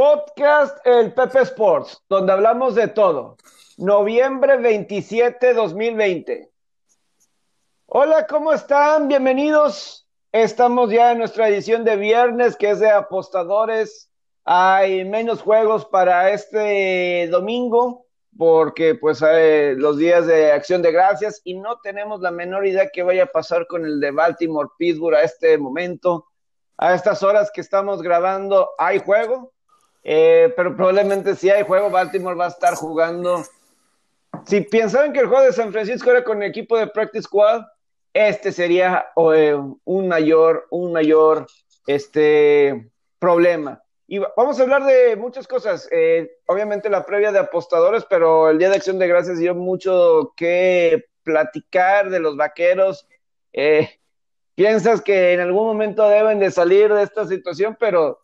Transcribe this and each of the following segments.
Podcast El Pepe Sports, donde hablamos de todo. Noviembre 27, 2020. Hola, ¿cómo están? Bienvenidos. Estamos ya en nuestra edición de viernes, que es de apostadores. Hay menos juegos para este domingo, porque pues hay los días de acción de gracias y no tenemos la menor idea que vaya a pasar con el de Baltimore Pittsburgh a este momento. A estas horas que estamos grabando, ¿hay juego? Eh, pero probablemente si hay juego, Baltimore va a estar jugando. Si pensaban que el juego de San Francisco era con el equipo de Practice Squad, este sería eh, un mayor, un mayor este, problema. Y vamos a hablar de muchas cosas. Eh, obviamente la previa de apostadores, pero el Día de Acción de Gracias dio mucho que platicar de los vaqueros. piensas que en algún momento deben de salir de esta situación, pero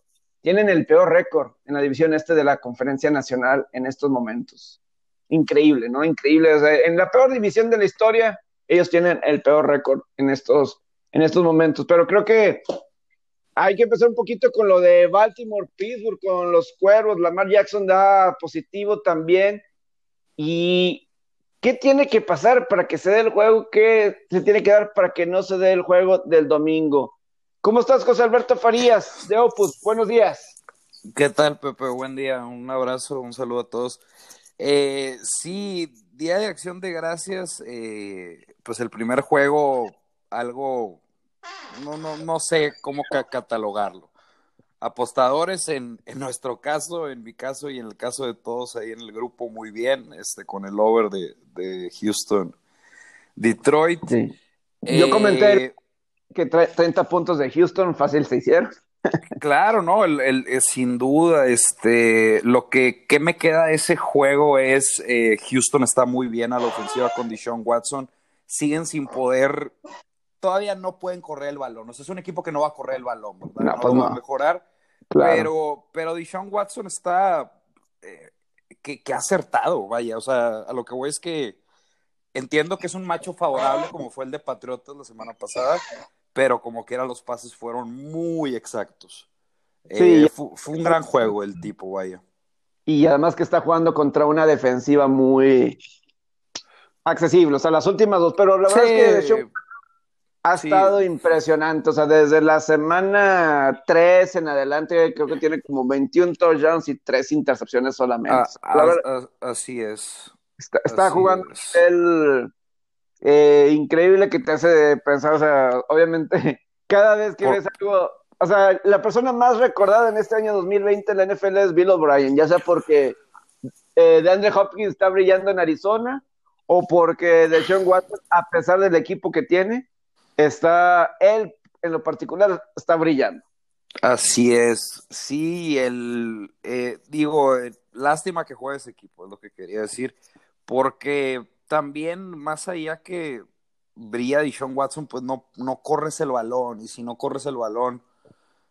tienen el peor récord en la división este de la Conferencia Nacional en estos momentos. Increíble, ¿no? Increíble. en la peor división de la historia, ellos tienen el peor récord en estos, en estos momentos. Pero creo que hay que empezar un poquito con lo de Baltimore, Pittsburgh, con los cuervos. Lamar Jackson da positivo también. ¿Y qué tiene que pasar para que se dé el juego? ¿Qué se tiene que dar para que no se dé el juego del domingo? ¿Cómo estás, José Alberto Farías de Opus? Buenos días. ¿Qué tal, Pepe? Buen día, un abrazo, un saludo a todos. Eh, sí, Día de Acción de Gracias, eh, pues el primer juego, algo, no, no, no sé cómo catalogarlo. Apostadores, en, en, nuestro caso, en mi caso y en el caso de todos ahí en el grupo, muy bien, este, con el over de, de Houston, Detroit. Yo comenté que 30 puntos de Houston fácil se hicieron. Claro, no, el, el, sin duda, este, lo que, que, me queda de ese juego es eh, Houston está muy bien a la ofensiva con Deshaun Watson, siguen sin poder, todavía no pueden correr el balón, o sea, es un equipo que no va a correr el balón, ¿verdad? No, pues va a mejorar, pero, pero Deshaun Watson está, eh, que, que ha acertado, vaya, o sea, a lo que voy es que entiendo que es un macho favorable como fue el de Patriotas la semana pasada, pero como que eran los pases fueron muy exactos. Sí, eh, fue, un gran juego el tipo, vaya. Y además que está jugando contra una defensiva muy accesible, o sea, las últimas dos, pero la verdad es que ha estado impresionante, o sea, desde la semana 3 en adelante creo que tiene como 21 touchdowns y 3 intercepciones solamente. Ah, así es. Está, jugando el eh, increíble que te hace pensar, o sea, obviamente, cada vez que ves algo, o sea, la persona más recordada en este año 2020 en la NFL es Bill O'Brien, ya sea porque eh, DeAndre Hopkins está brillando en Arizona o porque Deshaun Watson, a pesar del equipo que tiene, está, él en lo particular está brillando. Así es, sí, el, eh, digo, eh, lástima que juegue ese equipo, es lo que quería decir, porque también, más allá que brilla Dishon Watson, pues no, no corres el balón, y si no corres el balón,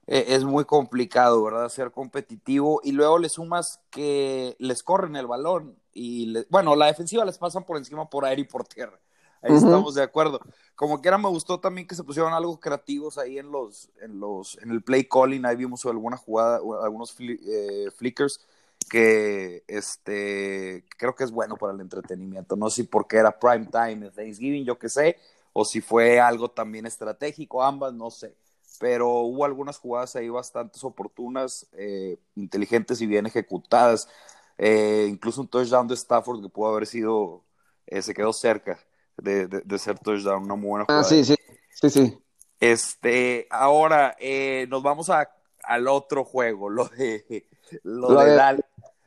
eh, es muy complicado, ¿verdad? Ser competitivo, y luego le sumas que les corren el balón, y bueno, la defensiva les pasan por encima por aire y por tierra. Ahí estamos de acuerdo. Como quiera me gustó también que se pusieron algo creativos ahí en los, en los, en el play calling, ahí vimos alguna jugada, algunos eh, flickers que este creo que es bueno para el entretenimiento. No sé si porque era prime time Thanksgiving, yo qué sé, o si fue algo también estratégico, ambas, no sé. Pero hubo algunas jugadas ahí bastante oportunas, eh, inteligentes y bien ejecutadas. Eh, incluso un touchdown de Stafford que pudo haber sido, eh, se quedó cerca de, de, ser touchdown, una muy buena ah, jugada. Ah, sí, sí, sí, sí. Este, ahora nos vamos a, al otro juego, lo de, lo, de,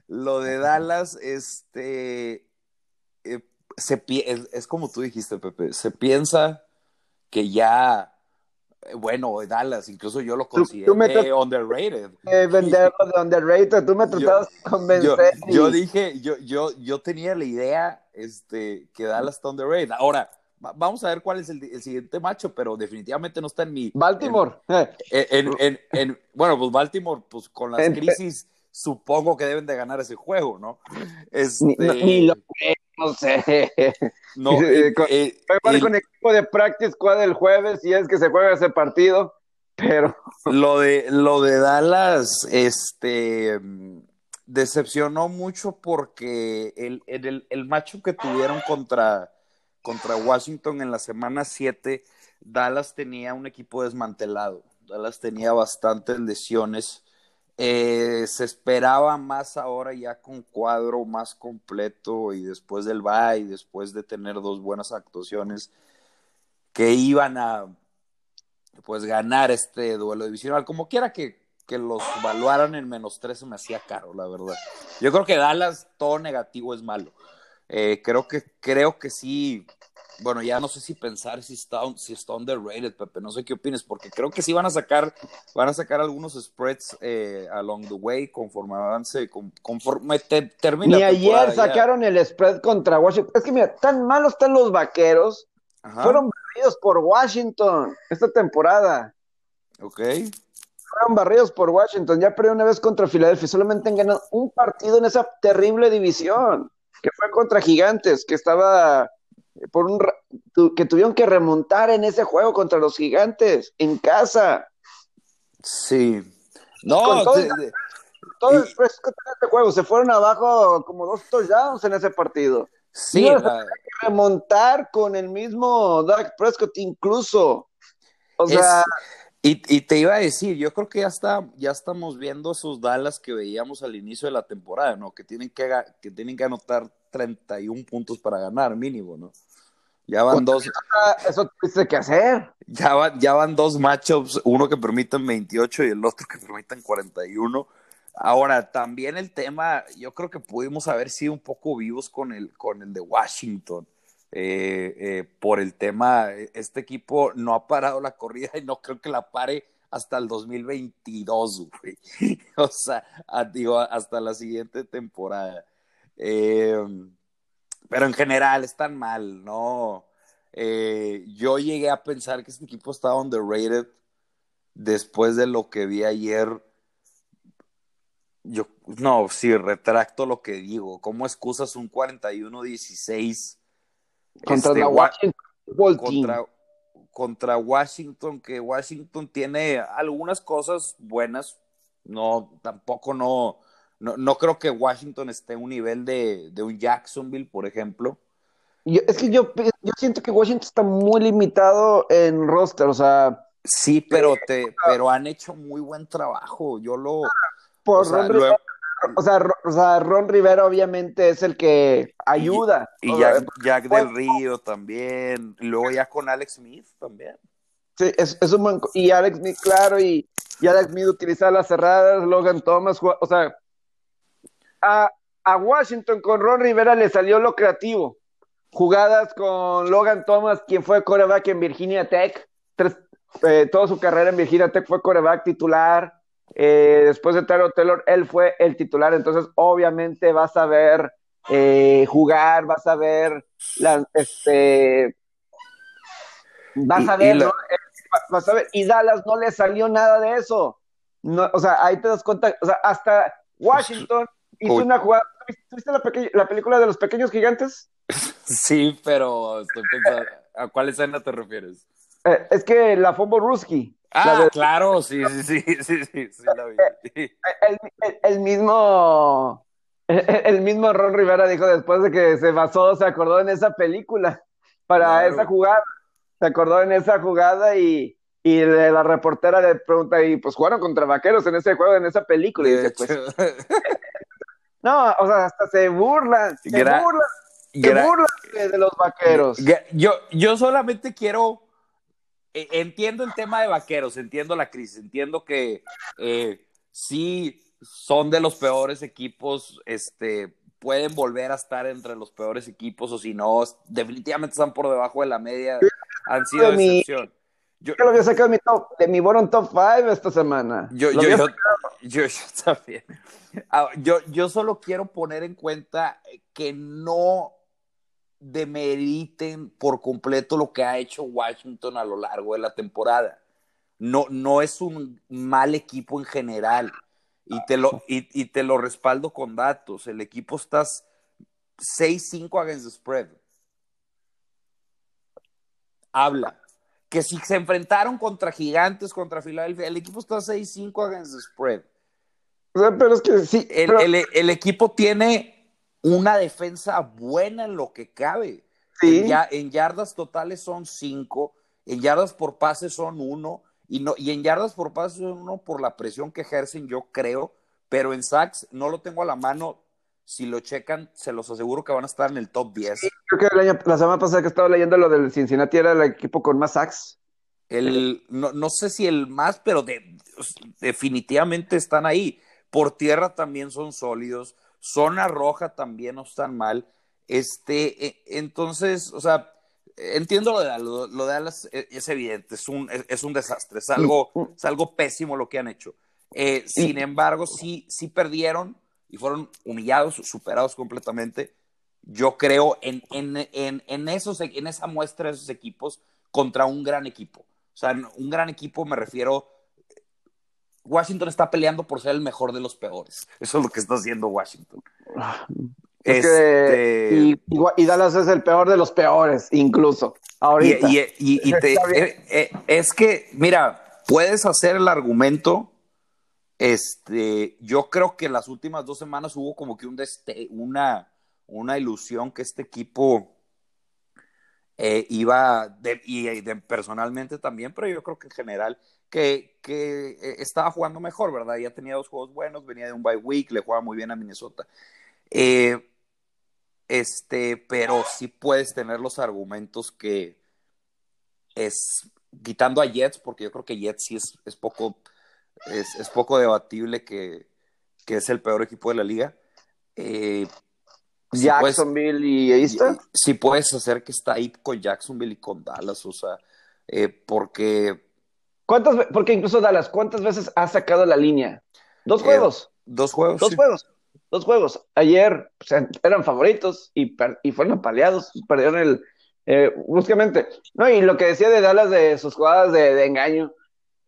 lo de Dallas, este, eh, se, es, como tú dijiste, Pepe, se piensa que ya, eh, bueno, Dallas, incluso yo lo consideré underrated. Eh, venderlo de underrated, tú me tratabas de convencer. Yo, dije, yo, yo, yo tenía la idea este, que Dallas está underrated. Ahora, vamos a ver cuál es el, siguiente macho, pero definitivamente no está en mi... Baltimore. En, bueno, pues Baltimore, pues con las crisis supongo que deben de ganar ese juego, ¿no? Este... Ni, lo no sé. No, con, eh, con el equipo de practice squad el jueves y es que se juega ese partido. pero... Lo de, lo de Dallas, este, decepcionó mucho porque el, el, el macho que tuvieron contra, contra Washington en la semana 7, Dallas tenía un equipo desmantelado. Dallas tenía bastantes lesiones. Eh, se esperaba más ahora ya con cuadro más completo y después del bye, después de tener dos buenas actuaciones, que iban a pues ganar este duelo divisional. Como quiera que, que los evaluaran en menos tres se me hacía caro, la verdad. Yo creo que Dallas todo negativo es malo. Eh, creo que creo que sí bueno, ya no sé si pensar si está, si está underrated, Pepe, no sé qué opines, porque creo que sí van a sacar, van a sacar algunos spreads eh, along the way conforme avance, conforme te, termina. Ni ayer sacaron el spread contra Washington. Es que mira, tan malos están los vaqueros. Fueron barridos por Washington esta temporada. Ok. Fueron barridos por Washington. Ya perdió una vez contra Filadelfia. Solamente han ganado un partido en esa terrible división, que fue contra Gigantes, que estaba por un que tuvieron que remontar en ese juego contra los gigantes en casa. Sí. No, todo, todo este juego se fueron abajo como dos touchdowns en ese partido. Sí, que remontar con el mismo Doug Prescott incluso. O sea, y, y, te iba a decir, yo creo que ya está, ya estamos viendo esos Dallas que veíamos al inicio de la temporada, ¿no? Que tienen que, que tienen que anotar 31 puntos para ganar, mínimo, ¿no? Ya van dos. Eso tuviste que hacer. Ya, van, ya van dos matchups, uno que permitan 28 y el otro que permitan 41. Ahora, también el tema, yo creo que pudimos haber sido un poco vivos con el, con el de Washington. Eh, eh, por el tema, este equipo no ha parado la corrida y no creo que la pare hasta el 2022, güey. o sea, digo, hasta la siguiente temporada. Eh, pero en general están mal, ¿no? Eh, yo llegué a pensar que este equipo estaba underrated después de lo que vi ayer. Yo, no, sí, retracto lo que digo. ¿Cómo excusas un 41-16 contra este, Washington? Contra, Washington, que Washington tiene algunas cosas buenas. No, tampoco no, no, no creo que Washington esté a un nivel de, de un Jacksonville, por ejemplo. es que yo, yo siento que Washington está muy limitado en roster, o sea. Sí, pero te, pero han hecho muy buen trabajo. Yo lo. Por o, sea, Ron Rivera, o, sea, o, sea, Ron Rivera obviamente es el que ayuda. Y, Jack, del Río también. Y luego ya con Alex Smith también. Sí, es, es un buen. Y Alex Smith, claro, y, y Alex Smith utiliza las cerradas, Logan Thomas, o sea, a, Washington con Ron Rivera le salió lo creativo. Jugadas con Logan Thomas, quien fue coreback en Virginia Tech. Eh, toda su carrera en Virginia Tech fue coreback titular. Eh, después de Taylor Taylor, él fue el titular. Entonces, obviamente, vas a ver eh, jugar, vas a ver la, este, vas a ver, y, vas a ver, y Dallas no le salió nada de eso. No, o sea, ahí te das cuenta, o sea, hasta Washington hizo una jugada. ¿Tuviste la, la, película de los pequeños gigantes? Sí, pero estoy pensando, ¿a cuál escena te refieres? Eh, es que la Fombo Ruski. Ah, claro, sí, sí, sí, sí, sí, sí, la vi. Eh, el, el, mismo, el, mismo Ron Rivera dijo después de que se basó, se acordó en esa película para esa jugada, se acordó en esa jugada y, y la reportera le pregunta, y pues jugaron contra vaqueros en ese juego, en esa película, y dice, pues, No, o sea, hasta se burlan, se burlan, se burlan de, los vaqueros. Yo, yo solamente quiero, e, entiendo el tema de vaqueros, entiendo la crisis, entiendo que eh, sí son de los peores equipos, este, pueden volver a estar entre los peores equipos o si no, definitivamente están por debajo de la media, han sido de excepción. Yo, lo había sacado de mi, top, de mi bottom top 5 esta semana. Yo, yo, yo, yo, también. Ah, yo, yo solo quiero poner en cuenta que no demeriten por completo lo que ha hecho Washington a lo largo de la temporada. No, no es un mal equipo en general. Y te lo, y, y te lo respaldo con datos. El equipo está 6-5 against the spread. Habla que si se enfrentaron contra Gigantes, contra Filadelfia, el equipo está 6-5 against the spread. pero es que sí. El, equipo tiene una defensa buena en lo que cabe. Sí. En, yardas totales son 5, en yardas por pase son 1, y, no, y en yardas por pase son 1 por la presión que ejercen, yo creo, pero en sacks no lo tengo a la mano, si lo checan, se los aseguro que van a estar en el top 10. creo que la semana pasada que estaba leyendo lo del Cincinnati era el equipo con más sacks. El, no, sé si el más, pero definitivamente están ahí. Por tierra también son sólidos. Zona roja también no están mal. Este, e, entonces, o sea, entiendo lo de, lo, de Alas, e, es, evidente, es un, es, un desastre, es algo, mm, mm. es algo pésimo lo que han hecho. Eh, sin embargo, sí, sí perdieron y fueron humillados, superados completamente. Yo creo en, en, en, esos, en esa muestra de esos equipos contra un gran equipo. O sea, un gran equipo me refiero. Washington está peleando por ser el mejor de los peores. Eso es lo que está haciendo Washington. Este, y, Dallas es el peor de los peores, incluso. Ahorita. Y, eh, eh, es que, mira, puedes hacer el argumento este, yo creo que las últimas dos semanas hubo como que un una, una ilusión que este equipo eh, iba, y personalmente también, pero yo creo que en general, que, que eh, estaba jugando mejor, ¿verdad? Ya tenía dos juegos buenos, venía de un bye week, le jugaba muy bien a Minnesota. Eh, este, pero sí puedes tener los argumentos que es, quitando a Jets, porque yo creo que Jets sí es, es poco es, poco debatible que, es el peor equipo de la liga. Eh, Jacksonville y está. Si puedes hacer que está ahí con Jacksonville y con Dallas, o sea, eh, porque. ¿Cuántas, porque incluso Dallas, ¿cuántas veces ha sacado la línea? Dos eh, juegos. dos juegos. Dos juegos. Dos juegos. Ayer eran favoritos y, y fueron apaleados, perdieron el. bruscamente. No, y lo que decía de Dallas de sus jugadas de engaño,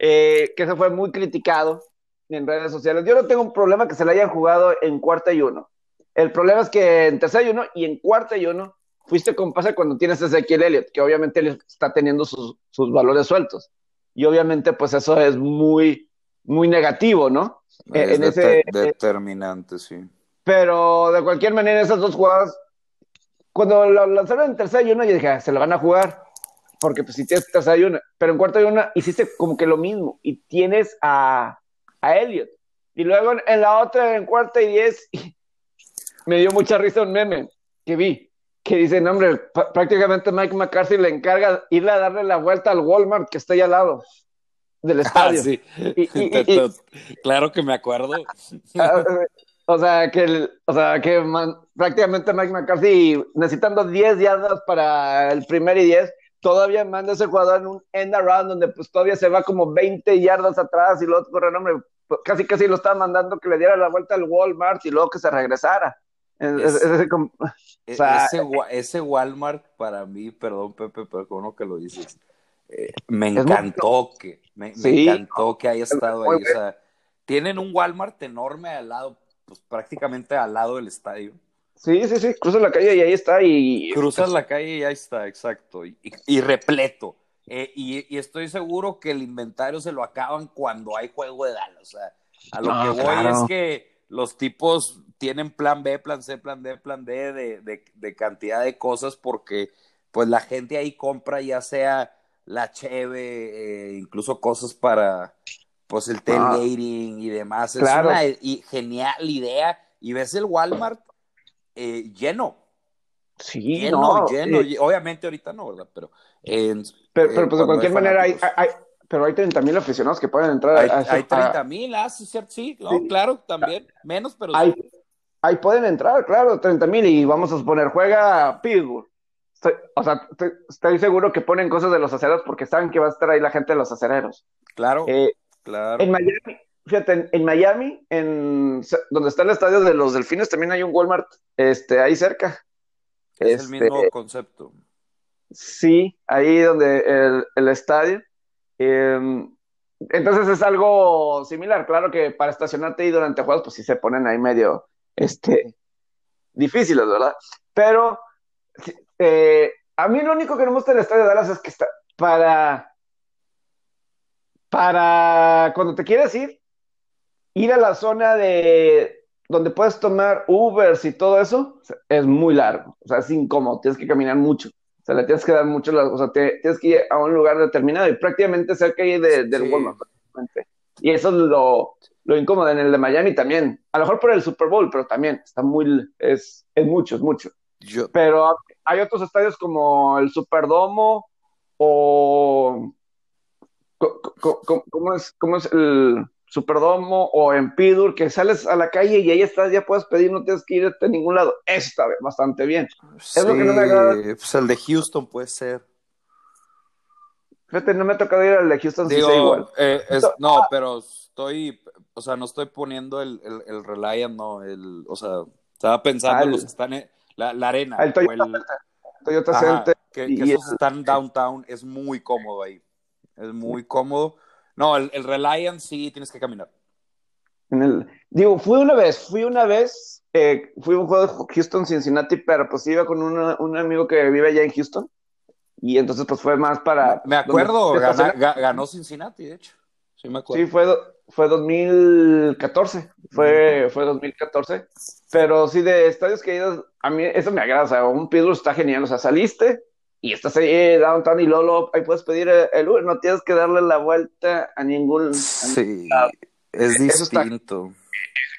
eh, que se fue muy criticado en redes sociales. Yo no tengo un problema que se le hayan jugado en cuarta y uno. El problema es que en tercera y uno y en cuarta y uno fuiste con pase cuando tienes a Ezequiel Elliott, que obviamente está teniendo sus, valores sueltos. Y obviamente, pues eso es muy, muy negativo, ¿no? Eh, en ese, determinante, sí. Pero de cualquier manera, esas dos jugadas, cuando lo lanzaron en tercera y uno, yo dije, ah, se lo van a jugar porque pues si tienes tercera y una, pero en cuarta y una hiciste como que lo mismo y tienes a, a Elliot. Y luego en, la otra, en cuarta y diez, me dio mucha risa un meme que vi, que dice, no, hombre, prácticamente Mike McCarthy le encarga irle a darle la vuelta al Walmart que está ahí al lado del ah, estadio. sí. claro que me acuerdo. Ah, o sea, que, o sea, que prácticamente Mike McCarthy necesitando 10 yardas para el primer y 10, todavía manda ese jugador en un end around donde pues todavía se va como 20 yardas atrás y luego corre, hombre, pues, casi casi lo estaba mandando que le diera la vuelta al Walmart y luego que se regresara. ese, ese, Walmart para mí, perdón Pepe, pero como que lo dices, eh, me encantó que, me, encantó que haya estado ahí. O sea, tienen un Walmart enorme al lado, pues prácticamente al lado del estadio. Sí, sí, sí, cruzas la calle y ahí está. Y, cruzas la calle y ahí está, exacto. Y, repleto. Eh, y, estoy seguro que el inventario se lo acaban cuando hay juego de Dallas. O sea, a lo que voy es que los tipos tienen plan B, plan C, plan D, plan D de, cantidad de cosas porque pues la gente ahí compra ya sea la cheve, eh, incluso cosas para pues el tailgating y demás. Es una y, genial idea. Y ves el Walmart eh, lleno. Sí, lleno, lleno. Eh, obviamente ahorita no, ¿verdad? Pero, pero, pero pues de cualquier manera hay, hay, pero hay 30 mil aficionados que pueden entrar. Hay, hay 30 mil, ah, sí, sí, claro, también, menos, pero hay, ahí pueden entrar, claro, 30 mil y vamos a suponer, juega Pittsburgh. o sea, estoy, seguro que ponen cosas de los acereros porque saben que va a estar ahí la gente de los acereros. Claro, eh, claro. En Miami, Fíjate, en, Miami, en donde está el estadio de los Delfines, también hay un Walmart este, ahí cerca. Es el mismo este, concepto. Sí, ahí donde el, estadio. Em, entonces es algo similar. Claro que para estacionarte ahí durante juegos, pues sí se ponen ahí medio este, difíciles, ¿verdad? Pero eh, a mí lo único que no me gusta del estadio de Dallas es que está para para cuando te quieres ir, ir a la zona de donde puedes tomar Ubers y todo eso, es muy largo, o sea, es incómodo, tienes que caminar mucho, o sea, le tienes que dar mucho, o sea, tienes que ir a un lugar determinado y prácticamente cerca ahí de, del sí. Walmart. Y eso es lo, lo incómodo en el de Miami también. A lo mejor por el Super Bowl, pero también está muy, es, es mucho, es mucho. Yo... Pero hay otros estadios como el Superdomo o ¿cómo es, cómo es el Superdomo o en Pidur, que sales a la calle y ahí estás, ya puedes pedir, no tienes que ir a ningún lado. Eso está bastante bien. Sí, es lo que no me agrada. Pues el de Houston puede ser. Fíjate, no me ha tocado ir al de Houston, Digo, sí igual. Eh, es, no, pero estoy, o sea, no estoy poniendo el, el, el Reliant, no, el, o sea, estaba pensando Ah, en los que están en la, la arena. El Toyota o el- Center. Toyota Ajá, Center. que, que esos el- están downtown, es muy cómodo ahí. Es muy cómodo. No, el, el Reliant sí tienes que caminar. en el- digo, fui una vez, fui una vez, eh, fui a un juego de Houston-Cincinnati, pero pues iba con una- un amigo que vive allá en Houston. Y entonces pues fue más para... Me acuerdo, donde- ganó Cincinnati, de hecho. Sí, me acuerdo. Sí, fue, fue 2014, fue, fue 2014, pero sí de estadios que a mí eso me agrada, o sea, un Pittsburgh está genial, o sea, saliste y estás ahí eh, downtown y Lolo, ahí puedes pedir eh, el Uber, no tienes que darle la vuelta a ningún... Sí, es eso está- distinto.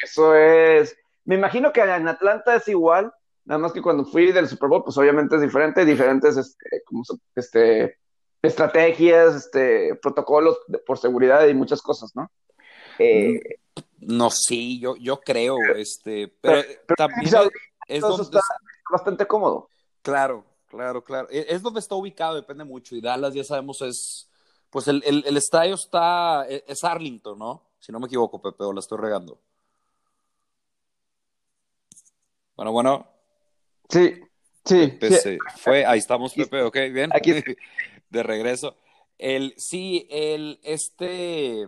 Eso es, me imagino que en Atlanta es igual, nada más que cuando fui del Super Bowl, pues obviamente es diferente, diferentes, este, como este, estrategias, este, protocolos de- por seguridad y muchas cosas, ¿no? Eh, No, sí, yo, yo creo, este, pero, pero- también pero- es, es eso donde, está bastante cómodo. claro, claro, claro, es, es donde está ubicado, depende mucho, y Dallas ya sabemos es, pues el, el, el estadio está, es, es Arlington, ¿no? Si no me equivoco, Pepe, o la estoy regando. Bueno, bueno, Sí, sí, Pepe sí. fue, ahí estamos, Pepe, ok, bien, aquí- de regreso. El, sí, el, este,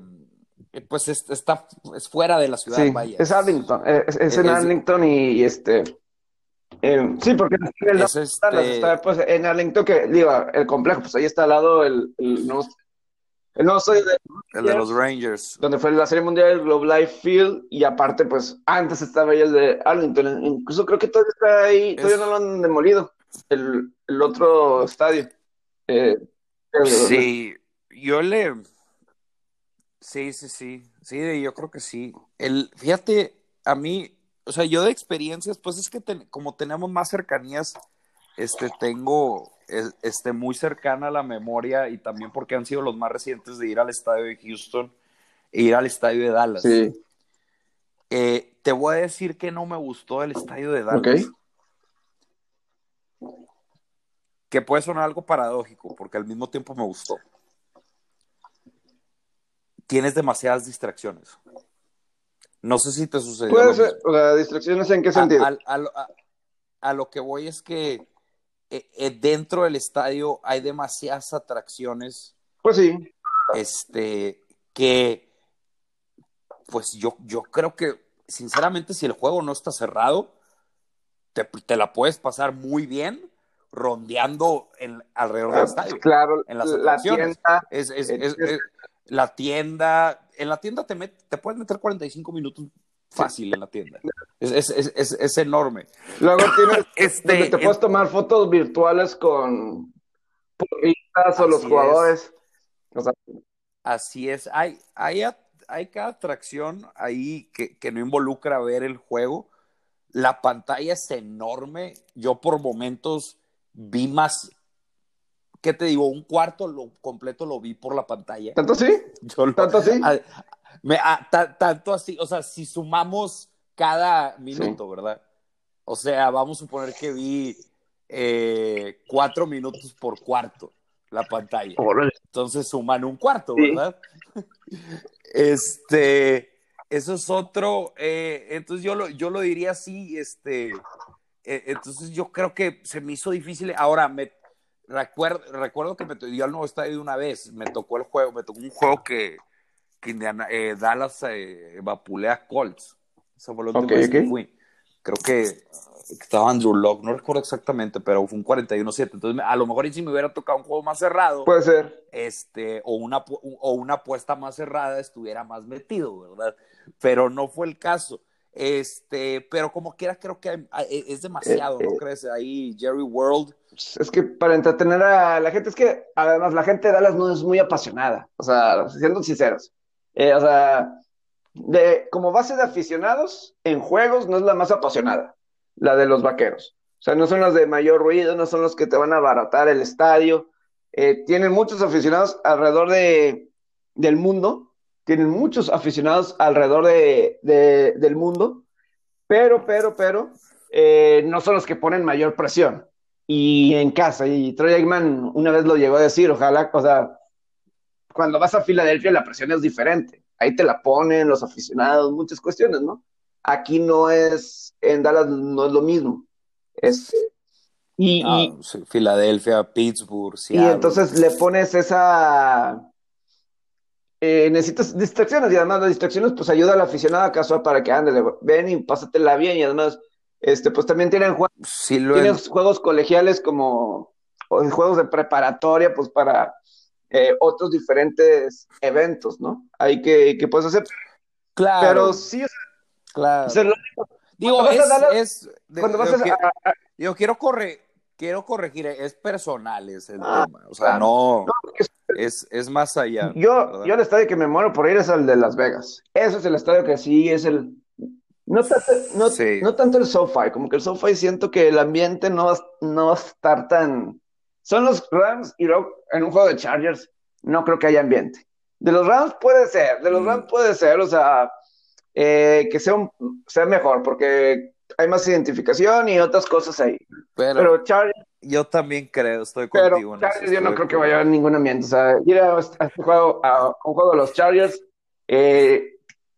pues es- está, es fuera de la ciudad, Sí, vaya. es Arlington, es, es en Arlington y, y este, eh, sí, porque en Es este- está pues en Arlington que digo, el complejo, pues ahí está al lado el, el nuevo, el de El de los Rangers. donde fue la Serie Mundial del Globe Life Field y aparte pues antes estaba ahí el de Arlington, incluso creo que todavía está ahí, todavía Es- no lo han demolido, el, el otro estadio. Eh, Sí, yo le. Sí, sí, sí. Sí, yo creo que sí. El, fíjate, a mí, o sea, yo de experiencias, pues es que ten- como tenemos más cercanías, este, tengo eh, este, muy cercana a la memoria y también porque han sido los más recientes de ir al estadio de Houston e ir al estadio de Dallas. Sí, Eh, te voy a decir que no me gustó el estadio de Dallas. Que puede sonar algo paradójico, porque al mismo tiempo me gustó. Tienes demasiadas distracciones. No sé si te sucedió. Puede ser, o sea, distracciones en qué sentido. a- a lo- a- a lo que voy es que eh, eh, dentro del estadio hay demasiadas atracciones Pues sí, este, que, pues yo, yo creo que, sinceramente, si el juego no está cerrado, te, te la puedes pasar muy bien rondeando en, alrededor del estadio. claro, en las la tienda, Es, es- Eh, es- es- la tienda, en la tienda te, met- te puedes meter 45 minutos fácil en la tienda. Es, es, es, enorme. luego tienes Este, te puedes tomar fotos virtuales con o los jugadores. O sea, Así es, hay, hay, hay cada atracción ahí que, que no involucra ver el juego. La pantalla es enorme. Yo por momentos vi más, ¿qué te digo? Un cuarto lo, completo lo vi por la pantalla. ¿tanto sí? Yo lo- ¿Tanto sí? a- me- a- ta- tanto así, o sea, si sumamos cada minuto, ¿verdad? O sea, vamos a suponer que vi eh, cuatro minutos por cuarto la pantalla. Entonces suman un cuarto, Sí. ¿verdad? Este, eso es otro. eh, entonces yo lo, yo lo diría así, este. eh, entonces yo creo que se me hizo difícil. Ahora, me recuerdo, recuerdo que me yo al nuevo estadio una vez, me tocó el juego, me tocó un juego que, que Indiana- eh, Dallas eh, vapulea Colts. Esa fue la última Ok, vez que fui. Creo que estaba Andrew Locke, no recuerdo exactamente, pero fue un 41-7. Entonces, a lo mejor si me hubiera tocado un juego más cerrado, puede ser. Este, o una, o una apuesta más cerrada, estuviera más metido, ¿verdad? Pero no fue el caso. Este, pero como quiera, creo que es demasiado, ¿no eh, eh. crees? Ahí Jerry World. Es que para entretener a la gente, es que además la gente de Dallas no es muy apasionada, o sea, siendo sinceros. Eh, o sea, de, como base de aficionados, en juegos no es la más apasionada, la de los vaqueros. O sea, no son las de mayor ruido, no son los que te van a abaratar el estadio. tienen muchos aficionados alrededor de, del mundo, tienen muchos aficionados alrededor de, del mundo, pero, pero, pero, eh, no son los que ponen mayor presión. Y en casa, y Troy Aikman una vez lo llegó a decir, ojalá, o sea, cuando vas a Filadelfia la presión es diferente. Ahí te la ponen los aficionados, muchas cuestiones, ¿no? Aquí no es, en Dallas no es lo mismo. Este, y, y ah, Filadelfia, Pittsburgh, Y entonces le pones esa eh, necesitas distracciones y además las distracciones pues ayuda al aficionado casual para que ande, ven y pásatela bien y además este pues también tienen, juegos, juegos colegiales como juegos de preparatoria pues para eh, otros diferentes eventos, ¿no? Hay que, que puedes hacer. Claro. Pero sí, claro. Digo, es, cuando vas a, yo quiero correr, quiero corregir, es personal es el ah, tema, o sea, no, es, es, más allá. Yo, yo el estadio que me muero por ir es el de Las Vegas, eso es el estadio que sí es el, no tanto, no, no tanto el SoFi, como que el SoFi siento que el ambiente no va, no a estar tan, son los Rams y en un juego de Chargers no creo que haya ambiente. De los Rams puede ser, de los mm. Rams puede ser, o sea, eh, que sea, un, sea mejor, porque hay más identificación y otras cosas ahí. Pero, Charlie Yo también creo, estoy contigo. Pero yo no creo que vaya a ningún ambiente. O sea, ir a, este juego, a un juego de los Chargers, eh,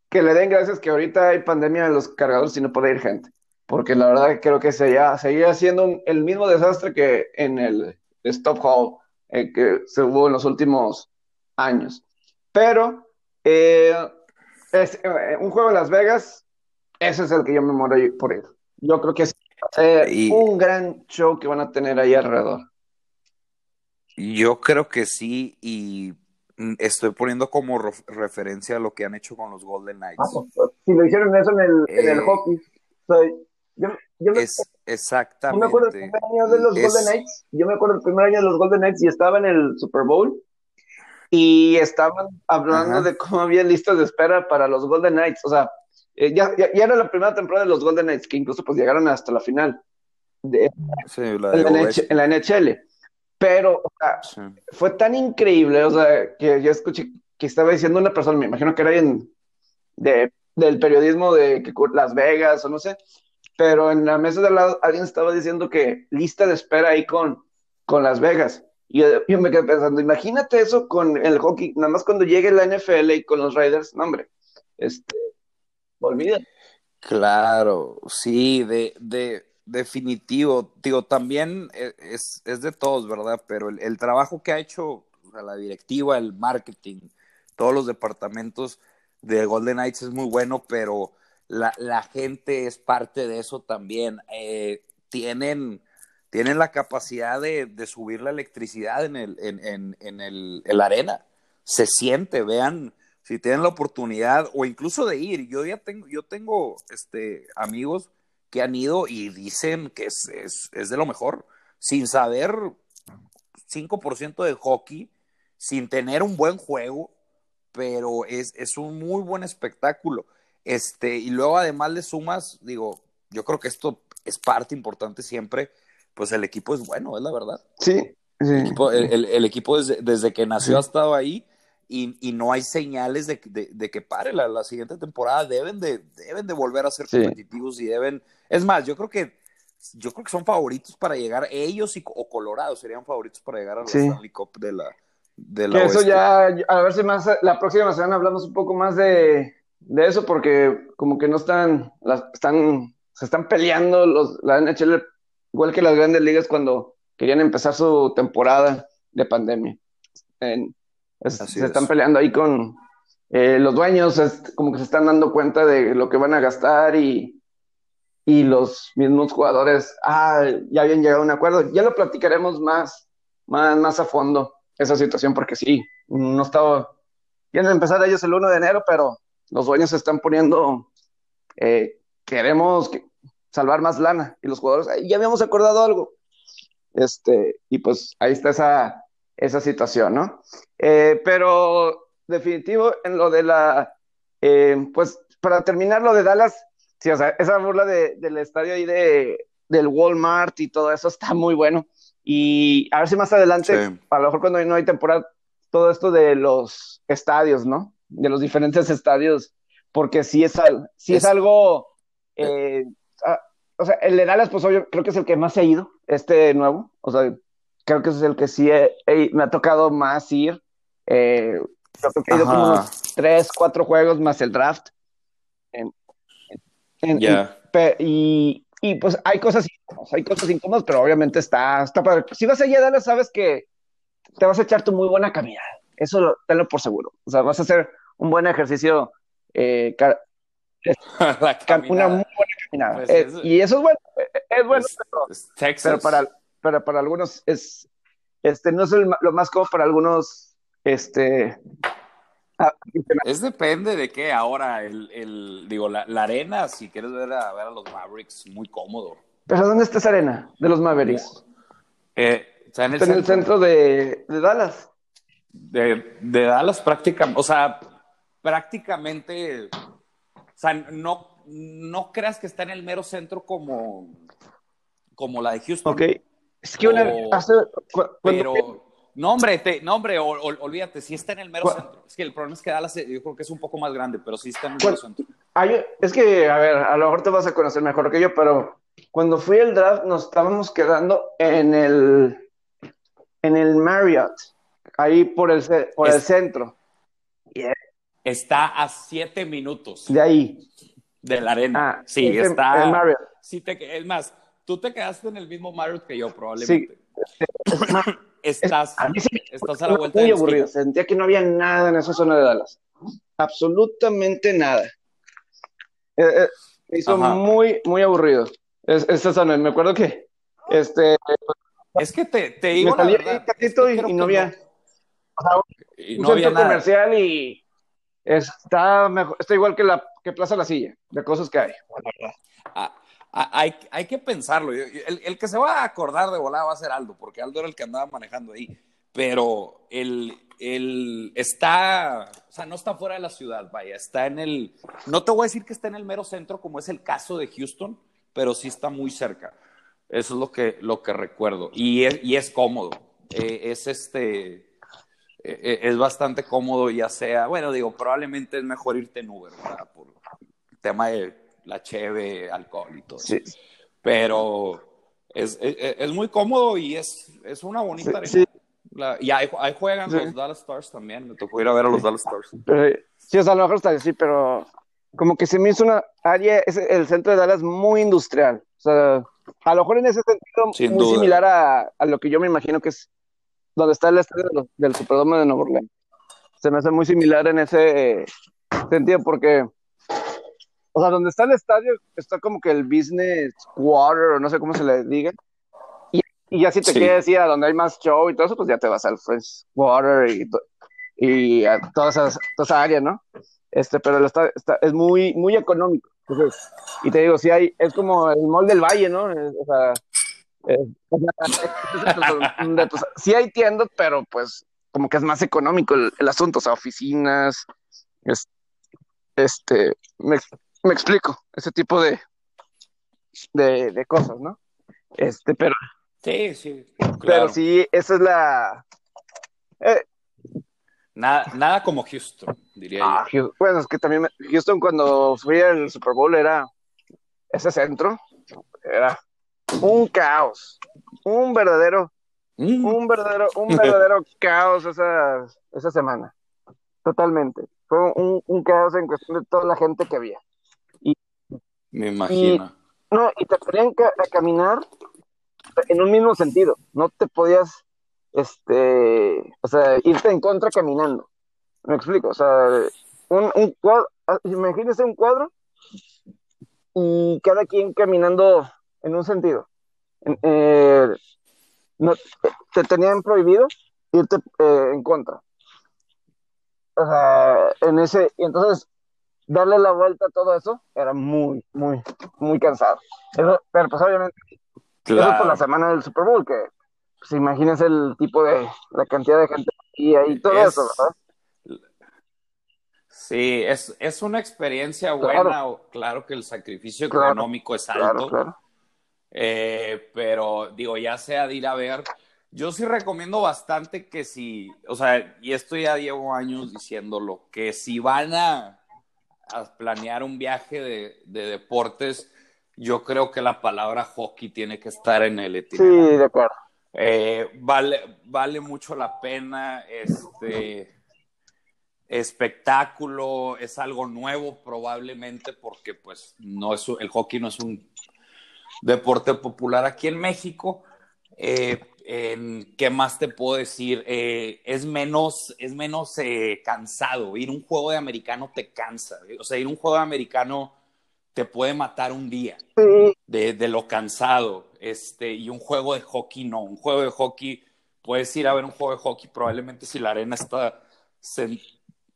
que le den gracias que ahorita hay pandemia en los cargadores y no puede ir gente. Porque la verdad creo que sería, seguiría siendo el mismo desastre que en el Stop Hall eh, que se hubo en los últimos años. Pero eh, es, un juego en Las Vegas ese es el que yo me muero por ir. Yo creo que es un gran show que van a tener ahí alrededor. Yo creo que sí, y estoy poniendo como referencia a lo que han hecho con los Golden Knights. Ah, pues, pues, si lo hicieron eso en el, en el eh, hockey. yo, yo me, es, exactamente. Yo me acuerdo el primer año de los Golden Knights. Yo me acuerdo el primer año de los Golden Knights y estaba en el Super Bowl y estaban hablando de cómo había listas de espera para los Golden Knights. O sea, eh, ya, ya, era la primera temporada de los Golden Knights, que incluso pues llegaron hasta la final de, en, la NHL. Pero fue tan increíble, o sea, que yo escuché que estaba diciendo una persona, me imagino que era en, de, del periodismo de Las Vegas o no sé, pero en la mesa de al lado alguien estaba diciendo que lista de espera ahí con, con Las Vegas. Y yo, yo, me quedé pensando, imagínate eso con el hockey, nada más cuando llegue la NFL y con los Raiders, no hombre, este, olvida. Claro, sí, de, de definitivo. Digo, también e, es, es, de todos, ¿verdad? Pero el, trabajo que ha hecho la directiva, el marketing, todos los departamentos de Golden Knights es muy bueno, pero la, la gente es parte de eso también. Eh, tienen, tienen la capacidad de, de, subir la electricidad en, el, en, en, en, el, en la arena. Se siente, vean si tienen la oportunidad o incluso de ir. Yo ya tengo, yo tengo este, amigos que han ido y dicen que es, es, de lo mejor, sin saber 5% de hockey, sin tener un buen juego, pero es, es, un muy buen espectáculo. Este, y luego además le sumas, digo, yo creo que esto es parte importante siempre, pues el equipo es bueno, es la verdad. Sí. El, equipo, desde, desde, que nació ha estado ahí y, y, no hay señales de, de, que pare la, la, siguiente temporada. Deben de, deben de volver a ser competitivos y deben. Es más, yo creo que yo creo que son favoritos para llegar, ellos y, o Colorado serían favoritos para llegar a la Stanley Cup de la, de la Eso ya, a ver si más la próxima semana hablamos un poco más de, de eso, porque como que no están, las, están, se están peleando los, la NHL, igual que las grandes ligas cuando querían empezar su temporada de pandemia. En, se están peleando ahí con eh, los dueños, como que se están dando cuenta de lo que van a gastar y, y los mismos jugadores ah, ya habían llegado a un acuerdo. Ya lo platicaremos más, más, más a fondo, esa situación, porque sí, no estaba, quieren empezar ellos el 1 de enero, pero los dueños se están poniendo, eh, queremos salvar más lana, y los jugadores, ya habíamos acordado algo, este, y pues ahí está esa, esa situación, ¿no? Eh, pero definitivo en lo de la, eh, pues para terminar lo de Dallas, sí, o sea, esa burla del estadio ahí de, del Walmart y todo eso está muy bueno. Y a ver si más adelante, a lo mejor cuando no hay temporada, todo esto de los estadios, ¿no? De los diferentes estadios, porque sí es, sí es, algo, eh, ah, o sea, el de Dallas, pues yo creo que es el que más se ha ido, este nuevo, o sea, creo que es el que sí me ha tocado más ir. Eh, creo que he ido como unos tres, cuatro juegos más el draft. y, y, pues hay cosas incómodas, hay cosas incómodas, pero obviamente está, está para, Si vas allá a Dallas, sabes que te vas a echar tu muy buena caminada. Eso lo, tenlo por seguro. O sea, vas a hacer un buen ejercicio. Eh, una muy buena caminada. Pues eh, y eso es bueno. Es bueno, pero, para, pero para algunos es, este, no es lo más cómodo para algunos, este, ah, es depende de qué ahora, el, el digo, la, la, arena, si quieres ver a, ver a los Mavericks, muy cómodo. ¿Pero dónde está esa arena de los Mavericks? Eh, está en el, centro. de, de, Dallas. De, de Dallas prácticamente, o sea, prácticamente, o sea, no, no creas que está en el mero centro como, como la de Houston. Ok. Es que una, hace, pero, no, hombre, te, no, hombre, olvídate, sí está en el mero centro. Es que el problema es que Dallas, yo creo que es un poco más grande, pero sí está en el mero centro. es que, a ver, a lo mejor te vas a conocer mejor que yo, pero cuando fui al draft nos estábamos quedando en el, en el Marriott, ahí por el, por el centro. Está a siete minutos. De ahí. De la arena. Ah, sí, está. En Marriott. Sí, te, es más, Tú te quedaste en el mismo Marriott que yo, probablemente. Sí. estás, a, estás a la vuelta Muy aburrido. Sentía que no había nada en esa zona de Dallas. Absolutamente nada. Eh, eh, me hizo muy, muy aburrido. Es, esa zona. Me acuerdo que. Este, es que te, te iba Me salí y, no había. un centro comercial y está, mejor, está igual que la que Plaza La Silla, de cosas que hay. Ah, hay, hay que pensarlo. El, el, que se va a acordar de volar va a ser Aldo, porque Aldo era el que andaba manejando ahí. Pero el, el está, o sea, no está fuera de la ciudad, vaya, está en el, no te voy a decir que está en el mero centro, como es el caso de Houston, pero sí está muy cerca. Eso es lo que, recuerdo. Y es, cómodo. Eh, es este, eh, eh, es bastante cómodo, ya sea, bueno, digo, probablemente es mejor irte en Uber, ¿verdad? Por tema de la cheve, alcohol y todo. Sí. Pero es, es, muy cómodo y es, es una bonita arena. y ahí, juegan los Dallas Stars también. Me tocó ir a ver a los Dallas Stars. sí, o sea, a lo mejor está sí, pero como que se me hizo una área, es el centro de Dallas muy industrial. O sea, a lo mejor en ese sentido muy similar a, a, lo que yo me imagino que es donde está el estadio del Superdome de Nueva Orleans. Se me hace muy similar en ese sentido porque o sea, donde está el estadio está como que el business water, o no sé cómo se le diga. Y, y ya si te quieres ir a donde hay más show y todo eso, pues ya te vas al Fresh Water y, y a todas esas, toda esa área, ¿no? Este, pero el estadio está, es muy, muy económico. Entonces, y te digo, sí hay, es como el mall del valle, ¿no? O sea, sí hay tiendas, pero pues como que es más económico el, el asunto, o sea, oficinas, es, este, me, me explico, ese tipo de, de, cosas, ¿no? Este, pero. Sí, sí. Pero sí, esa es la. Eh, nada, nada como Houston, diría ah, yo. Bueno, es que también Houston cuando fui al Super Bowl era ese centro, era un caos, un verdadero, mm. un verdadero, un verdadero caos esa, esa semana. Totalmente. Fue un, un caos en cuestión de toda la gente que había. Me imagino. no, y te ponían a caminar en un mismo sentido. No te podías, este, o sea, irte en contra caminando. Me explico, o sea, un, un cuadro, ah, imagínese un cuadro y cada quien caminando en un sentido. Eh, no, te tenían prohibido irte eh, en contra. O sea, en ese, y entonces darle la vuelta a todo eso era muy, muy, muy cansado. pero pues obviamente, eso por la semana del Super Bowl, que pues imagínense el tipo de, la cantidad de gente y ahí todo eso, ¿verdad? Sí, es, es una experiencia buena, claro, que el sacrificio económico es alto, eh, pero digo, ya sea de ir a ver, yo sí recomiendo bastante que si, o sea, y esto ya llevo años diciéndolo, que si van a, a planear un viaje de, de, deportes, yo creo que la palabra hockey tiene que estar en el itinerario. Sí, de acuerdo. Eh, vale, vale mucho la pena, este espectáculo, es algo nuevo probablemente porque pues no es el hockey no es un deporte popular aquí en México. Eh, en, ¿Qué más te puedo decir? Eh, es menos, es menos eh, cansado. Ir un juego de americano te cansa. O sea, ir un juego de americano te puede matar un día de, de, lo cansado. Este, y un juego de hockey no. Un juego de hockey, puedes ir a ver un juego de hockey, probablemente si la arena está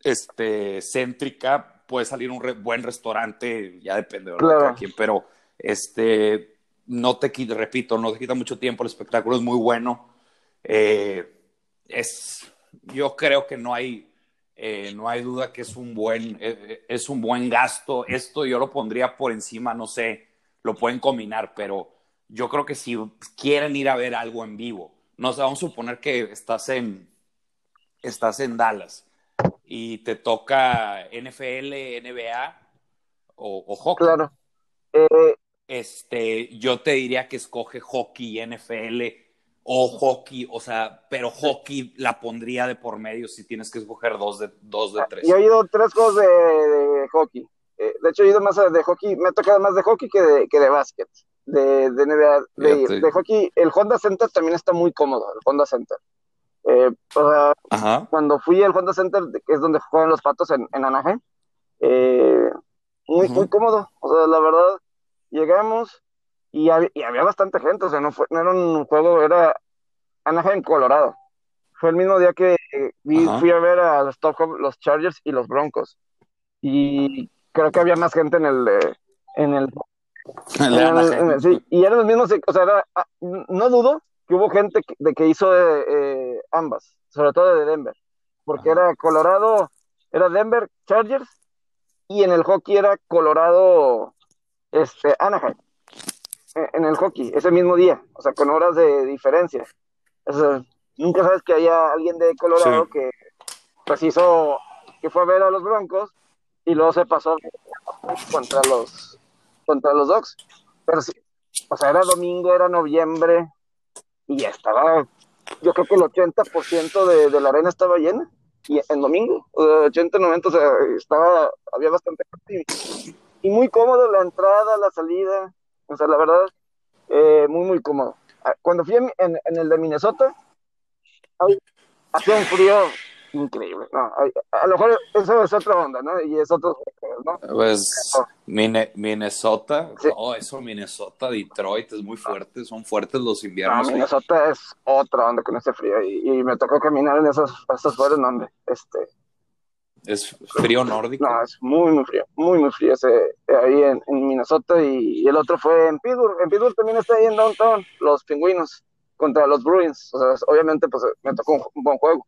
este, céntrica, puede salir un buen restaurante, ya depende de claro. quién, pero este, no te quita, repito, no te quita mucho tiempo, el espectáculo es muy bueno. Eh, es, yo creo que no hay, eh, no hay duda que es un buen, eh, es un buen gasto. Esto yo lo pondría por encima, no sé, lo pueden combinar, pero yo creo que si quieren ir a ver algo en vivo, no sé, vamos a suponer que estás en, estás en Dallas y te toca NFL, NBA o, hockey. Claro. Este, yo te diría que escoge hockey, NFL o hockey, o sea, pero hockey la pondría de por medio si tienes que escoger dos de, dos de tres. Yo he ido tres juegos de, hockey. Eh, de hecho, he ido más de hockey, me ha tocado más de hockey que de, que de básquet, de, de NBA. De, de, hockey, el Honda Center también está muy cómodo, el Honda Center. Eh, cuando fui al Honda Center, que es donde juegan los patos en, en Anaheim, eh, muy, muy cómodo. O sea, la verdad, llegamos y, había bastante gente. O sea, no, fue, no era un juego, era Anaheim, Colorado. Fue el mismo día que fui a ver a los, top, los Chargers y los Broncos. Y creo que había más gente en el. En el, sí, y eran los mismos, o sea, ah, no dudo que hubo gente de que hizo eh, ambas, sobre todo de Denver, porque era Colorado, era Denver Chargers y en el hockey era Colorado este, Anaheim. En el hockey, ese mismo día, o sea, con horas de diferencia. nunca sabes que haya alguien de Colorado que pues hizo, que fue a ver a los Broncos y luego se pasó contra los contra los Dogs. Pero sí, o sea, era domingo, era noviembre, y estaba, yo creo que el 80% de, de la arena estaba llena, y en domingo, 80, 90, o sea, estaba, había bastante y, muy cómodo la entrada, la salida, o sea, la verdad, eh, muy, muy cómodo. Ah, cuando fui en, en, en el de Minnesota, hacía un frío increíble. No, a, lo mejor eso es otra onda, ¿no? Y es otro, ¿no? Pues Minnesota, no, eso Minnesota, Detroit es muy fuerte, son fuertes los inviernos. No, Minnesota es otra onda con ese frío y, me tocó caminar en esos, esos fueros donde, este... ¿Es frío nórdico? No, es muy, muy frío, muy, muy frío ese, ahí en, Minnesota y, el otro fue en Pittsburgh. En Pittsburgh también está ahí en Downtown, los pingüinos contra los Bruins. O sea, obviamente, pues me tocó un buen juego.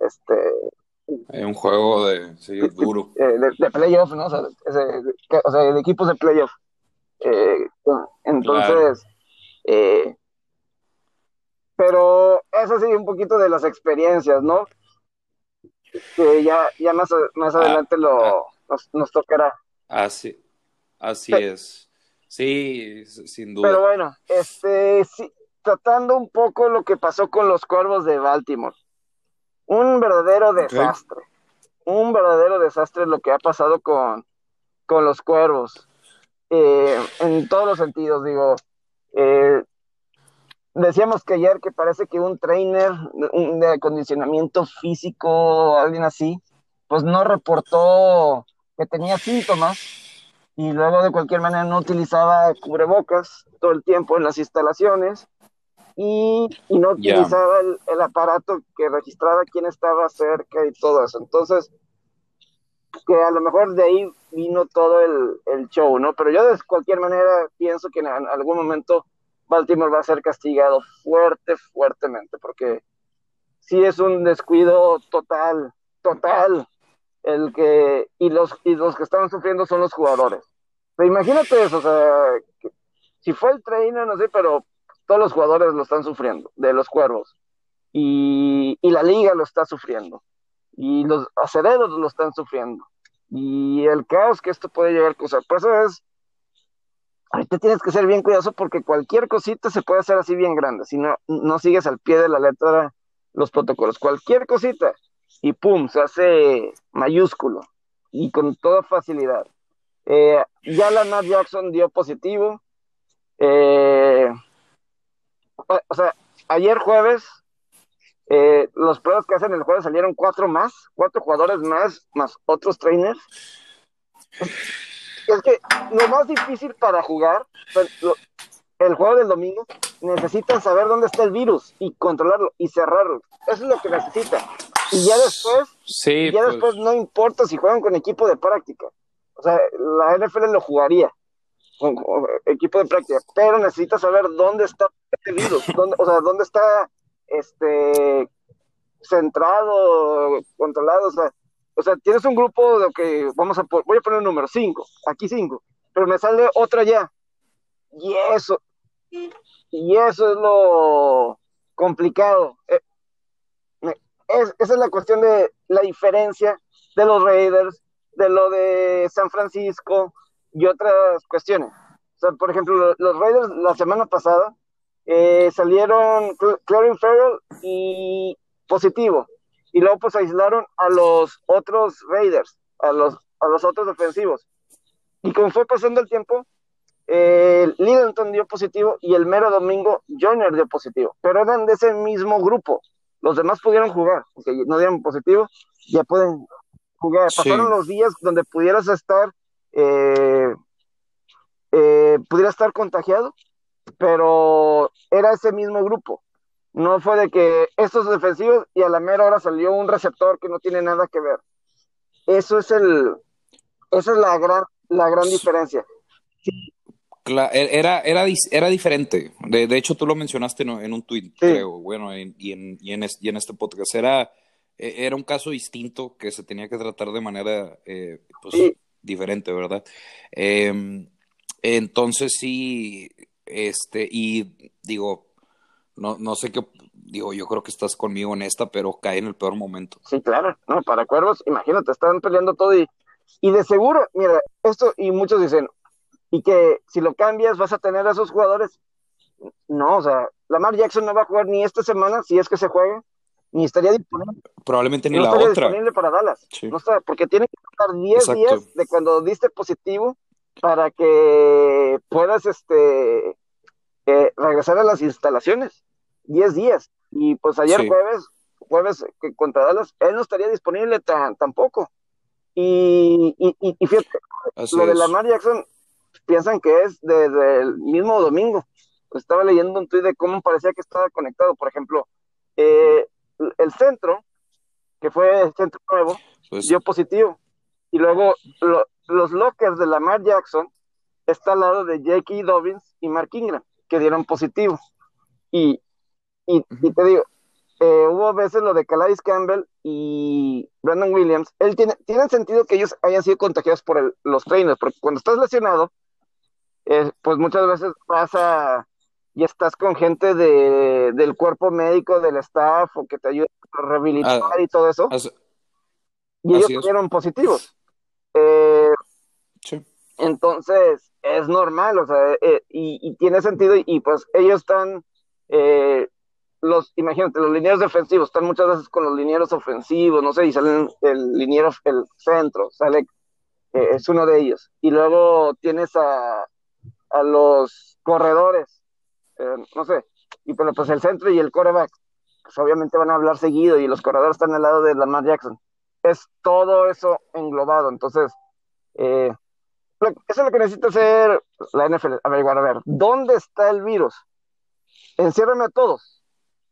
Este, es un juego de, sí, duro. Eh, de, de, playoff, ¿no? O sea, o sea, de equipos de playoff. Eh, entonces, eh, pero eso sí, un poquito de las experiencias, ¿no? Que ya, ya más, más ah, adelante lo, ah. nos, nos, tocará. Así, así es. Sí, sin duda. Pero bueno, este, sí, tratando un poco lo que pasó con los cuervos de Baltimore. Un verdadero desastre. Un verdadero desastre lo que ha pasado con, con los cuervos. Eh, en todos los sentidos, digo. Eh, decíamos que ayer que parece que un trainer de acondicionamiento físico, alguien así, pues no reportó que tenía síntomas y luego de cualquier manera no utilizaba cubrebocas todo el tiempo en las instalaciones y, no utilizaba el, el, aparato que registraba quién estaba cerca y todo eso. Entonces, que a lo mejor de ahí vino todo el, el show, ¿no? Pero yo de cualquier manera pienso que en algún momento Baltimore va a ser castigado fuerte, fuertemente, porque sí es un descuido total, total, el que, y los, y los que están sufriendo son los jugadores. Pero imagínate eso, o sea, si fue el trainer, no sé, pero todos los jugadores lo están sufriendo, de los cuervos, y, y la liga lo está sufriendo, y los acederos lo están sufriendo, y el caos que esto puede llevar a causar. Por eso es ahorita tienes que ser bien cuidadoso porque cualquier cosita se puede hacer así bien grande, si no, no sigues al pie de la letra los protocolos. Cualquier cosita y pum, se hace mayúsculo y con toda facilidad. Eh, ya la Matt Jackson dio positivo. Eh, o sea, ayer jueves, eh, los pruebas que hacen el jueves salieron cuatro más, cuatro jugadores más, más otros trainers es que lo más difícil para jugar, el juego del domingo, necesitan saber dónde está el virus y controlarlo y cerrarlo. Eso es lo que necesitan. Y ya después, ya pues. después no importa si juegan con equipo de práctica. O sea, la NFL lo jugaría con, equipo de práctica, pero necesita saber dónde está este virus, dónde, o sea, dónde está este centrado, controlado, o sea, o sea, tienes un grupo de que vamos a voy a poner un número 5, aquí 5, pero me sale otra ya. Y eso, y eso es lo complicado. Eh, esa es la cuestión de la diferencia de los Raiders, de lo de San Francisco y otras cuestiones. O sea, por ejemplo, los Raiders la semana pasada eh, salieron Clorin Farrell y positivo y luego pues aislaron a los otros Raiders, a los, a los otros defensivos. Y como fue pasando el tiempo, eh, Littleton dio positivo y el mero domingo Joyner dio positivo, pero eran de ese mismo grupo. Los demás pudieron jugar, aunque no dieron positivo, ya pueden jugar. Pasaron los días donde pudieras estar, eh, eh, pudiera estar contagiado, pero era ese mismo grupo. No fue de que estos defensivos y a la mera hora salió un receptor que no tiene nada que ver. Eso es el, esa es la gran, la gran diferencia. E, era, era, era diferente. De, de, hecho, tú lo mencionaste en, un tuit, creo, bueno, y, en, y, en, y en este podcast. Era, e, era un caso distinto que se tenía que tratar de manera eh, pues, diferente, ¿verdad? Em, entonces sí, este, y digo, no, no sé qué, digo, yo creo que estás conmigo en esta, pero cae en el peor momento. Sí, claro, no, para Cuervos, imagínate, están peleando todo y, y de seguro, mira, esto, y muchos dicen, y que si lo cambias vas a tener a esos jugadores. No, o sea, Lamar Jackson no va a jugar ni esta semana, si es que se juegue, ni estaría disponible. Probablemente ni no la estaría otra. disponible para Dallas. No está, porque tiene que estar 10 días de cuando diste positivo para que puedas este eh, regresar a las instalaciones. 10 días. Y pues ayer jueves, jueves que contra Dallas, él no estaría disponible tampoco. Y, y, fíjate, lo de Lamar Jackson, piensan que es desde el mismo domingo. estaba leyendo un tuit de cómo parecía que estaba conectado. Por ejemplo, eh, el centro, que fue el centro nuevo, pues dio positivo. Y luego los lockers de Lamar Jackson está al lado de J.K. Dobbins y Mark Ingram, que dieron positivo. Y, y, te digo, eh, hubo veces lo de Calais Campbell y Brandon Williams. Él tiene, tiene sentido que ellos hayan sido contagiados por los trainers, porque cuando estás lesionado, eh, pues muchas veces pasa y estás con gente de, del cuerpo médico, del staff, o que te ayuda a rehabilitar ah, y todo eso. y ellos fueron positivos. Eh, entonces, es normal, o sea, y, y, tiene sentido, y, pues ellos están los, imagínate, los linieros defensivos están muchas veces con los linieros ofensivos, no sé, y salen el liniero, el centro, sale, eh, es uno de ellos. Y luego tienes a, a los corredores, eh, no sé, y pero pues el centro y el coreback, pues obviamente van a hablar seguido y los corredores están al lado de Lamar Jackson. Es todo eso englobado, entonces, eh, eso es lo que necesita hacer la NFL, averiguar, a ver, ¿dónde está el virus? Enciérrame a todos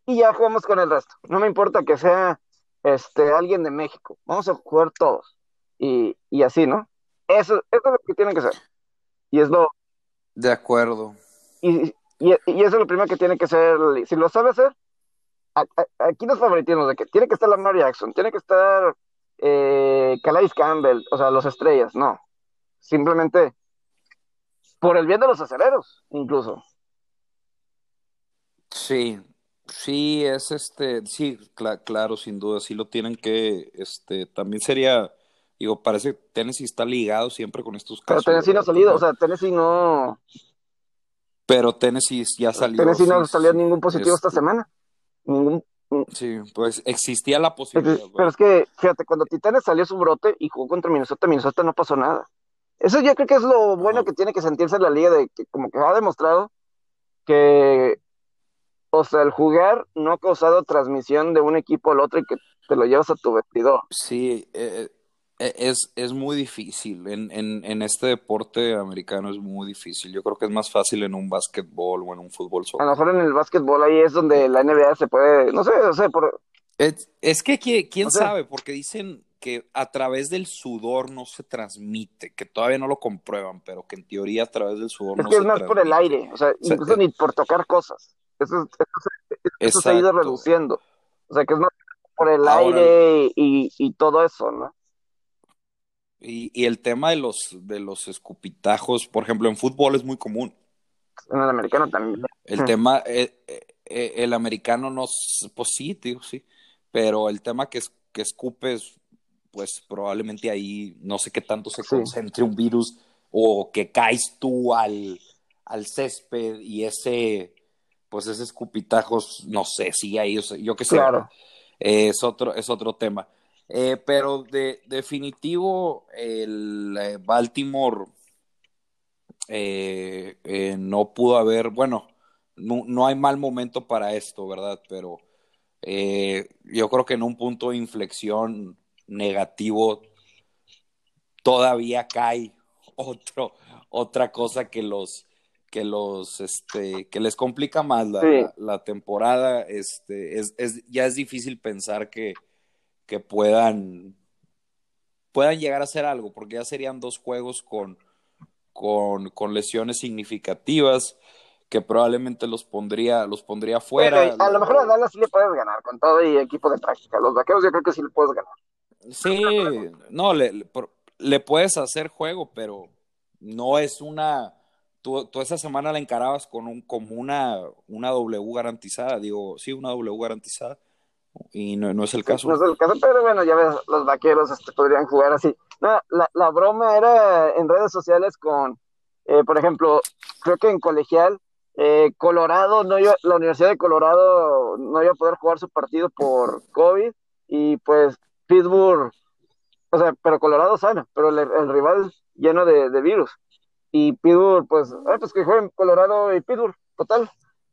y ya jugamos con el resto. No me importa que sea este, alguien de México, vamos a jugar todos. Y, y así, ¿no? Eso, eso es lo que tienen que hacer. Y es lo... De acuerdo. Y, y, y eso es lo primero que tiene que hacer. Si lo sabe hacer, aquí nos favoritismos de que tiene que estar Lamar Jackson, tiene que estar eh, Calais Campbell, o sea, los estrellas, no. Simplemente por el bien de los aceleros, incluso. Sí, sí, es este, sí, claro, sin duda, sí lo tienen que, este, también sería, digo, parece que Tennessee está ligado siempre con estos casos. Pero Tennessee no ha salido, o sea, Tennessee no... Pero Tennessee ya salió. Tennessee no salió ningún positivo esta este semana. Ningún Sí, pues existía la posibilidad. Pero es que, fíjate, cuando Titanes salió su brote y jugó contra Minnesota, Minnesota no pasó nada. Eso yo creo que es lo bueno que tiene que sentirse la liga, de que como que ha demostrado que, o sea, el jugar no ha causado transmisión de un equipo al otro y que te lo llevas a tu vestidor. Sí, eh, eh, es, es muy difícil. En, en, en, este deporte americano es muy difícil. Yo creo que es más fácil en un básquetbol o en un fútbol. A lo mejor en el básquetbol ahí es donde la NBA se puede, no sé, no sé, por... Es, es que quién sabe, porque dicen que a través del sudor no se transmite, que todavía no lo comprueban, pero que en teoría a través del sudor es que es más por el aire, o sea, incluso ni por tocar cosas. Eso, eso, se ha ido reduciendo. O sea, que es más por el aire y, y todo eso, ¿no? Y, y, el tema de los, de los escupitajos, por ejemplo, en fútbol es muy común. En el americano también. El tema, eh, eh, el americano no, pues sí, tío, sí, pero el tema que, es, que escupes, pues probablemente ahí no sé qué tanto se concentre un virus o que caes tú al, al césped y ese, pues ese escupitajos, no sé, sigue ahí, yo qué sé. Claro. es, otro, es otro tema. Eh, pero de definitivo, el eh, Baltimore eh, no pudo haber, bueno, no, hay mal momento para esto, ¿verdad? Pero yo creo que en un punto de inflexión negativo todavía cae otro, otra cosa que los que los este que les complica más la, temporada este es, ya es difícil pensar que que puedan, puedan llegar a hacer algo, porque ya serían dos juegos con, con, con lesiones significativas que probablemente los pondría, los pondría fuera. a lo mejor a Dallas sí le puedes ganar con todo y equipo de práctica. Los vaqueros yo creo que sí le puedes ganar. Sí, no, le, le, puedes hacer juego, pero no es una. Tú, tú, esa semana la encarabas con un, como una, una W garantizada, digo, sí, una W garantizada y no, no, es el caso. No es el caso, pero bueno, ya ves, los vaqueros este, podrían jugar así. No, la, la broma era en redes sociales con, eh, por ejemplo, creo que en colegial, eh, Colorado, no iba, la Universidad de Colorado no iba a poder jugar su partido por COVID y pues Pittsburgh, o sea, pero Colorado sana, pero el, el rival lleno de, de, virus. Y Pittsburgh, pues, ah, pues que jueguen Colorado y Pittsburgh, total.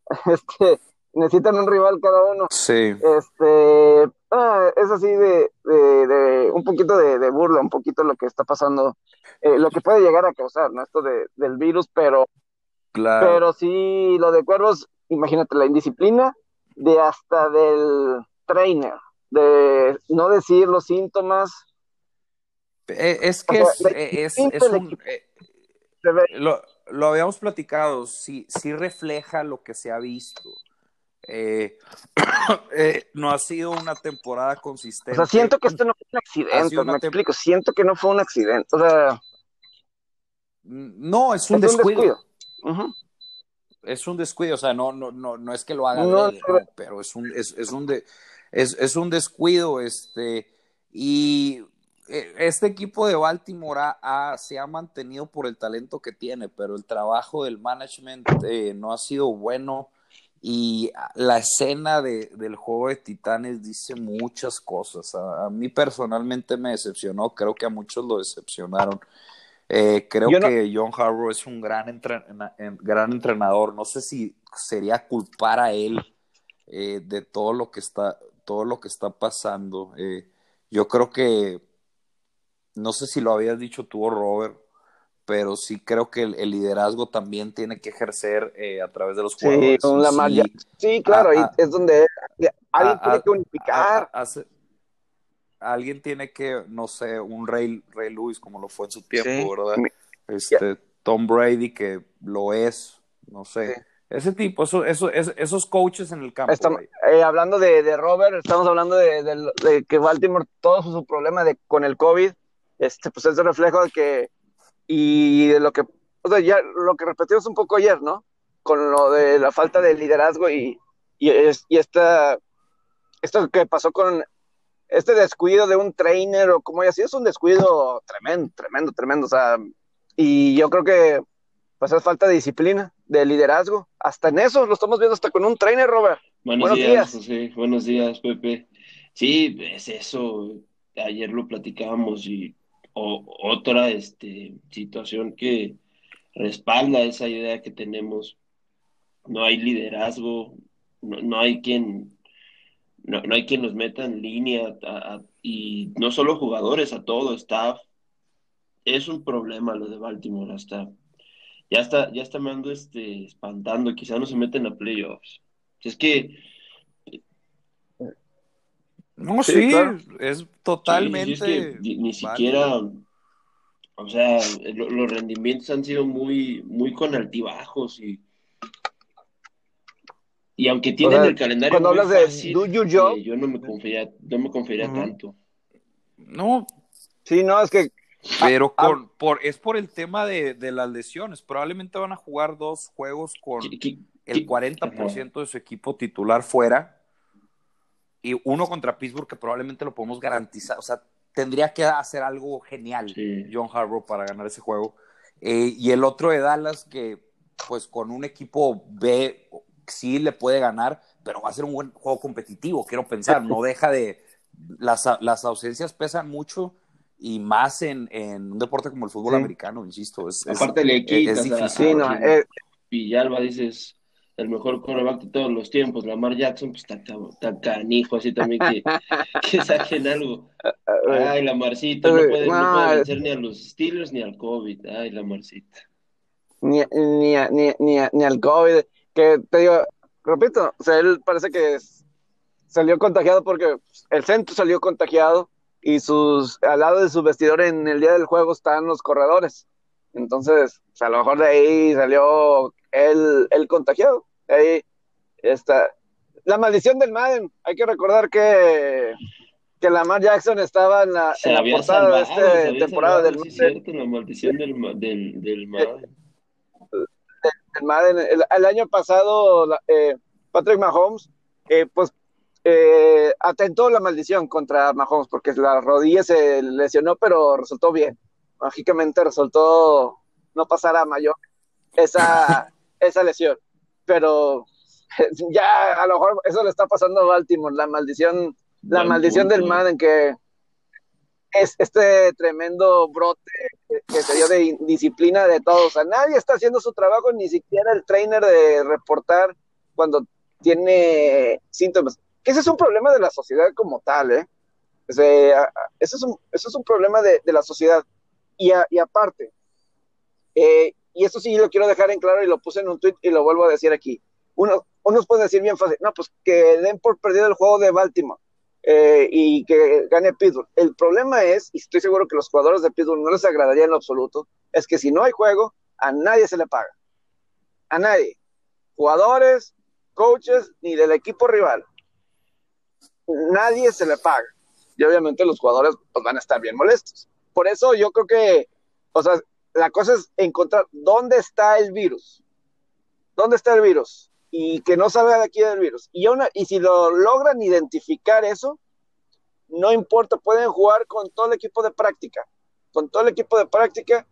Este, necesitan un rival cada uno. Sí. Este, ah, es así de, de, un poquito de, burla, un poquito lo que está pasando, eh, lo que puede llegar a causar, ¿no? Esto de, del virus, pero, claro. pero sí, lo de cuervos, imagínate la indisciplina de hasta del trainer, de no decir los síntomas. Eh, es que es, es, un, eh, lo, lo habíamos platicado, sí, sí refleja lo que se ha visto. Eh, eh, no ha sido una temporada consistente. O sea, siento que esto no fue un accidente, me explico, siento que no fue un accidente, o sea... No, es un descuido. Es un descuido, o sea, no, no, no, no es que lo haga, pero es un, es, es un de, es, es, un descuido, este, y eh, este equipo de Baltimore se ha mantenido por el talento que tiene, pero el trabajo del management no ha sido bueno y la escena de, del juego de titanes dice muchas cosas. A, mí personalmente me decepcionó, creo que a muchos lo decepcionaron. Eh, creo que John Harbaugh es un gran, gran entrenador. No sé si sería culpar a él eh, de todo lo que está, todo lo que está pasando. Eh, yo creo que, no sé si lo habías dicho tú o Robert, pero sí creo que el, liderazgo también tiene que ejercer eh, a través de los jugadores. Sí, sí claro, es donde alguien tiene que unificar. alguien tiene que, no sé, un Rey, Rey Luis, como lo fue en su tiempo, ¿verdad? Este, Tom Brady, que lo es, no sé. Ese tipo, eso, eso, esos coaches en el campo. Eh, hablando de, Robert, estamos hablando de, que Baltimore, todo su, problema con el COVID, este, pues es el reflejo de que, y de lo que, o sea, ya lo que repetimos un poco ayer, ¿no? Con lo de la falta de liderazgo y, y, y esta, esto que pasó con este descuido de un trainer o como ya sido, es un descuido tremendo, tremendo, tremendo, o sea, y yo creo que pues es falta de disciplina, de liderazgo. Hasta en eso lo estamos viendo hasta con un trainer, Robert. Buenos, días, José. Buenos días, Pepe. Sí, es eso. Ayer lo platicábamos y otra este, situación que respalda esa idea que tenemos. No hay liderazgo, no, hay quien no, hay quien nos meta en línea y no solo jugadores, a todo staff. Es un problema lo de Baltimore hasta ya está, ya está me ando este, espantando, quizá no se meten a playoffs. Es que. No, sí, es totalmente. ni, siquiera. O sea, los rendimientos han sido muy, muy con altibajos y. Y aunque tienen el calendario. Cuando hablas de do eh, yo no me confiaría, no me confiaría tanto. No. Sí, no, es que Ah, Pero ah. con, por, es por el tema de, las lesiones. Probablemente van a jugar dos juegos con el 40% de su equipo titular fuera y uno contra Pittsburgh que probablemente lo podemos garantizar. O sea, tendría que hacer algo genial John Harbaugh para ganar ese juego. Eh, y el otro de Dallas que pues con un equipo B sí le puede ganar, pero va a ser un buen juego competitivo, quiero pensar. No deja de... Las, las ausencias pesan mucho y más en, en, un deporte como el fútbol americano, insisto. Es, Aparte le quitas, es, difícil. no, eh, Villalba dices el mejor quarterback de todos los tiempos, Lamar Jackson, pues está, canijo, así también que, que saquen algo. Ay, Lamarcito, no puede, no, puede vencer ni a los Steelers ni al COVID. Ay, Lamarcito. Ni, ni, ni, ni, ni al COVID, que te digo, repito, o sea, él parece que salió contagiado porque el centro salió contagiado y sus al lado de su vestidor en el día del juego están los corredores. Entonces, pues, a lo mejor de ahí salió el, el contagiado. Ahí está. La maldición del Madden. Hay que recordar que, que Lamar Jackson estaba en la, en la portada de esta temporada del Madden. la maldición del, del, del Madden. El, Madden. El, año pasado, eh, Patrick Mahomes, eh, pues eh, atentó la maldición contra Mahomes porque la rodilla se lesionó, pero resultó bien. Mágicamente resultó no pasar a mayor esa, esa lesión. Pero ya a lo mejor eso le está pasando a Baltimore, la maldición, la maldición del Madden que es este tremendo brote que se dio de disciplina de todos. O sea, nadie está haciendo su trabajo, ni siquiera el trainer de reportar cuando tiene síntomas ese es un problema de la sociedad como tal, ¿eh? ese, es un, es un problema de, la sociedad. Y, aparte, eh, y esto sí lo quiero dejar en claro y lo puse en un tweet y lo vuelvo a decir aquí. Uno, unos pueden decir bien fácil, no, pues que den por perdido el juego de Baltimore eh, y que gane Pittsburgh. El problema es, y estoy seguro que los jugadores de Pittsburgh no les agradaría en lo absoluto, es que si no hay juego, a nadie se le paga. A nadie. Jugadores, coaches, ni del equipo rival nadie se le paga. Y obviamente los jugadores pues, van a estar bien molestos. Por eso yo creo que, o sea, la cosa es encontrar dónde está el virus. ¿Dónde está el virus? Y que no salga de aquí del virus. Y, una, y si lo logran identificar eso, no importa, pueden jugar con todo el equipo de práctica. Con todo el equipo de práctica.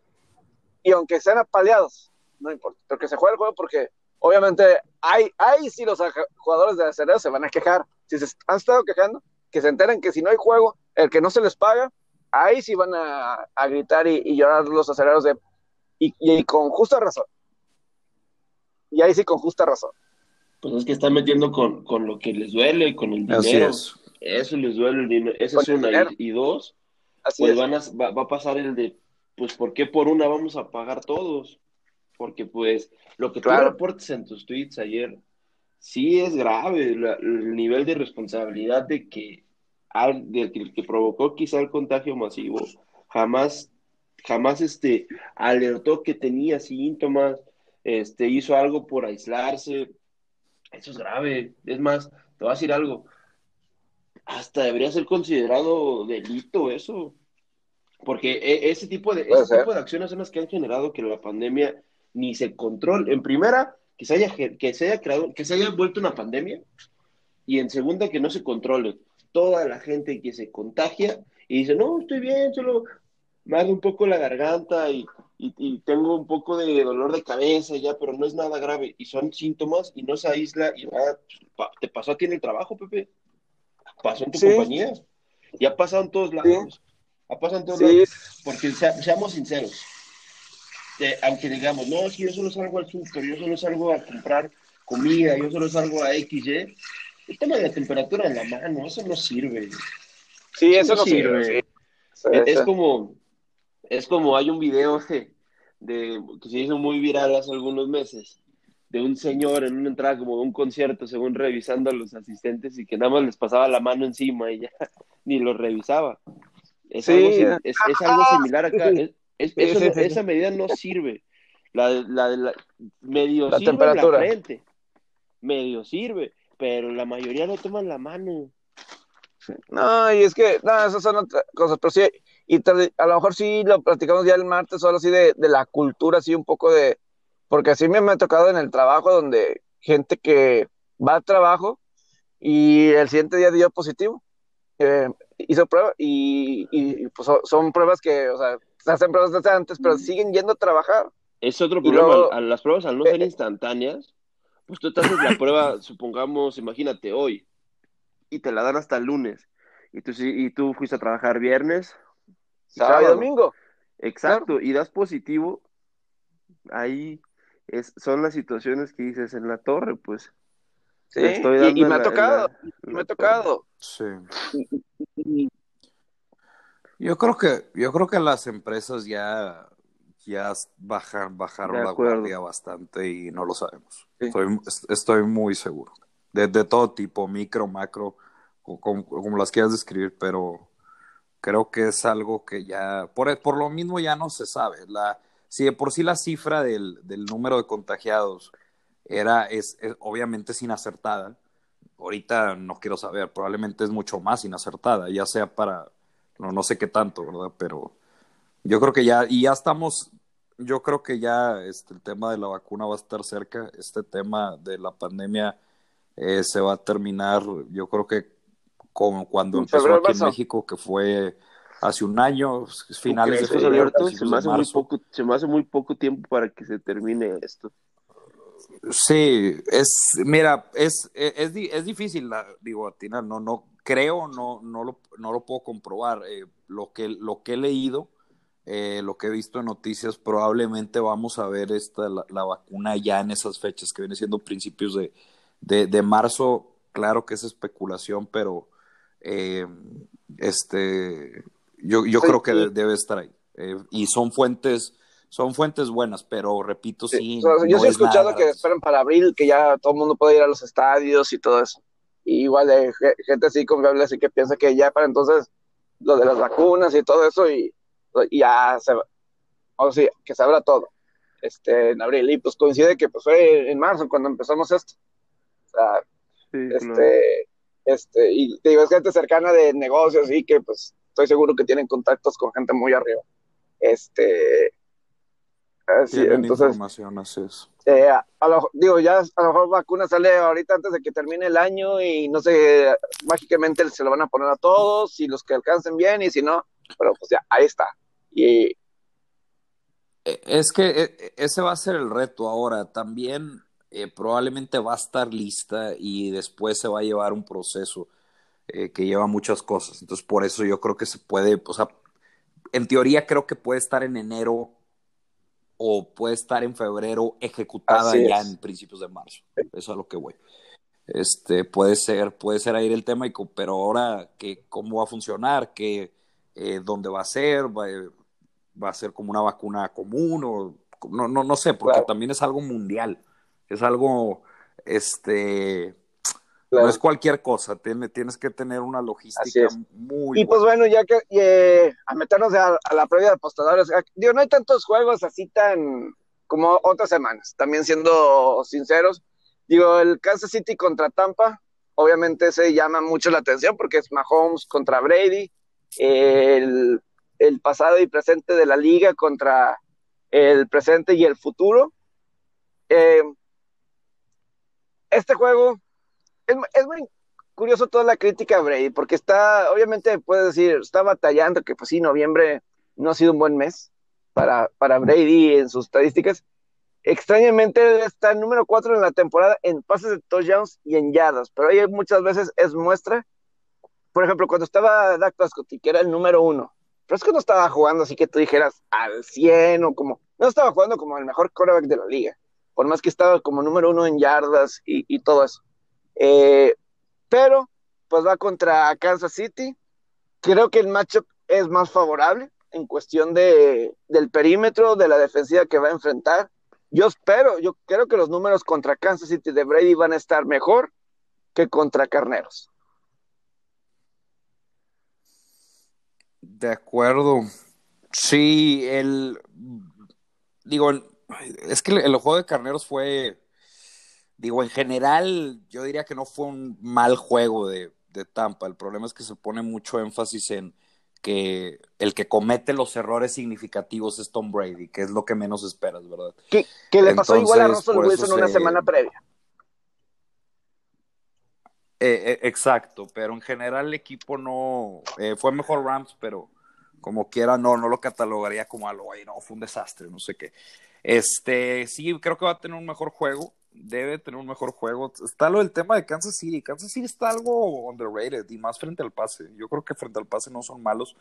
Y aunque sean apaleados, no importa. Pero que se juegue el juego porque obviamente hay, hay sí los jugadores de acerero se van a quejar si se han estado quejando, que se enteren que si no hay juego, el que no se les paga, ahí sí van a, gritar y, llorar los aceleros de y, con justa razón. Y ahí sí con justa razón. Pues es que están metiendo con, lo que les duele, con el dinero. Eso les duele el dinero. Esa es una. Y, dos, pues van a, va, a pasar el de pues ¿por qué por una vamos a pagar todos? Porque pues lo que tú reportes en tus tweets ayer, sí es grave el nivel de responsabilidad de que, de que, que provocó quizá el contagio masivo, jamás, jamás este, alertó que tenía síntomas, este, hizo algo por aislarse, eso es grave. Es más, te voy a decir algo, hasta debería ser considerado delito eso. Porque e, ese tipo de, ese tipo de acciones son las que han generado que la pandemia ni se controle. En primera, que se haya, que se haya creado, que se haya vuelto una pandemia. Y en segunda, que no se controle. Toda la gente que se contagia y dice, no, estoy bien, solo me arde un poco la garganta y, y, tengo un poco de dolor de cabeza ya, pero no es nada grave. Y son síntomas y no se aísla y va, te pasó a ti en el trabajo, Pepe. Pasó en tu compañía. Y ha pasado en todos lados. Ha pasado en todos lados. Porque seamos sinceros. aunque digamos, no, si yo solo salgo al súper, yo solo salgo a comprar comida, yo solo salgo a XY, el tema de la temperatura en la mano, eso no sirve. Sí, eso, no sirve. Es, como, es como hay un video de, de, que se hizo muy viral hace algunos meses, de un señor en una entrada como de un concierto, según revisando a los asistentes y que nada más les pasaba la mano encima y ya ni lo revisaba. Es, algo, es, algo, similar acá. esa medida no sirve. La, la, la medio la sirve temperatura. la frente. Medio sirve, pero la mayoría no toman la mano. No, y es que, no, esas son otras cosas, pero sí, y a lo mejor sí lo platicamos ya el martes, solo así de, de la cultura, así un poco de, porque así me, me ha tocado en el trabajo donde gente que va al trabajo y el siguiente día dio positivo, eh, hizo prueba y, y pues son pruebas que, o sea, se hacen pruebas desde antes, pero siguen yendo a trabajar. Es otro problema, las pruebas al no ser eh, instantáneas, pues tú te haces la prueba, supongamos, imagínate hoy, y te la dan hasta el lunes, y tú, y tú fuiste a trabajar viernes, sábado, y domingo. Exacto, y das positivo, ahí es, son las situaciones que dices en la torre, pues. Sí, y, me ha tocado, me ha tocado. Sí. Yo creo que, yo creo que las empresas ya, ya bajan, bajaron la guardia bastante y no lo sabemos. Estoy, estoy muy seguro. De, de, todo tipo, micro, macro, como, como, las quieras describir, pero creo que es algo que ya, por, por lo mismo ya no se sabe. La, si de por sí la cifra del, del número de contagiados era, es, obviamente es inacertada, ahorita no quiero saber, probablemente es mucho más inacertada, ya sea para, no, no sé qué tanto, ¿verdad? Pero yo creo que ya, y ya estamos, yo creo que ya este, el tema de la vacuna va a estar cerca, este tema de la pandemia eh, se va a terminar, yo creo que como cuando empezó aquí en México, que fue hace un año, finales de febrero. Se me, hace muy poco, se me hace muy poco tiempo para que se termine esto. Sí, es, mira, es, es, es difícil, digo, Tina, no, no, creo, no, no, lo, no lo puedo comprobar. Eh, lo, que, lo que he leído, eh, lo que he visto en noticias, probablemente vamos a ver esta, la, vacuna ya en esas fechas, que viene siendo principios de, de, de marzo. Claro que es especulación, pero eh, este, yo, yo creo que debe estar ahí. Eh, y son fuentes, son fuentes buenas, pero repito, sí. yo sí he escuchado que esperan para abril, que ya todo el mundo puede ir a los estadios y todo eso. Y igual hay gente así confiable, así que piensa que ya para entonces lo de las vacunas y todo eso, y, ya se o sea, que se abra todo este, en abril. Y pues coincide que pues fue en marzo cuando empezamos esto. O sea, este, este, y te digo, es gente cercana de negocios y que pues estoy seguro que tienen contactos con gente muy arriba. Este, así, entonces, información, así es. Eh, a lo, digo, ya a lo mejor vacuna sale ahorita antes de que termine el año y no sé, mágicamente se lo van a poner a todos y los que alcancen bien y si no, pero pues ya, ahí está. Y e, es que e, ese va a ser el reto ahora. También eh, probablemente va a estar lista y después se va a llevar un proceso eh, que lleva muchas cosas. Entonces, por eso yo creo que se puede, o sea, en teoría creo que puede estar en enero o puede estar en febrero ejecutada ya en principios de marzo. Eso es a lo que voy. Este, puede ser, puede ser ahí el tema, pero ahora que cómo va a funcionar, que eh, dónde va a ser, va a ser como una vacuna común o no, no, no sé, porque también es algo mundial, es algo, este, no es cualquier cosa, tienes que tener una logística muy Y pues bueno, ya que eh, a meternos a, la previa de apostadores, digo, no hay tantos juegos así tan como otras semanas, también siendo sinceros, digo, el Kansas City contra Tampa, obviamente se llama mucho la atención porque es Mahomes contra Brady, el, el pasado y presente de la liga contra el presente y el futuro. Eh, este juego es, muy curioso toda la crítica a Brady, porque está, obviamente puedes decir, está batallando, que pues sí, noviembre no ha sido un buen mes para, para Brady en sus estadísticas. Extrañamente está el número 4 en la temporada en pases de touchdowns y en yardas, pero ahí muchas veces es muestra. Por ejemplo, cuando estaba Dak Prescott, que era el número 1, Prescott no estaba jugando así que tú dijeras al 100 o como, no estaba jugando como el mejor quarterback de la liga, por más que estaba como número uno en yardas y, y todo eso. Eh, pero, pues va contra Kansas City. Creo que el matchup es más favorable en cuestión de, del perímetro, de la defensiva que va a enfrentar. Yo espero, yo creo que los números contra Kansas City de Brady van a estar mejor que contra Carneros. De acuerdo. Sí, el. Digo, es que el juego de Carneros fue digo, en general, yo diría que no fue un mal juego de, Tampa. El problema es que se pone mucho énfasis en que el que comete los errores significativos es Tom Brady, que es lo que menos esperas, ¿verdad? Que, le pasó igual a Russell Wilson una semana previa. Eh, eh, exacto, pero en general el equipo no eh, fue mejor Rams, pero como quiera no, no lo catalogaría como algo, ahí no, fue un desastre, no sé qué. Este, sí, creo que va a tener un mejor juego debe tener un mejor juego. Está lo del tema de Kansas City. Kansas City está algo underrated y más frente al pase. Yo creo que frente al pase no son malos.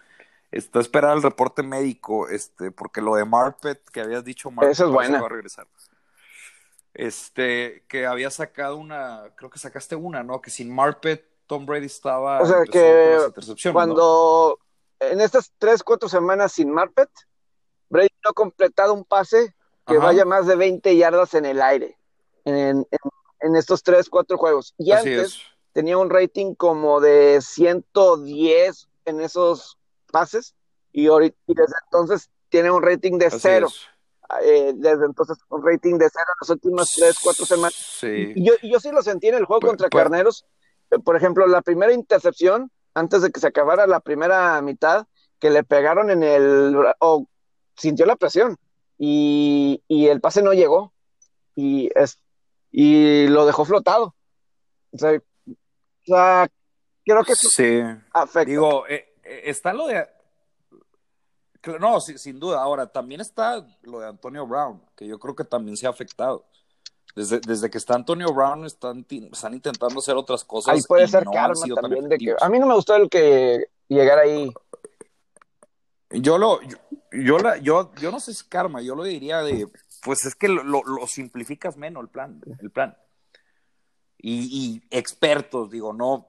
Está esperar el reporte médico, este, porque lo de Marpet que habías dicho, Marpet Eso es buena. va a regresar. Este, que había sacado una, creo que sacaste una, ¿no? Que sin Marpet, Tom Brady estaba. O sea que cuando en estas tres, cuatro semanas sin Marpet, Brady no ha completado un pase que vaya más de 20 yardas en el aire en, estos tres, cuatro juegos. Y antes tenía un rating como de 110 en esos pases y, ahorita, desde entonces tiene un rating de cero. Eh, desde entonces un rating de cero en las últimas tres, cuatro semanas. Sí. Y, yo, yo sí lo sentí en el juego pues, contra pues Carneros. Eh, por ejemplo, la primera intercepción, antes de que se acabara la primera mitad, que le pegaron en el... o sintió la presión y, y el pase no llegó. Y es, y lo dejó flotado. O sea, creo que eso sí. afecta. Digo, eh, eh, está lo de. No, sin duda. Ahora, también está lo de Antonio Brown, que yo creo que también se ha afectado. Desde, desde que está Antonio Brown, están, están intentando hacer otras cosas. Ahí puede ser karma también. De que, a mí no me gustó el que llegara ahí. Yo lo. Yo, yo, la, yo, yo no sé si karma, yo lo diría de pues es que lo, lo, simplificas menos el plan, el plan. Y, expertos, digo, no,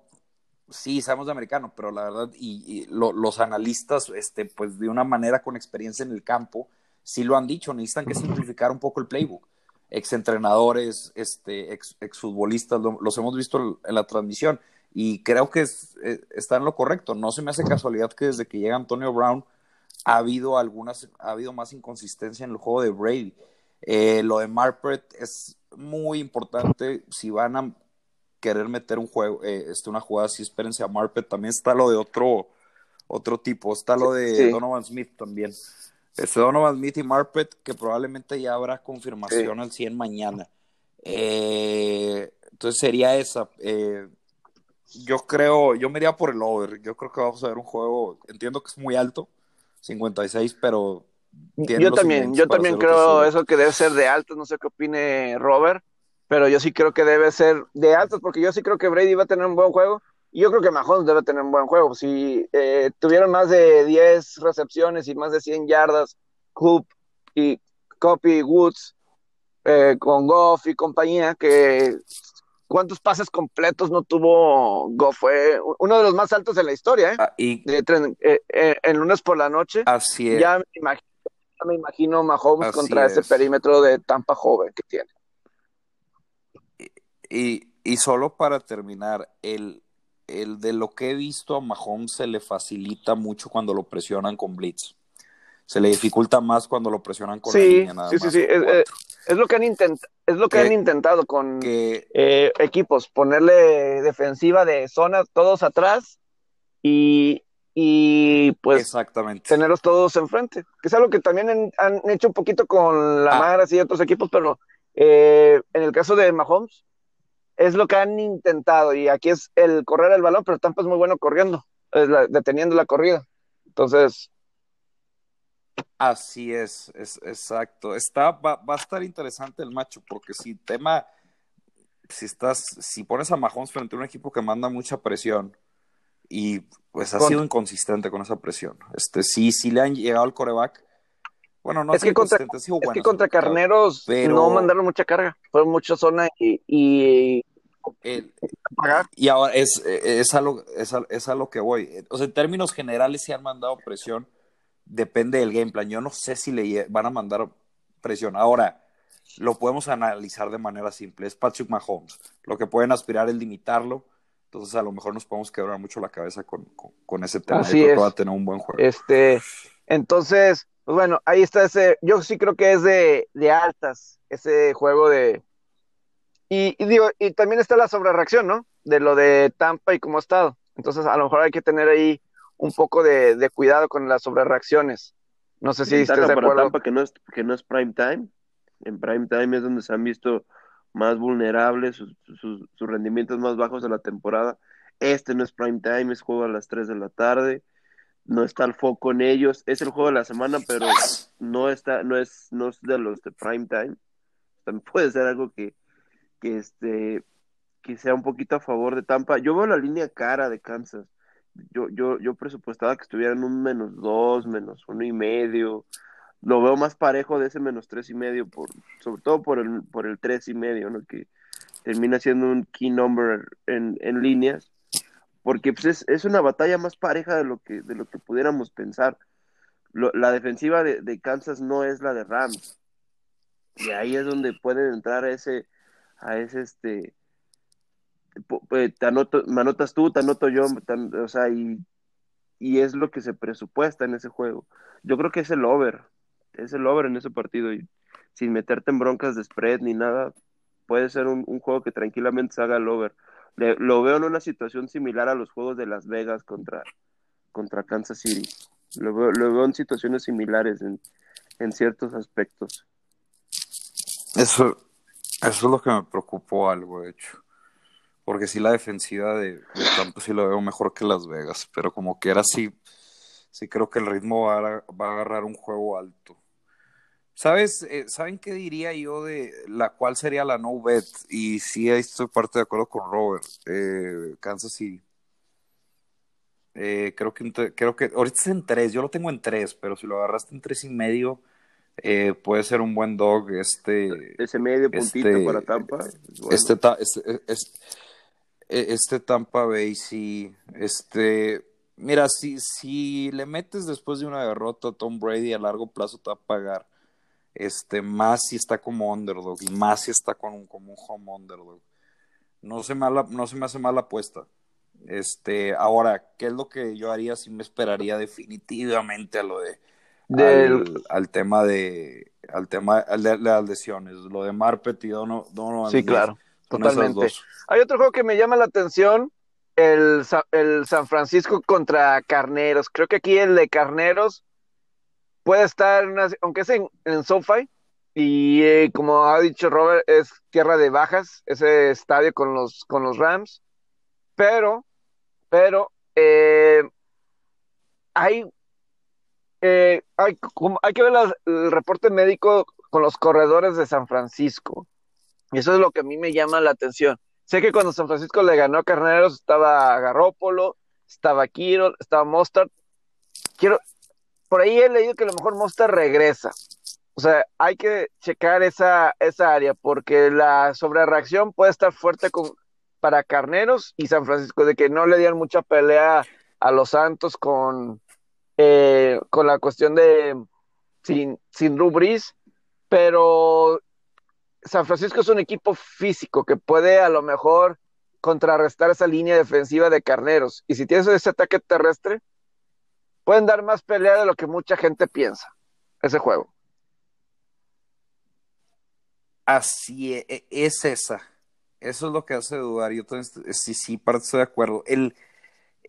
sí, sabemos de americano, pero la verdad, y, los analistas, este, pues de una manera con experiencia en el campo, sí lo han dicho, necesitan que simplificar un poco el playbook. Exentrenadores, este, ex, exfutbolistas, los hemos visto en la transmisión y creo que eh, está en lo correcto. No se me hace casualidad que desde que llega Antonio Brown ha habido algunas, ha habido más inconsistencia en el juego de Brady. Eh, lo de Marpret es muy importante. Si van a querer meter un juego, eh, este, una jugada así, espérense a Marpet. También está lo de otro, otro tipo. Está lo de Donovan Smith también. Este Donovan Smith y Marpet, que probablemente ya habrá confirmación al 100 mañana. Eh, entonces sería esa. yo creo, yo me iría por el over. Yo creo que vamos a ver un juego, entiendo que es muy alto, 56, pero yo también, yo también creo eso que debe ser de altos, no sé qué opine Robert, pero yo sí creo que debe ser de altos, porque yo sí creo que Brady va a tener un buen juego, y yo creo que Mahomes debe tener un buen juego. Si eh, tuvieron más de 10 recepciones y más de 100 yardas, Coop y Copy Woods, eh, con Goff y compañía, que cuántos pases completos no tuvo Goff, fue uno de los más altos de la historia, ¿eh? Ah, y de, eh, el lunes por la noche. Así es. Ya me imagino me imagino Mahomes contra ese perímetro de Tampa joven que tiene. Y, y solo para terminar, el, el de lo que he visto a Mahomes se le facilita mucho cuando lo presionan con blitz. Se le dificulta más cuando lo presionan con sí, la línea sí, sí, sí, es, lo que han intentado, es lo que, han intentado con eh, equipos, ponerle defensiva de zona todos atrás y, y pues Exactamente. tenerlos todos enfrente. Que es algo que también han, hecho un poquito con la ah. y otros equipos, pero eh, en el caso de Mahomes, es lo que han intentado y aquí es el correr el balón, pero Tampa es muy bueno corriendo, deteniendo la corrida. Entonces... Así es, es exacto. Está, va, a estar interesante el macho, porque si tema, si estás, si pones a Mahomes frente a un equipo que manda mucha presión y pues ha sido inconsistente con esa presión. Este, sí, sí le han llegado al coreback. Bueno, no es que contra, es que contra Carneros no mandaron mucha carga, fue mucha zona y, y y ahora es, es, a lo, es, es, a, lo que voy. O sea, en términos generales, si han mandado presión, depende del game plan. Yo no sé si le van a mandar presión. Ahora, lo podemos analizar de manera simple. Es Patrick Mahomes. Lo que pueden aspirar es limitarlo. Entonces, a lo mejor nos podemos quebrar mucho la cabeza con, con, ese tema. Así va a tener un buen juego. Este, entonces, pues bueno, ahí está ese. Yo sí creo que es de, de altas ese juego de, y, digo, y también está la sobrereacción, ¿no? De lo de Tampa y cómo ha estado. Entonces, a lo mejor hay que tener ahí un poco de, cuidado con las sobrereacciones. No sé si estás de acuerdo. Tampa que no es, que no es prime time. En prime time es donde se han visto más vulnerables, sus, sus, rendimientos más bajos de la temporada. Este no es prime time, es juego a las 3 de la tarde. No está el foco en ellos. Es el juego de la semana, pero no está, no es, no es de los de prime time. También puede ser algo que, que este que sea un poquito a favor de Tampa. Yo veo la línea cara de Kansas. Yo, yo, yo presupuestaba que estuvieran un menos dos, menos uno y medio. Lo veo más parejo de ese menos tres y medio, por, sobre todo por el, por el tres y medio, ¿no? Que termina siendo un key number en, en líneas. Porque pues, es, es, una batalla más pareja de lo que, de lo que pudiéramos pensar. la defensiva de, de Kansas no es la de Rams. Y ahí es donde pueden entrar ese, a ese, este, eh, te anoto, me anotas tú, te anoto yo, o sea, y, y es lo que se presupuesta en ese juego. Yo creo que es el over, es el over en ese partido, y sin meterte en broncas de spread ni nada, puede ser un, juego que tranquilamente se haga el over. Lo veo en una situación similar a los juegos de Las Vegas contra, contra Kansas City. Lo veo, en situaciones similares en, en ciertos aspectos. Eso, eso es lo que me preocupó algo, de hecho. Porque sí, la defensiva de, Tampa sí lo veo mejor que Las Vegas. Pero como que era así, sí creo que el ritmo va a, va a agarrar un juego alto. ¿Sabes? Eh, ¿Saben qué diría yo de la cual sería la no bet? Y sí, ahí estoy parte de acuerdo con Robert. Eh, Kansas City. Eh, creo que creo que ahorita es en tres, yo lo tengo en tres, pero si lo agarraste en tres y medio, eh, puede ser un buen dog. Este, Ese medio puntito este, para Tampa. Este, este, este, Tampa Bay, sí. Este, mira, si, si le metes después de una derrota a Tom Brady a largo plazo te va a pagar. Este, más si está como underdog y más si está con, como un home underdog. No se, me no se me hace mala apuesta. Este, ahora, ¿qué es lo que yo haría si me esperaría definitivamente a lo de del... Al, tema de al tema de, las lesiones, lo de Marpet y Dono, Sí, claro, totalmente. Hay otro juego que me llama la atención, el, el San Francisco contra Carneros. Creo que aquí el de Carneros puede estar, aunque es en, en SoFi, y eh, como ha dicho Robert, es tierra de bajas, ese estadio con los, con los Rams, pero, pero, eh, hay eh, hay, hay, que ver el reporte médico con los corredores de San Francisco. Y eso es lo que a mí me llama la atención. Sé que cuando San Francisco le ganó a Carneros estaba Garrópolo, estaba Kiro, estaba Mostard. Quiero, por ahí he leído que a lo mejor Mostard regresa. O sea, hay que checar esa, esa área porque la sobrereacción puede estar fuerte con, para Carneros y San Francisco, de que no le dieran mucha pelea a los Santos con, eh, con la cuestión de sin, sin Drew pero San Francisco es un equipo físico que puede a lo mejor contrarrestar esa línea defensiva de carneros. Y si tienes ese ataque terrestre, pueden dar más pelea de lo que mucha gente piensa, ese juego. Así es, e, es esa. Eso es lo que hace dudar. Yo sí, sí, parte estoy de acuerdo. El,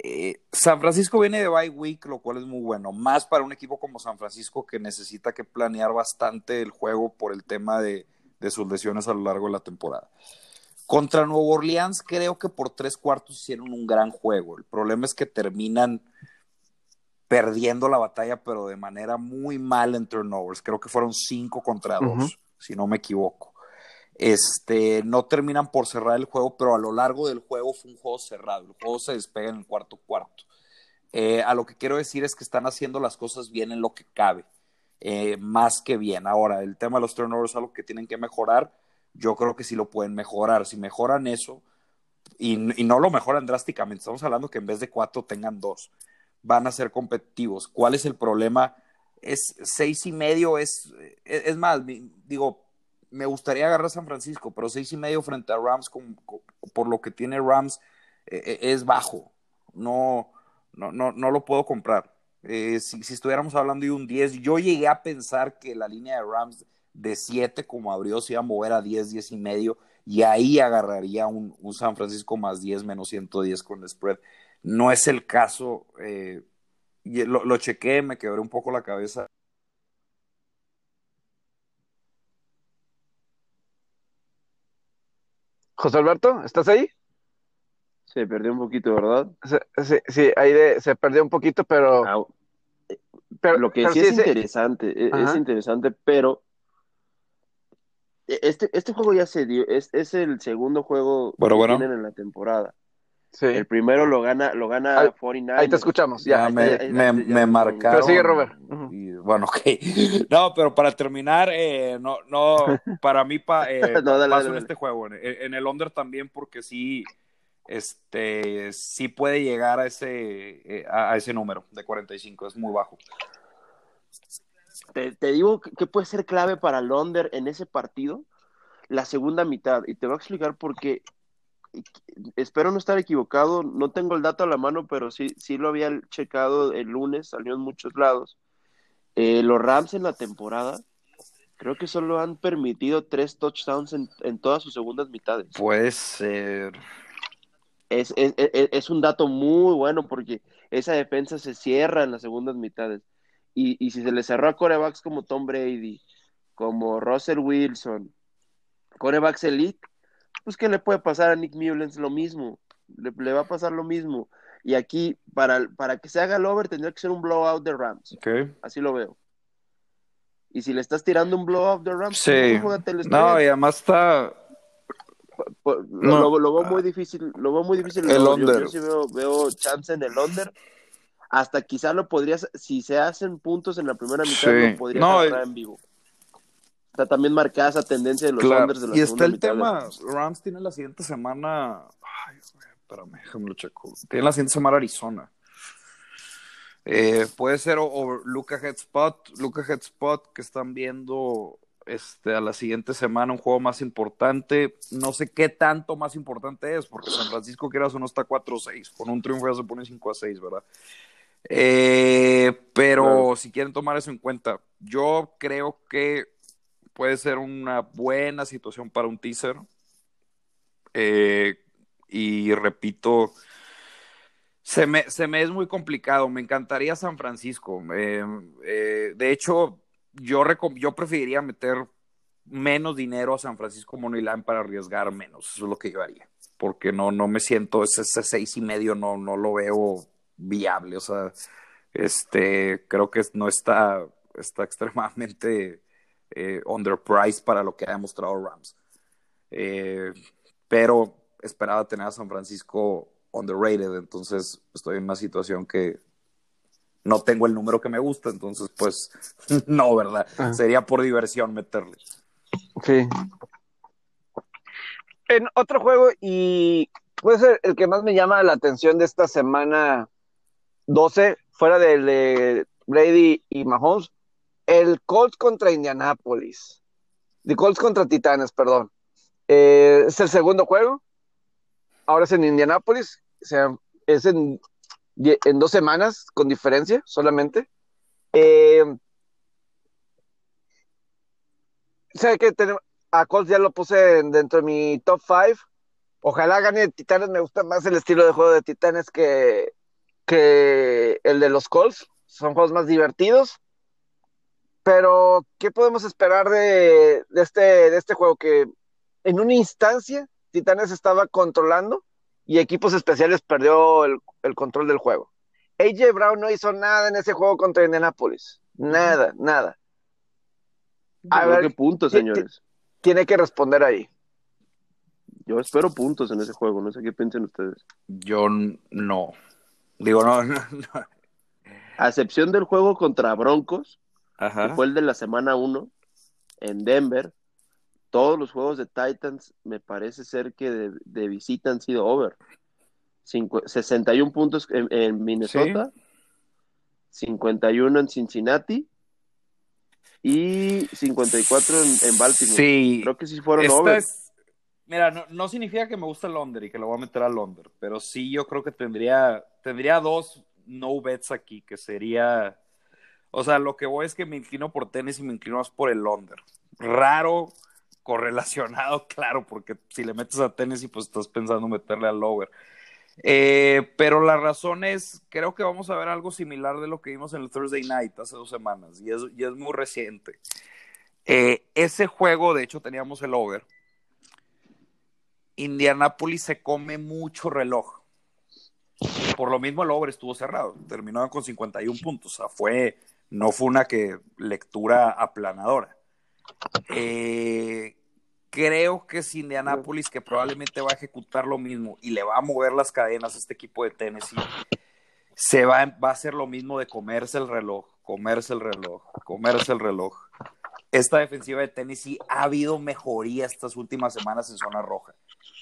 eh, San Francisco viene de bye week, lo cual es muy bueno. Más para un equipo como San Francisco que necesita que planear bastante el juego por el tema de, de sus lesiones a lo largo de la temporada. Contra Nuevo Orleans creo que por tres cuartos hicieron un gran juego. El problema es que terminan perdiendo la batalla, pero de manera muy mal en turnovers. Creo que fueron cinco contra dos, si no me equivoco. Este, no terminan por cerrar el juego, pero a lo largo del juego fue un juego cerrado. El juego se despega en el cuarto cuarto. Eh, a lo que quiero decir es que están haciendo las cosas bien en lo que cabe, eh, más que bien. Ahora, el tema de los turnovers es algo que tienen que mejorar. Yo creo que sí lo pueden mejorar. Si mejoran eso, y, y no lo mejoran drásticamente, estamos hablando que en vez de cuatro tengan dos van a ser competitivos. ¿Cuál es el problema? Es seis y medio, es, es, más, digo, me gustaría agarrar a San Francisco, pero seis y medio frente a Rams, por lo que tiene Rams, e, e, es bajo. No, no, no, no lo puedo comprar. Eh, si, estuviéramos hablando de un 10, yo llegué a pensar que la línea de Rams de 7 como abrió se iba a mover a 10, 10 y medio, y ahí agarraría un, San Francisco más 10 menos 110 con el spread. No es el caso. Eh, lo, lo chequé, me quebré un poco la cabeza. José Alberto, ¿estás ahí? Se perdió un poquito, ¿verdad? Sí, sí, ahí se perdió un poquito, pero... Ah, pero lo que sí es interesante, e, es, interesante, pero e, este, este juego ya se dio, es, es el segundo juego que tienen en la temporada. El primero lo gana, lo gana ahí, 49. Ahí te escuchamos. Ya, me, me, marcaron. Pero sigue Robert. bueno, ok. No, pero para terminar, eh, no, no, para mí pa, eh, paso en este juego. En, el under también, porque sí, este, sí puede llegar a ese, eh, a, ese número de 45. Es muy bajo. Te, te digo que puede ser clave para el under en ese partido, la segunda mitad. Y te voy a explicar por qué espero no estar equivocado, no tengo el dato a la mano, pero sí, sí lo había checado el lunes, salió en muchos lados. Eh, los Rams en la temporada, creo que solo han permitido tres touchdowns en, todas sus segundas mitades. Puede ser. Es, es, es, un dato muy bueno porque esa defensa se cierra en las segundas mitades. Y, y si se le cerró a corebacks como Tom Brady, como Russell Wilson, corebacks elite, pues ¿qué le puede pasar a Nick Mullens? Lo mismo, le, va a pasar lo mismo. Y aquí, para, para que se haga el over, tendría que ser un blowout de Rams. Así lo veo. Y si le estás tirando un blowout de Rams, sí. no, y además está... Lo, veo muy difícil, lo veo muy difícil. El under. Yo, sí veo, veo, chance en el under. Hasta quizá lo podrías, si se hacen puntos en la primera mitad, lo podrías no, en vivo está también marcada esa tendencia de los Unders de la Y está el tema, Rams tiene la siguiente semana, ay, espérame, déjame lo checo. Tiene la siguiente semana Arizona. Eh, puede ser o, Luca Headspot, Luca Headspot que están viendo este, a la siguiente semana un juego más importante. No sé qué tanto más importante es, porque San Francisco, quieras o no, está 4-6. Con un triunfo ya se pone 5-6, ¿verdad? Eh, pero si quieren tomar eso en cuenta, yo creo que puede ser una buena situación para un teaser. Eh, y repito, se me, se me, es muy complicado. Me encantaría San Francisco. Eh, eh, de hecho, yo, yo preferiría meter menos dinero a San Francisco Moneyline para arriesgar menos. Eso es lo que yo haría. Porque no, no me siento, ese, ese seis y medio no, no lo veo viable. O sea, este, creo que no está, está extremadamente eh, underpriced para lo que ha demostrado Rams. Eh, pero esperaba tener a San Francisco underrated, entonces estoy en una situación que no tengo el número que me gusta, entonces pues no, ¿verdad? Sería por diversión meterle. Sí. En otro juego, y puede ser el que más me llama la atención de esta semana 12, fuera del de Brady y Mahomes, el Colts contra Indianapolis. De Colts contra Titanes, perdón. Eh, es el segundo juego. Ahora es en Indianapolis. O sea, es en, dos semanas con diferencia solamente. Eh, que tenemos, a Colts ya lo puse dentro de mi top 5. Ojalá gane Titanes. Me gusta más el estilo de juego de Titanes que, que el de los Colts. Son juegos más divertidos. Pero, ¿qué podemos esperar de, este, de este juego? Que en una instancia Titanes estaba controlando y equipos especiales perdió el, control del juego. AJ Brown no hizo nada en ese juego contra Indianapolis. Nada, nada. A ver, qué puntos, señores. Tiene que responder ahí. Yo espero puntos en ese juego, no sé qué piensen ustedes. Yo no. Digo, no, no, A excepción del juego contra Broncos, que fue el de la semana 1 en Denver, todos los juegos de Titans me parece ser que de, visita han sido over. 61 puntos en, Minnesota, 51 en Cincinnati y 54 en, en Baltimore. Sí. Creo que sí fueron over. Mira, no, significa que me guste Londres y que lo voy a meter a Londres, pero sí yo creo que tendría, tendría dos no bets aquí, que sería, o sea, lo que voy es que me inclino por tenis y me inclino más por el Londres. Raro, correlacionado, claro, porque si le metes a tenis y pues estás pensando meterle al lower. Eh, pero la razón es, creo que vamos a ver algo similar de lo que vimos en el Thursday Night hace dos semanas, y es, muy reciente. Eh, ese juego, de hecho, teníamos el over Indianapolis se come mucho reloj. Por lo mismo el over estuvo cerrado, terminó con 51 puntos, o sea, fue, no fue una que lectura aplanadora. Eh, creo que es Indianapolis que probablemente va a ejecutar lo mismo y le va a mover las cadenas a este equipo de Tennessee. Se va, va a hacer lo mismo de comerse el reloj, comerse el reloj, comerse el reloj. Esta defensiva de Tennessee ha habido mejoría estas últimas semanas en zona roja.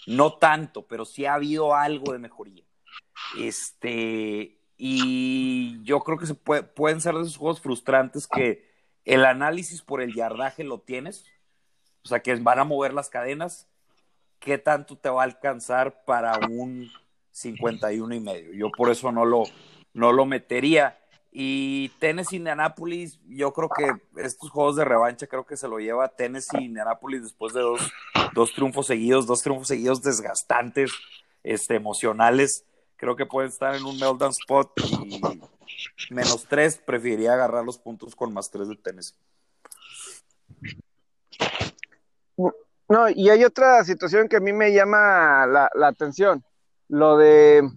No tanto, pero sí ha habido algo de mejoría. Este, y yo creo que se pueden ser de esos juegos frustrantes que el análisis por el yardaje lo tienes, o sea, que van a mover las cadenas, ¿qué tanto te va a alcanzar para un 51 y medio? Yo por eso no lo, no lo metería. Y Tennessee Indianapolis, yo creo que estos juegos de revancha creo que se lo lleva Tennessee Indianapolis después de dos, dos triunfos seguidos, dos triunfos seguidos desgastantes, este, emocionales. Creo que pueden estar en un meltdown spot y menos tres, preferiría agarrar los puntos con más tres de Tennessee. No, y hay otra situación que a mí me llama la, la atención. Lo de,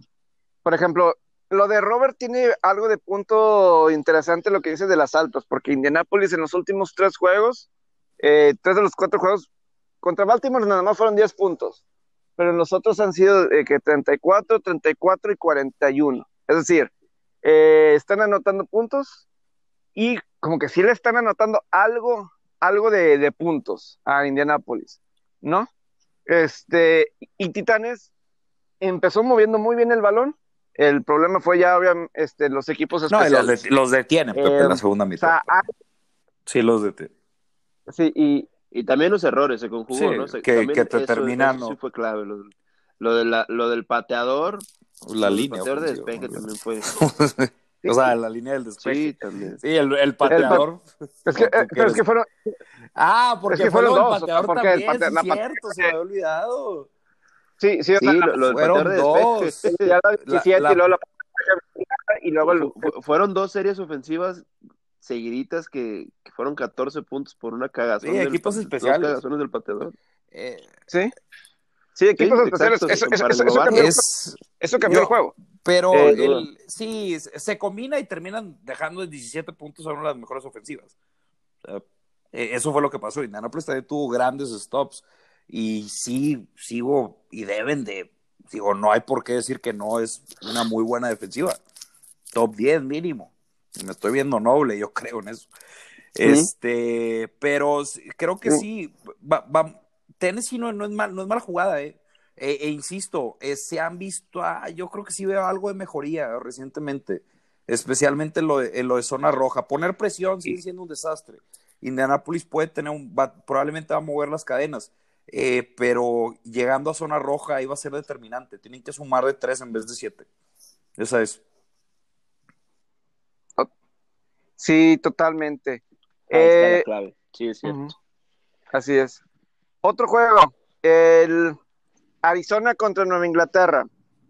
por ejemplo, lo de Robert tiene algo de punto interesante lo que dice de las altas, porque Indianapolis en los últimos tres juegos, eh, tres de los cuatro juegos, contra Baltimore nada más fueron 10 puntos, pero los otros han sido eh, que 34, 34 y 41. Es decir, eh, están anotando puntos y como que sí le están anotando algo, algo de, de puntos a Indianapolis, ¿no? Este, y Titanes empezó moviendo muy bien el balón, el problema fue ya, obviamente, este, los equipos especiales. No, los, detienen, Pepe, en la eh, segunda mitad. Sí, los detienen. Sí, y, y también los errores se conjugó, ¿no? que, que, te terminan. Eso sí fue clave. Lo, de la, lo del pateador. La línea. El pateador de despeje también fue. o sea, la línea del despeje. Sí, también. Sí, el, el pateador. es, que, eh, es que fueron. Ah, porque es que fueron dos. El pateador porque también, el pateador, cierto, se me había olvidado. Sí, sí, lo, fueron dos. y luego fueron dos series ofensivas seguiditas que, fueron 14 puntos por una cagazón. Sí, equipos especiales. cagazones del pateador. Eh, sí. Sí, equipos especiales. Eso, eso, eso, cambió, el juego. Pero el, sí, se combina y terminan dejando 17 puntos a una de las mejores ofensivas. Eh, eso fue lo que pasó. Indianapolis también tuvo grandes stops. Y sí, sigo, y deben de, digo, no hay por qué decir que no es una muy buena defensiva. Top 10 mínimo. Me estoy viendo noble, yo creo en eso. Este, pero creo que sí, va, va, Tennessee no, no, es mal, no es mala jugada, eh. E, e insisto, eh, se han visto, ah, yo creo que sí veo algo de mejoría recientemente. especialmente lo de, en lo de zona roja. Poner presión sigue siendo un desastre. Indianapolis puede tener un, probablemente va a mover las cadenas, eh, pero llegando a zona roja ahí va a ser determinante. Tienen que sumar de tres en vez de siete. Esa es. Sí, totalmente. Ahí está la clave. Sí, es cierto. Así es. Otro juego, el Arizona contra Nueva Inglaterra.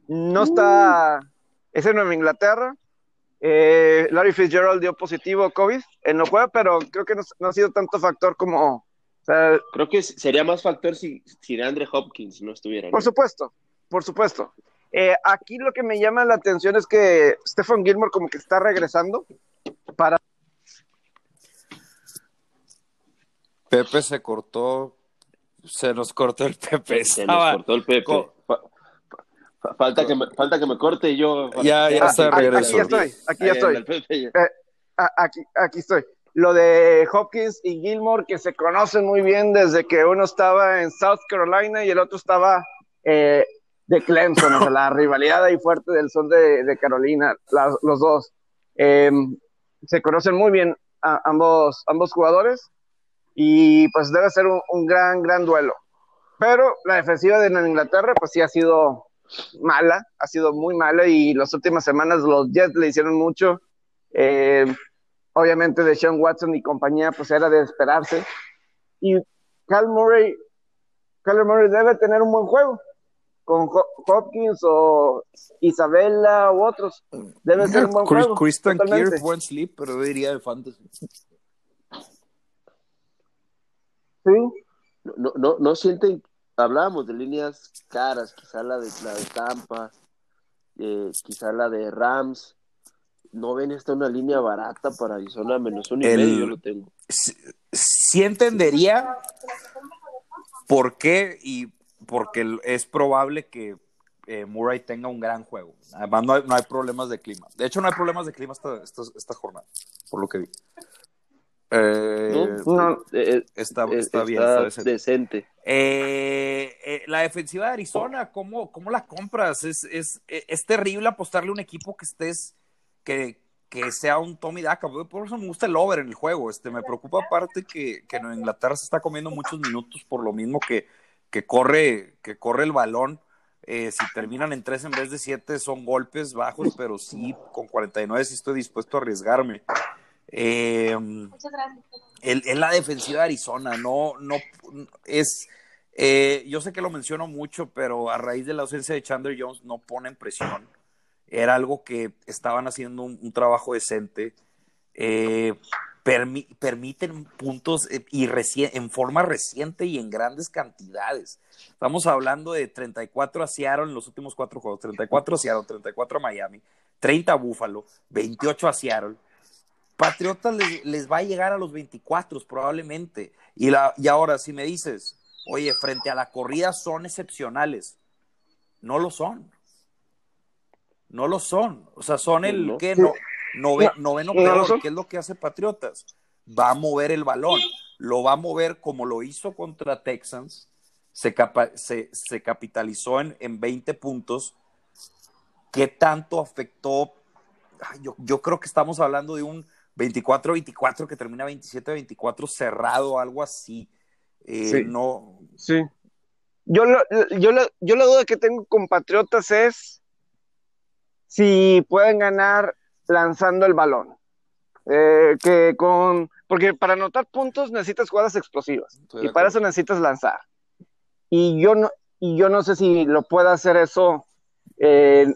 No está, es en Nueva Inglaterra. Eh, Larry Fitzgerald dio positivo COVID en lo juego, pero creo que no, ha sido tanto factor como. creo que sería más factor si, si Andre Hopkins no estuviera. Por supuesto, por supuesto. Eh, aquí lo que me llama la atención es que Stephen Gilmore como que está regresando para Pepe se cortó, se nos cortó el Pepe. Se nos cortó el Pepe. falta, que me, falta que me corte y yo. Ya, ya está regreso. Aquí ya estoy, aquí ya estoy. Eh, aquí, aquí estoy. Lo de Hopkins y Gilmore, que se conocen muy bien desde que uno estaba en South Carolina y el otro estaba eh, de Clemson, o sea, la rivalidad ahí fuerte del sol de, Carolina, los dos. Em, se conocen muy bien ambos, ambos jugadores y pues debe ser un, gran, gran duelo. Pero la defensiva de Inglaterra pues sí ha sido mala, ha sido muy mala y las últimas semanas los Jets le hicieron mucho. Eh, obviamente de Sean Watson y compañía pues era de esperarse. Y Cal Murray, Cal Murray debe tener un buen juego con Hopkins o Isabella u otros. Debe ser un buen juego. Christian Kirk, buen sleep, pero diría de fantasy. No, no, no sienten, hablábamos de líneas caras, quizá la de, la de Tampa, eh, quizá la de Rams. ¿No ven esta una línea barata para Arizona menos uno y medio? Yo lo tengo. Sí, entendería por qué y porque es probable que eh, Murray tenga un gran juego. Además, no hay, no hay, problemas de clima. De hecho, no hay problemas de clima esta, esta, esta jornada, por lo que vi. Eh, está, eh, está, bien, está decente. la defensiva de Arizona, ¿cómo, cómo la compras? Es, es, es, terrible apostarle a un equipo que estés, que, que sea un Tommy Daka. Por eso me gusta el over en el juego. Este, me preocupa aparte que, que en Inglaterra se está comiendo muchos minutos por lo mismo que, que, corre, que corre el balón. si terminan en tres en vez de siete son golpes bajos, pero sí, con 49 sí estoy dispuesto a arriesgarme. Eh, Muchas gracias. Es la defensiva de Arizona, no, no es. Eh, yo sé que lo menciono mucho, pero a raíz de la ausencia de Chandler Jones no ponen presión. Era algo que estaban haciendo un, trabajo decente. Eh, permiten puntos eh, y en forma reciente y en grandes cantidades. Estamos hablando de 34 a Seattle en los últimos cuatro juegos, 34 a Seattle, 34 a Miami, 30 a Buffalo, 28 a Seattle, Patriotas les, va a llegar a los 24 probablemente. Y, la, y ahora, si me dices, oye, frente a la corrida son excepcionales, no lo son. No lo son. O sea, son el que no, noveno peor, ¿qué es lo que hace Patriotas? Va a mover el balón. Lo va a mover como lo hizo contra Texans. Se, se, capitalizó en, en 20 puntos. ¿Qué tanto afectó? yo, yo creo que estamos hablando de un 24-24 que termina 27-24 cerrado, algo así. Eh, sí. No. Sí. Yo, yo, yo la duda que tengo con Patriotas es si pueden ganar lanzando el balón. Eh, que con. Porque para anotar puntos necesitas jugadas explosivas. y para eso necesitas lanzar. Y yo no, y yo no sé si lo puede hacer eso eh,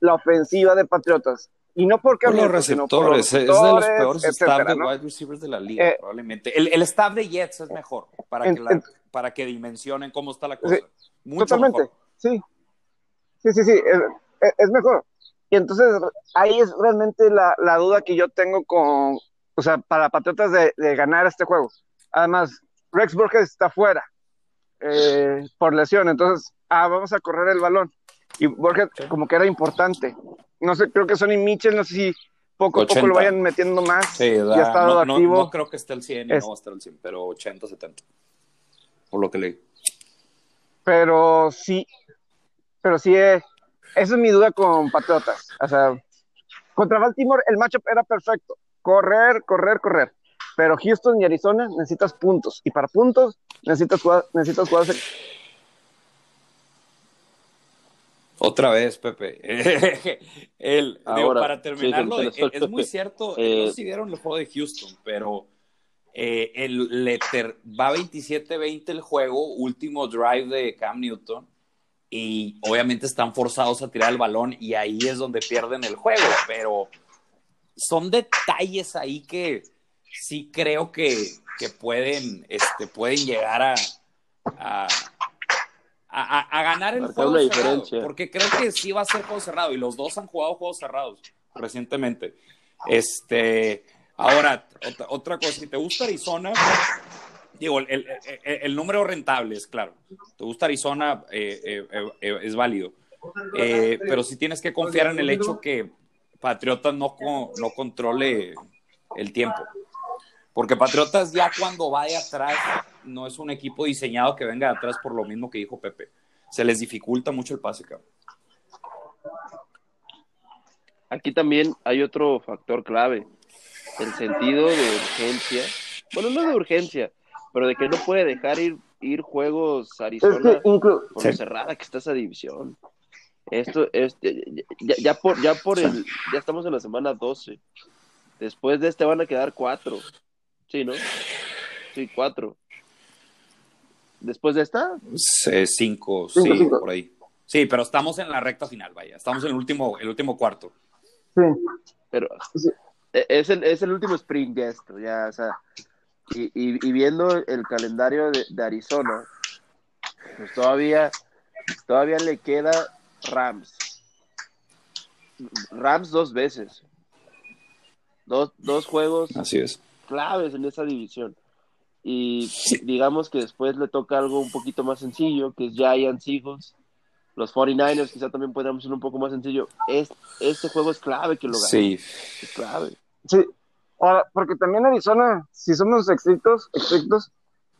la ofensiva de Patriotas. Y no porque por los receptores, es de los peores staff de wide receivers de la liga, eh, probablemente. El, el, staff de Jets es mejor para, que, la, para que dimensionen cómo está la cosa. Mucho totalmente, mejor. sí. Sí, sí, sí, es, es, mejor. Y entonces ahí es realmente la, la, duda que yo tengo con, o sea, para Patriotas de, de ganar este juego. Además, Rex Burkhead está fuera eh, por lesión, entonces, ah, vamos a correr el balón. Y Burkhead como que era importante no sé, creo que Sonny Mitchell, no sé si poco a poco lo vayan metiendo más. Sí, ya ha estado no, activo. No, creo que esté al 100 y no va a estar al 100, pero 80, 70. Por lo que leí. Pero sí, pero sí, eh, esa es mi duda con Patriotas. O sea, contra Baltimore el matchup era perfecto. Correr, correr, correr. Pero Houston y Arizona necesitas puntos. Y para puntos necesitas jugar, necesitas jugar Otra vez, Pepe. el, para terminarlo, es, muy cierto, eh, no si vieron el juego de Houston, pero eh, el letter, va 27-20 el juego, último drive de Cam Newton, y obviamente están forzados a tirar el balón y ahí es donde pierden el juego, pero son detalles ahí que sí creo que, que pueden, este, pueden llegar a, a, a, ganar el juego cerrado, porque creo que sí va a ser juego cerrado y los dos han jugado juegos cerrados recientemente. Este, ahora, otra, cosa, si te gusta Arizona, digo, el, número rentable es claro. Te gusta Arizona, eh, eh, eh, es válido. pero si tienes que confiar en el hecho que Patriotas no, no controle el tiempo. Porque Patriotas ya cuando va de atrás no es un equipo diseñado que venga de atrás por lo mismo que dijo Pepe. Se les dificulta mucho el pase, cabrón. Aquí también hay otro factor clave, el sentido de urgencia. Bueno, no de urgencia, pero de que no puede dejar ir, ir juegos Arizona por lo cerrada que está esa división. Esto es ya, ya, por ya por el ya estamos en la semana 12. Después de este van a quedar cuatro. Sí, ¿no? Sí, cuatro. ¿Después de esta? cinco, sí, por ahí. Sí, pero estamos en la recta final, vaya. Estamos en el último, el último cuarto. Sí. Pero e, es el, es el último sprint de esto, ya, o sea. Y, y, viendo el calendario de, Arizona, pues todavía, todavía le queda Rams. Rams dos veces. Dos, dos juegos. Así es claves en esa división. Y digamos que después le toca algo un poquito más sencillo, que es Giants, Eagles. Los 49ers quizá también podríamos ser un poco más sencillo. Es, este juego es clave que lo gane. Sí. Es clave. Sí. Ahora, porque también Arizona, si somos estrictos, estrictos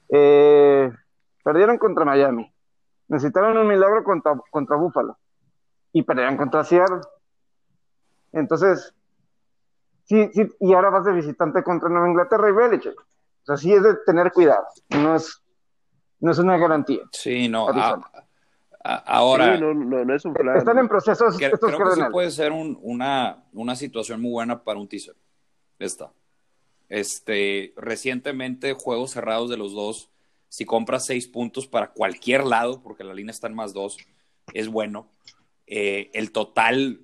eh, perdieron contra Miami. Necesitaron un milagro contra, contra Buffalo. Y perdieron contra Seattle. Entonces, sí, sí, y ahora vas de visitante contra Nueva Inglaterra y Belichick. O sea, sí es de tener cuidado, no es, no es una garantía. Sí, no. ahora. no, no, es un plan. Están en procesos. creo que sí puede ser una, una situación muy buena para un teaser. Esta. Este, recientemente, juegos cerrados de los dos. Si compras seis puntos para cualquier lado, porque la línea está en más dos, es bueno. Eh, el total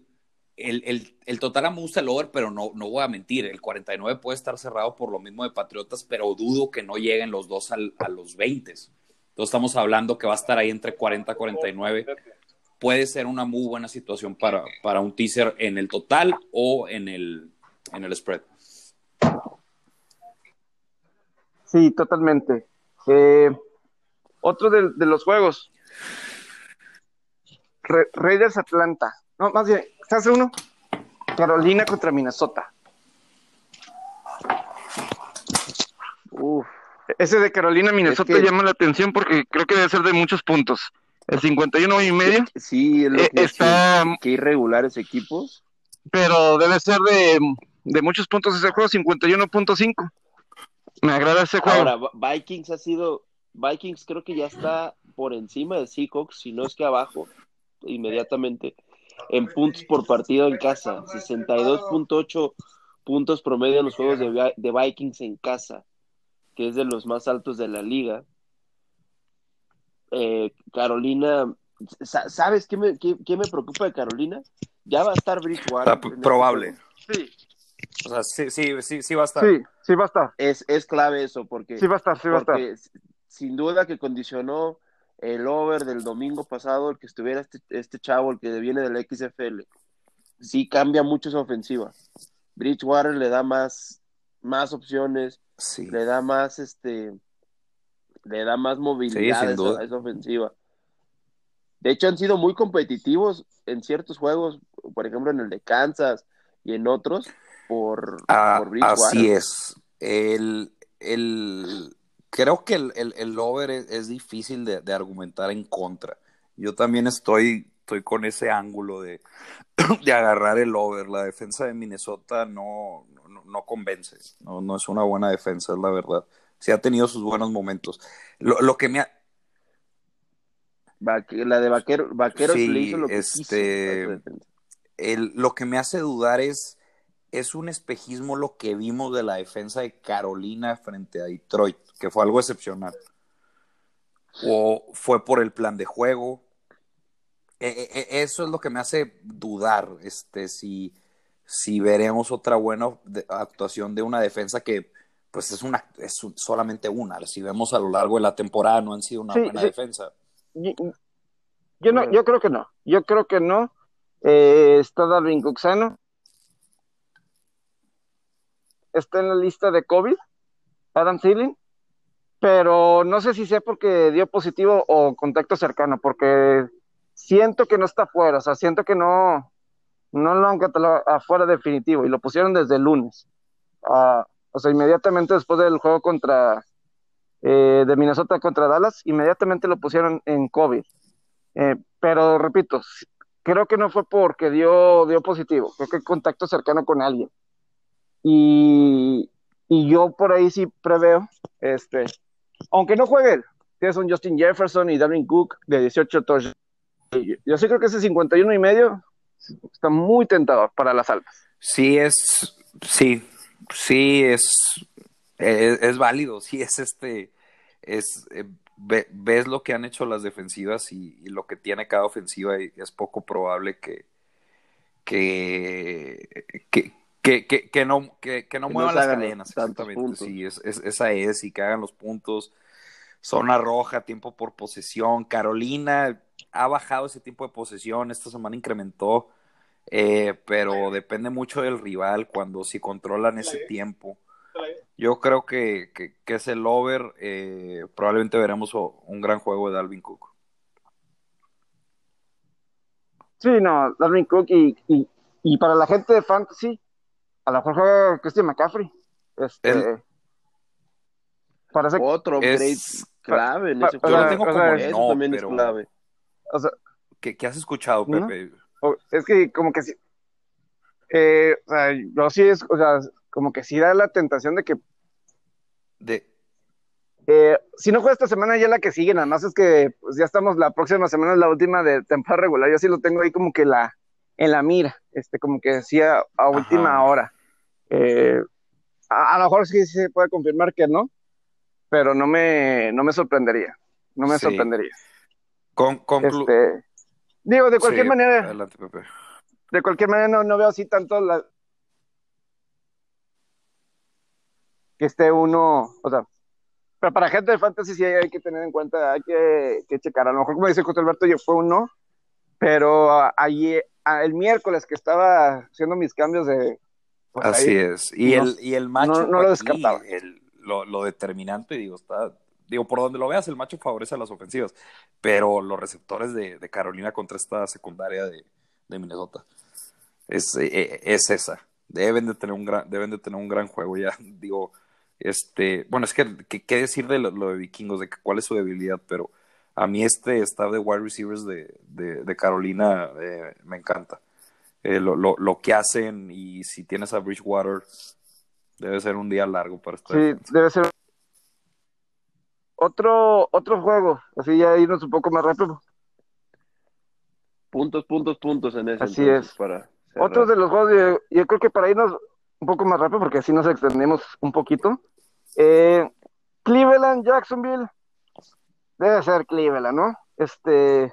el, el, total a me gusta el over, pero no, no voy a mentir. El 49 puede estar cerrado por lo mismo de Patriotas, pero dudo que no lleguen los dos al, a los 20. Entonces estamos hablando que va a estar ahí entre 40 y 49. Puede ser una muy buena situación para, para un teaser en el total o en el, en el spread. Sí, totalmente. Eh, otro de, de, los juegos. Raiders Atlanta. No, más bien, ¿se hace uno? Carolina contra Minnesota. Uf. Ese de Carolina Minnesota llama la atención porque creo que debe ser de muchos puntos. El 51 y medio. Sí, es lo eh, que está que irregulares equipos. Pero debe ser de, de muchos puntos ese juego, 51.5. Me agrada ese juego. Ahora, Vikings ha sido Vikings creo que ya está por encima de Seahawks, si no es que abajo inmediatamente en puntos por partido en casa, 62.8 puntos promedio en los juegos de, Vikings en casa, que es de los más altos de la liga. Eh, Carolina, ¿sabes qué me, me, preocupa de Carolina? Ya va a estar Bridgewater. Este probable. sí. O sea, sí, sí, sí, sí va a estar. Sí, sí va a estar. Es, es clave eso, porque. Sí va a estar, sí va a estar. Sin duda que condicionó el over del domingo pasado, el que estuviera este, este chavo, el que viene del XFL, sí cambia mucho su ofensiva. Bridgewater le da más, más opciones, le da más este le da más movilidad a, esa, ofensiva. De hecho, han sido muy competitivos en ciertos juegos, por ejemplo, en el de Kansas y en otros, por, ah, Así es. El, el, creo que el, el, over es, difícil de, argumentar en contra. Yo también estoy estoy con ese ángulo de, de agarrar el over. La defensa de Minnesota no, no, no convence, no, no, es una buena defensa, es la verdad. Sí ha tenido sus buenos momentos. Lo, lo que me ha... La de Vaquero, Vaqueros sí, le hizo lo que este, quiso. El, lo que me hace dudar es, es un espejismo lo que vimos de la defensa de Carolina frente a Detroit, que fue algo excepcional. O fue por el plan de juego. E, e, eso es lo que me hace dudar, este, si, si veremos otra buena actuación de una defensa que pues es una es solamente una. Si vemos a lo largo de la temporada no han sido una Sí, buena sí. defensa. Yo, yo no, yo creo que no. Yo creo que no. Eh, está Darwin Cook sano. Está en la lista de COVID, Adam Thielen, pero no sé si sea porque dio positivo o contacto cercano, porque siento que no está afuera, o sea, siento que no, no lo han catalogado afuera definitivo y lo pusieron desde el lunes. Ah, o sea, inmediatamente después del juego contra eh, de Minnesota contra Dallas, inmediatamente lo pusieron en COVID. Eh, pero repito, creo que no fue porque dio, dio positivo, creo que contacto cercano con alguien. Y, y yo por ahí sí preveo, este, aunque no juegue él, tienes un Justin Jefferson y Darwin Cook de 18 touchdowns. Yo sí creo que ese 51 y medio está muy tentador para las altas. Sí, es, sí, sí, es, es, es válido, sí, es este, es, eh, ve, ves lo que han hecho las defensivas y, lo que tiene cada ofensiva y es poco probable que, que, que, que, que no, que, que no Que muevan no las cadenas, exactamente, sí, es, es, esa es, y que hagan los puntos, zona roja, tiempo por posesión, Carolina ha bajado ese tiempo de posesión, esta semana incrementó, eh, pero depende mucho del rival cuando si controlan ese tiempo. Yo creo que, que, que es el over, eh, probablemente veremos un gran juego de Dalvin Cook. Sí, no, Dalvin Cook y, y, y para la gente de Fantasy, a lo mejor juega Christian McCaffrey. Este, El- parece Otro Es- upgrade clave en ese pa- Yo juego. lo tengo o como sea, Eso no, también pero es clave. o sea, ¿qué, qué has escuchado. Pepe? es que como que sí, eh, o sea, yo sí es, o sea, como que sí da la tentación de que De, eh, si no juega esta semana ya la que sigue, nada más es que pues, ya estamos, la próxima semana es la última de temporada regular, yo sí lo tengo ahí como que la, en la mira, este, como que decía a última Ajá. hora. Eh, a, a lo mejor sí se puede confirmar que no, pero no me, no me sorprendería, no me Sí. sorprendería. con, conclu- Este, digo, de cualquier Sí, manera, Adelante, Pepe. de cualquier manera no, no veo así tanto la, que esté uno, o sea, pero para gente de fantasy sí hay, que tener en cuenta, hay que, que checar. A lo mejor, como dice José Alberto, yo fue un no, pero ah, ayer, ah, el miércoles que estaba haciendo mis cambios de. pues, Así ahí, es. Y, no- el, y el macho, no- no lo descartaba. el- lo, lo determinante, digo, está, digo, por donde lo veas, el macho favorece a las ofensivas, pero los receptores de, de Carolina contra esta secundaria de, de Minnesota es, eh, es esa. Deben de tener un gran, deben de tener un gran juego ya, digo, este, bueno, es que, que- qué decir de lo, lo de vikingos, de que cuál es su debilidad, pero a mí este staff de wide receivers de, de, de Carolina eh, me encanta. Eh, lo, lo, lo que hacen y si tienes a Bridgewater, debe ser un día largo para esta Sí, defensa. debe ser. Otro, otro juego, así ya irnos un poco más rápido. Puntos, puntos, puntos en ese Así entonces es. para. Otros de los juegos, yo, yo creo que para irnos un poco más rápido, porque así nos extendemos un poquito. Eh, Cleveland, Jacksonville. Debe ser Cleveland, ¿no? Este,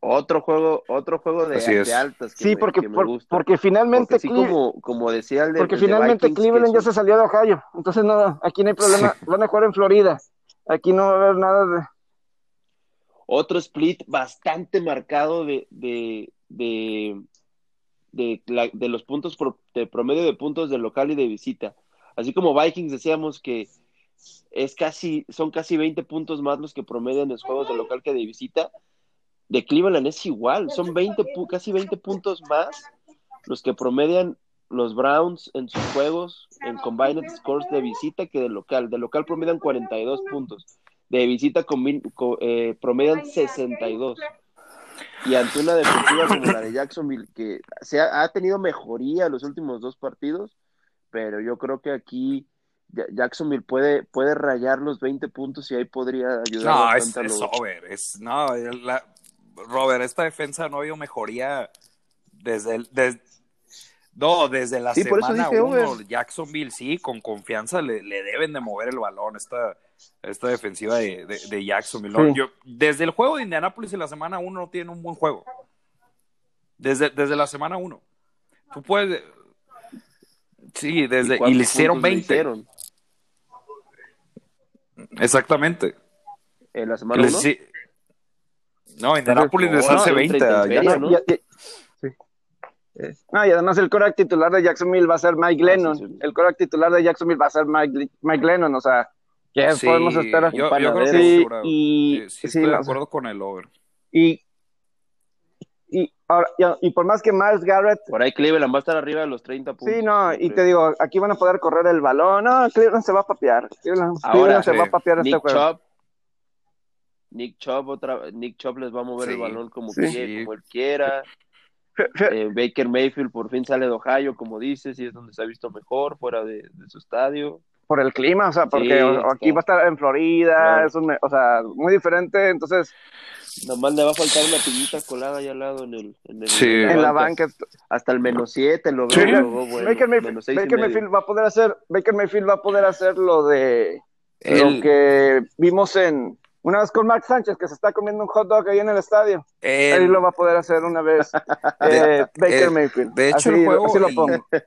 Otro juego, otro juego de, altas que sí, me, porque, que me por- gusta. porque finalmente, Porque Cle- como, como decía el de, porque el de finalmente Vikings, Cleveland ya un- se salió de Ohio. Entonces, no, aquí no hay problema. Van a jugar en Florida. Aquí no va a haber nada de. otro split bastante marcado de, de, de, de, la- de los puntos pro- de promedio de puntos de local y de visita. Así como Vikings decíamos que es casi, son casi 20 puntos más los que promedian los juegos de local que de visita. De Cleveland es igual, son 20, pu- casi 20 puntos más los que promedian los Browns en sus juegos en combined scores de visita que de local. De local promedian 42 puntos de visita eh, promedian 62. y ante una defensiva como la de Jacksonville, que se ha, ha tenido mejoría los últimos dos partidos, pero yo creo que aquí Jacksonville puede, puede rayar los 20 puntos y ahí podría ayudar. No, es, es over. Es, no, la, Robert, esta defensa no ha habido mejoría desde el, no, desde la semana uno, Jacksonville sí, con confianza le, le, deben de mover el balón esta, esta defensiva de, de, Jacksonville. Yo, desde el juego de Indianapolis en la semana uno no tiene un buen juego. Desde, desde la semana uno. Tú puedes... Sí, desde... Y, le hicieron 20. Exactamente. ¿En la semana 1? No, Indianapolis les hace 20 a Jacksonville. No, y además el coreback titular de Jacksonville va a ser Mike ah, Lennon. El coreback titular de Jacksonville va a ser Mike, Mike Lennon, o sea, ¿qué podemos esperar? Yo, yo creo sí, y, sí, estoy de acuerdo con el over. Y, ahora, y por más que Miles Garrett... Por ahí Cleveland va a estar arriba de los 30 puntos. Sí, no, y te digo, aquí van a poder correr el balón. No, Cleveland se va a papear. Cleveland, ahora, se va a papear este Nick este juego. Nick Chubb, otra, Nick Chubb les va a mover el balón como, quiera, como él quiera. Eh, Baker Mayfield por fin sale de Ohio, como dices, y es donde se ha visto mejor, fuera de, su estadio. Por el clima, o sea, porque aquí va a estar en Florida, es un, o sea, muy diferente, entonces... Nomás le va a faltar una piñita colada allá al lado en el... En, el, en la banca. Hasta el menos 7 lo veo. Baker, Mayfield, va a poder hacer, Baker Mayfield va a poder hacer lo de... Lo que vimos en, una vez con Mark Sánchez, que se está comiendo un hot dog ahí en el estadio. Él lo va a poder hacer una vez. Eh, Baker eh, Mayfield. De hecho, el juego,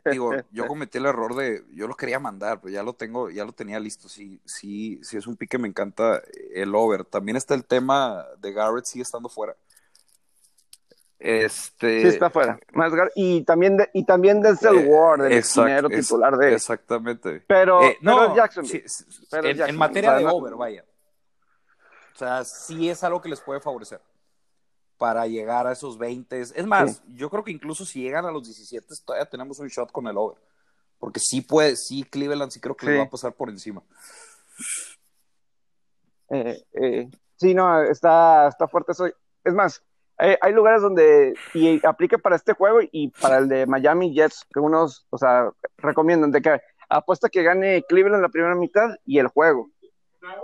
digo, yo cometí el error de, yo lo quería mandar, pero ya lo tengo, ya lo tenía listo. Sí, sí, sí es un pique, me encanta el over. También está el tema de Garrett sigue estando fuera. Este... Sí, está fuera. y también de, y también desde el eh, Ward, el exact, titular de. Exactamente. Pero, no, Jackson. en, materia de over, vaya. O sea, sí es algo que les puede favorecer para llegar a esos 20. Es más, yo creo que incluso si llegan a los 17, todavía tenemos un shot con el over. Porque sí puede, sí, Cleveland sí creo que le va a pasar por encima. Eh, eh, sí, no, está, está fuerte eso. Es más, hay, lugares donde, y aplica para este juego y para el de Miami Jets, que unos, o sea, recomiendan de que apuesta que gane Cleveland la primera mitad y el juego.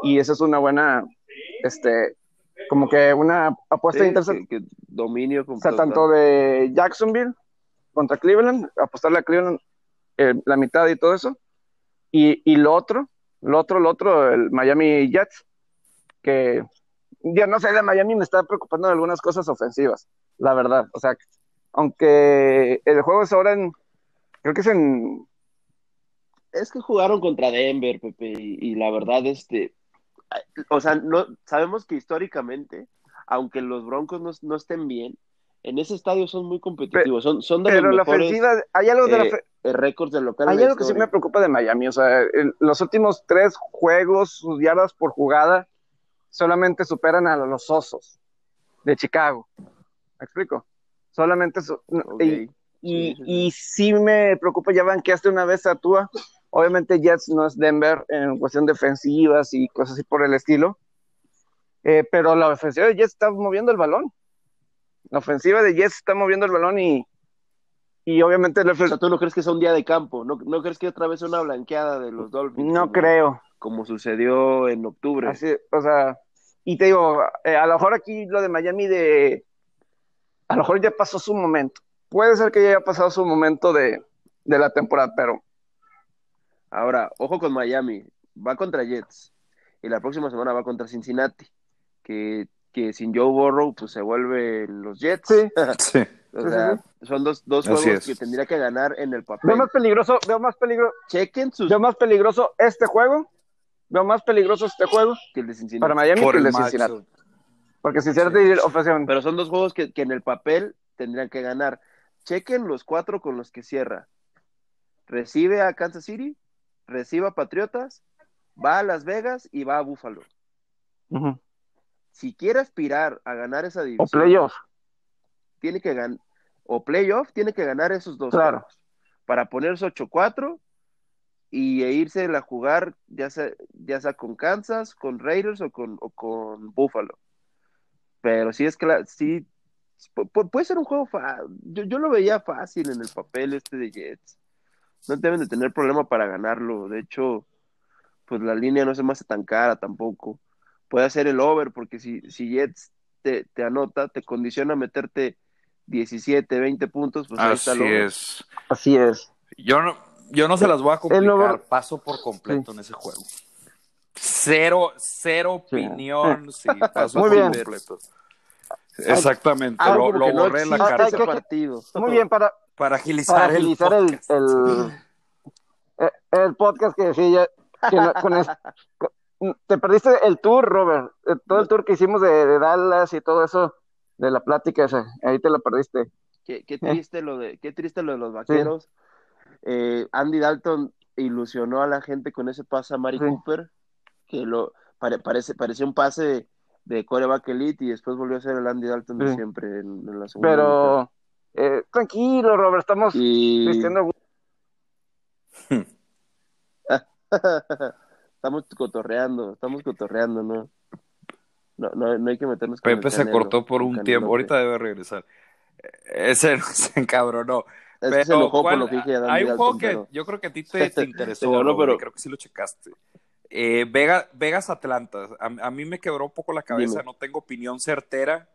Y esa es una buena, este, como que una apuesta interesante. Que, dominio O sea, tanto de Jacksonville contra Cleveland, apostarle a Cleveland eh, la mitad y todo eso. Y, y lo otro, lo otro, lo otro, el Miami Jets, que ya no sé, de Miami me está preocupando de algunas cosas ofensivas, la verdad. O sea, aunque el juego es ahora en, creo que es en... Es que jugaron contra Denver, Pepe, y, y la verdad, este, o sea, no, sabemos que históricamente, aunque los Broncos no, no estén bien, en ese estadio son muy competitivos, son, son de pero los la ofensiva, hay algo de eh, eh, récords del local. Hay algo que sí me preocupa de Miami, o sea, los últimos tres juegos, sus yardas por jugada, solamente superan a los Osos de Chicago. ¿Me explico? Solamente y, y, sí, me preocupa, ya van que hace una vez a Tua Obviamente Jets no es Denver en cuestión defensivas y cosas así por el estilo, eh, pero la ofensiva de Jets está moviendo el balón. La ofensiva de Jets está moviendo el balón y, y obviamente... O sea, ¿tú no crees que sea un día de campo? ¿No, ¿No crees que otra vez una blanqueada de los Dolphins? No creo. Como sucedió en octubre. Así, o sea, y te digo, eh, a lo mejor aquí lo de Miami de... A lo mejor ya pasó su momento. Puede ser que ya haya pasado su momento de, de la temporada, pero Ahora, ojo con Miami, va contra Jets y la próxima semana va contra Cincinnati, que, que sin Joe Burrow pues se vuelven los Jets. Sí. o sea, son dos, dos juegos que tendría que ganar en el papel. Veo más peligroso, veo más peligroso. Chequen sus... Veo más peligroso este juego, veo más peligroso este juego que el de Cincinnati. Para Miami que el de Cincinnati. Porque Cincinnati sí. ofrecieron. Pero son dos juegos que, que en el papel tendrían que ganar. Chequen los cuatro con los que cierra. Recibe a Kansas City, reciba Patriotas, va a Las Vegas y va a Buffalo. Si quiere aspirar a ganar esa división, o playoff, tiene que ganar, o playoff, tiene que ganar esos dos claro. para ponerse 8-4 y e irse a jugar ya sea, ya sea con Kansas, con Raiders o con, o con Buffalo. Pero sí es que sí puede ser un juego fácil. Yo, yo, lo veía fácil en el papel este de Jets. No deben de tener problema para ganarlo. De hecho, pues la línea no se me hace tan cara tampoco. Puede hacer el over, porque si, si Jets te, te anota, te condiciona a meterte 17, 20 puntos, pues Así ahí está el es. Así es. Yo no, yo no se las voy a complicar. Paso por completo sí. en ese juego. Cero, cero opinión. Sí, sí paso Muy por bien. completo. Exactamente, lo, lo no borré en la partido. Muy bien, para, Para agilizar, para agilizar el, el, el, el, el podcast que decía que no, con es, con, te perdiste el tour, Robert, eh, todo el tour que hicimos de, de Dallas y todo eso de la plática esa, ahí te lo perdiste. Qué, qué triste lo de, qué triste lo de los vaqueros. Sí. Eh, Andy Dalton ilusionó a la gente con ese pase a Mari sí. Cooper, que lo pare, parece, parecía un pase de, coreback elite y después volvió a ser el Andy Dalton de siempre en, en, la segunda. Pero eh, tranquilo, Robert, estamos y... vistiendo. estamos cotorreando, estamos cotorreando, ¿no? No, no, no hay que meternos con Pepe se canelo, cortó por un tiempo, ahorita debe regresar. Ese se encabronó. Es pero, que se enojó por lo que dije Hay un juego que yo creo que a ti te, te interesó, no, no, pero... creo que sí lo checaste. Eh, Vega, Vegas Atlanta, a, a, mí me quebró un poco la cabeza, Dime. no tengo opinión certera.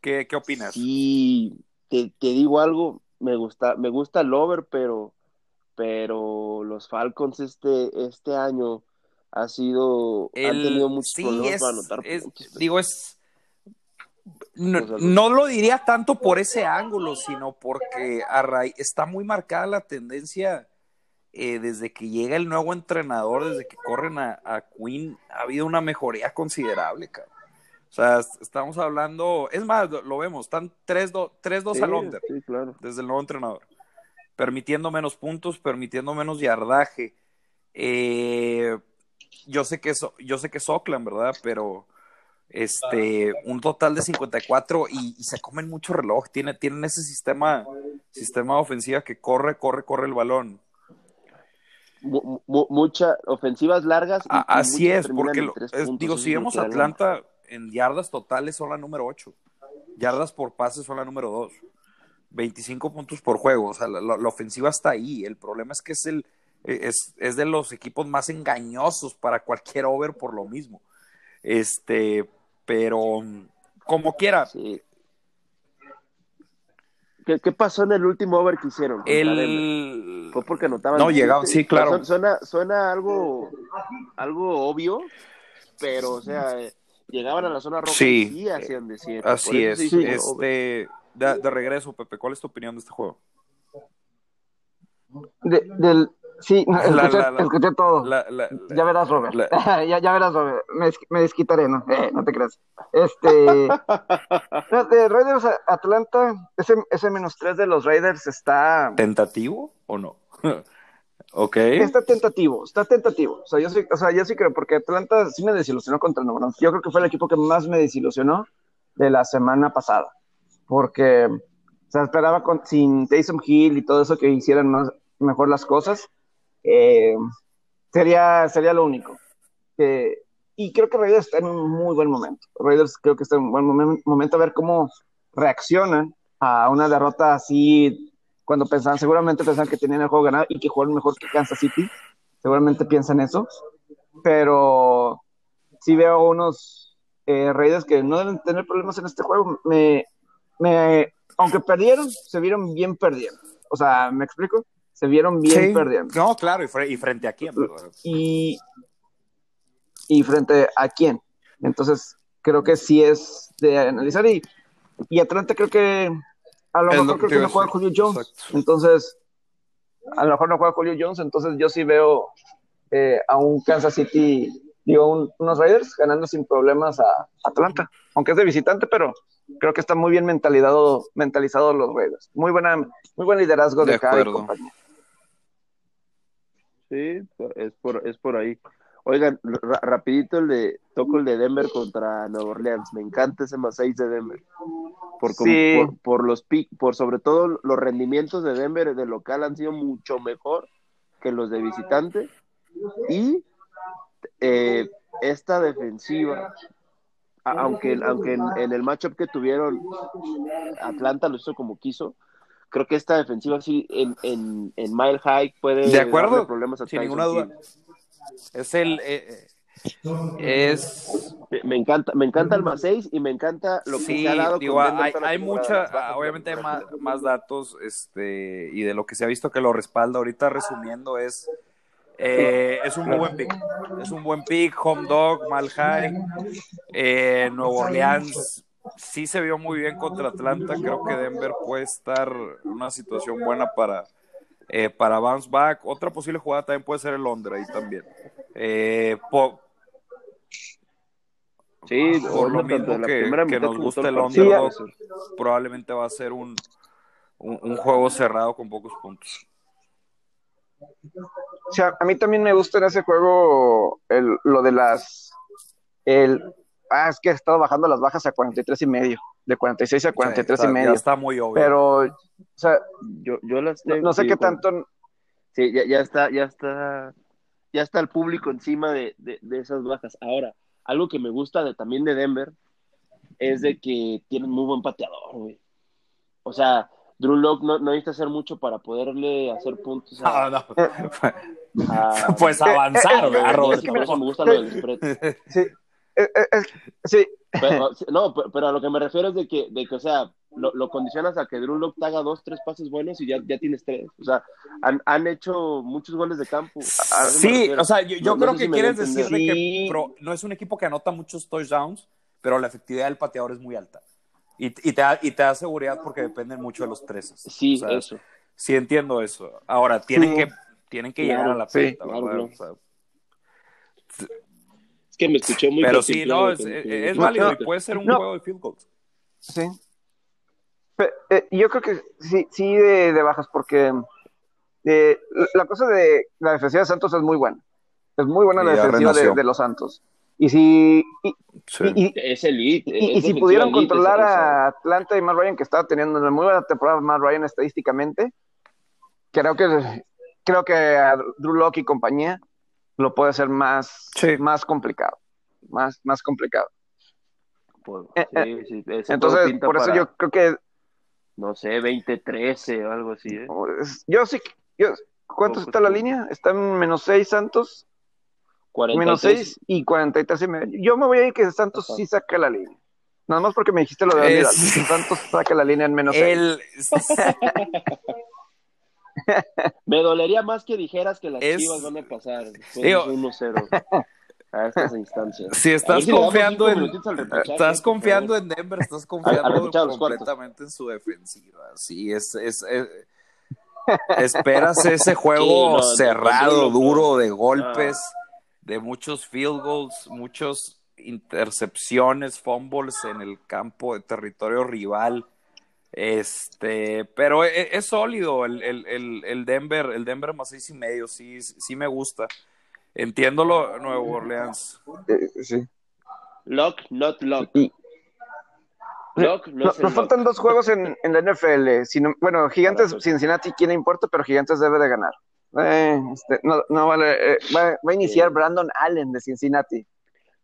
¿Qué, qué opinas? Sí, te, te, digo algo, me gusta, me gusta el over, pero, pero los Falcons este, este año ha sido, el, han tenido muchos sí, problemas es, para anotar es, puntos. Digo, es no, no, lo diría tanto por ese ángulo, sino porque a raíz, está muy marcada la tendencia eh, desde que llega el nuevo entrenador, desde que corren a, a, Quinn, ha habido una mejoría considerable, cabrón. O sea, estamos hablando, es más, lo, vemos, están 3-2 sí, al under sí, claro. desde el nuevo entrenador, permitiendo menos puntos, permitiendo menos yardaje. Eh, yo sé que es, yo sé que es Oakland, ¿verdad? Pero este, un total de 54 y, y, se comen mucho reloj. Tiene, tienen ese sistema, sistema ofensiva que corre, corre, corre el balón. Muchas ofensivas largas. Y, Así y es, porque lo, es, digo, si vemos Atlanta en yardas totales son la número 8, yardas por pase son la número 2, 25 puntos por juego, o sea, la, la, la ofensiva está ahí. El problema es que es el es, es de los equipos más engañosos para cualquier over por lo mismo. Este, pero como quiera. Sí. ¿Qué, ¿Qué, pasó en el último over que hicieron? El... Fue porque anotaban. No, llegaban, sí, claro. Suena, suena algo, algo obvio, pero, o sea, llegaban a la zona roja sí, y hacían de siete. Así es. Sí, este, de, de, regreso, Pepe, ¿cuál es tu opinión de este juego? De, del, Sí, no, escuché, la, la, escuché todo. La, ya verás, Robert. ya, ya, verás, Robert. Me, me desquitaré, ¿no? Eh, no te creas. Este. no, de Raiders Atlanta, ese, ese menos tres de los Raiders está. ¿Tentativo o no? ok. Está tentativo, está tentativo. O sea, yo sí, o sea, yo sí creo, porque Atlanta sí me desilusionó contra el Nuevo Yo creo que fue el equipo que más me desilusionó de la semana pasada. Porque. O sea, esperaba con, sin Taysom Hill y todo eso que hicieran más, mejor las cosas. Eh, sería, sería lo único. Y creo que Raiders está en un muy buen momento. Raiders creo que está en un buen momen momento a ver cómo reaccionan a una derrota así cuando pensaban, seguramente pensaban que tenían el juego ganado y que jugaron mejor que Kansas City. Seguramente piensan eso. Pero sí veo unos eh, Raiders que no deben tener problemas en este juego. Me, aunque perdieron, se vieron bien perdiendo. O sea, ¿me explico? Se vieron bien sí. perdiendo. No, claro, y, fre y, frente a quién, Y, y frente a quién. Entonces, creo que sí es de analizar. Y, y Atlanta creo que a lo mejor creo que no juega Julio Jones. Exacto. Entonces, a lo mejor no juega Julio Jones. Entonces, yo sí veo eh, a un Kansas City, digo, un, unos Raiders ganando sin problemas a Atlanta. Aunque es de visitante, pero creo que está muy bien mentalizado, mentalizado los Raiders. Muy buena, muy buen liderazgo de, de cada compañía. Sí, es por, es por ahí. Oigan, ra rapidito el de, toco el de Denver contra Nueva Orleans. Me encanta ese más 6 de Denver. Por, sí. por, por, los pick, por sobre todo los rendimientos de Denver de local han sido mucho mejor que los de visitante. Y eh, esta defensiva aunque, aunque en, el matchup que tuvieron, Atlanta lo hizo como quiso, creo que esta defensiva sí en, en, en Mile High puede de acuerdo problemas sin ninguna duda es el eh, es me encanta me encanta el más 6 y me encanta lo que se ha dado digo, hay, hay mucha ah, obviamente hay más, más, datos este y de lo que se ha visto que lo respalda ahorita resumiendo es eh, es un muy buen pick. Es un buen pick. Home Dog, Mal High. Eh, Nuevo Orleans sí se vio muy bien contra Atlanta. Creo que Denver puede estar en una situación buena para, eh, para bounce back. Otra posible jugada también puede ser el Londres ahí también. sí, por lo mismo que, que nos gusta el Londres, probablemente va a ser un, un juego cerrado con pocos puntos. O sea, a mí también me gusta en ese juego el, lo de las. El, ah, es que he estado bajando las bajas a 43 y medio. De 46 a 43 y medio. está muy obvio. Pero, o sea, yo, yo las tengo, no, sé qué tanto. Sí, ya, ya, está, ya está. Ya está el público encima de, de, de esas bajas. Ahora, algo que me gusta de, también de Denver es de que tienen muy buen pateador, güey. O sea, Drew Locke no, no, necesita hacer mucho para poderle hacer puntos. A, no, no. pues avanzar, eh, eh, Robert? Por eso me gusta lo del spread. Sí. Sí. Pero, no, pero a lo que me refiero es de que, de que o sea, lo, lo condicionas a que Drew Locke haga dos, tres pases buenos y ya, ya tienes tres. O sea, han, han hecho muchos goles de campo. Sí, o sea, yo, yo creo que quieres decir de que pro, no es un equipo que anota muchos touchdowns, pero la efectividad del pateador es muy alta. Y, y, te da, y te da seguridad porque dependen mucho de los tres. Sí, eso. Sí, entiendo eso. Ahora, tienen que, tienen que llegar a la pista. es que me escuché muy Pero sí, no, es, es, válido y puede ser un juego de field goals. Sí. eh, yo creo que sí, sí de, de bajas, porque eh, la cosa de la defensiva de Santos es muy buena. Es muy buena la defensiva de, de, los Santos. Y si. Y, y, es elite. Y, y si pudieron controlar a Atlanta y Matt Ryan, que estaba teniendo una muy buena temporada Matt Ryan estadísticamente, creo que creo que a Drew Locke y compañía lo puede ser más, sí. más complicado. Más, más complicado. Pues, sí, sí, Entonces, por eso para, yo creo que. No sé, 20-13 o algo así. ¿eh? Yo sí. Yo, ¿Cuánto está la línea? Está en menos 6 Santos. 43. Menos 6 y 43 y medio. Yo me voy a ir que Santos Ajá. sí saque la línea. Nada más porque me dijiste lo de es... Santos saque la línea en menos 6. El... me dolería más que dijeras que las es... chivas van a pasar. Digo... 1-0 a estas instancias. Si estás si confiando en estás confiando en Denver, estás confiando completamente en su defensiva. Sí, es, es, es esperas ese juego sí, no, cerrado, no, duro de golpes. Ah de muchos field goals, muchos intercepciones, fumbles en el campo de territorio rival. Este, pero es, es sólido el, el, el, Denver, el Denver más seis y medio, sí, sí me gusta. Entiendo lo Nuevo Orleans. Sí. Lock, not lock. Lock, no nos no faltan dos juegos en, en la NFL. Sino, bueno, Gigantes, Cincinnati, ¿quién importa? Pero Gigantes debe de ganar. Eh, este, no, no vale. Eh, va, va, a iniciar eh. Brandon Allen de Cincinnati.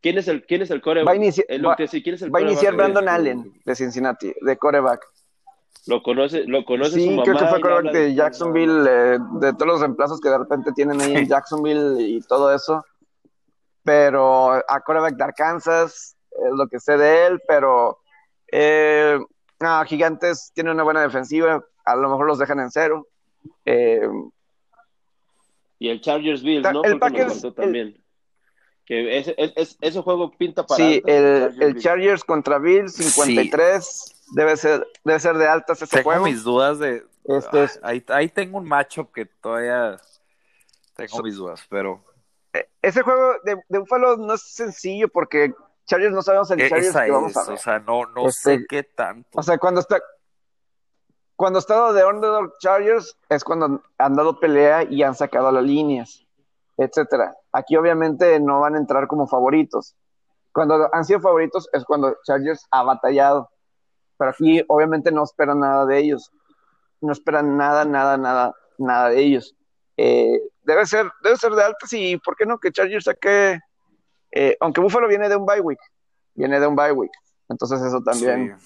¿Quién es el, quién es el coreback? Va a, inici el, va, ¿quién es el va a iniciar Brandon de, Allen de Cincinnati, de coreback. Lo conoce, lo conoce sí, su mamá. creo que fue coreback de Jacksonville, eh, de todos los reemplazos que de repente tienen ahí en Jacksonville y todo eso. Pero a coreback de Arkansas, es lo que sé de él, pero eh, no, Gigantes tiene una buena defensiva, a lo mejor los dejan en cero. Eh, y el Chargers Bills, ¿no? El Packers, también. El, que ese, ese, ese, juego pinta para. Sí, altas, el, Chargers, el Chargers contra Bills, 53. Sí. Debe, ser, debe ser de altas ese tengo juego. mis dudas de. Este es... ahí, ahí tengo un matchup que todavía. Tengo so, mis dudas, pero. Eh, ese juego de, de Buffalo no es sencillo porque Chargers no sabemos el Chargers Esa que vamos a ver. O sea, no, no este, sé qué tanto. O sea, cuando está, cuando ha estado de underdog Chargers es cuando han dado pelea y han sacado las líneas, etcétera. Aquí obviamente no van a entrar como favoritos. Cuando han sido favoritos es cuando Chargers ha batallado. Pero aquí obviamente no esperan nada de ellos. No esperan nada, nada, nada, nada de ellos. Eh, debe ser, debe ser de altas y ¿por qué no que Chargers saque? Eh, aunque Buffalo viene de un bye week, viene de un bye week. Entonces eso también,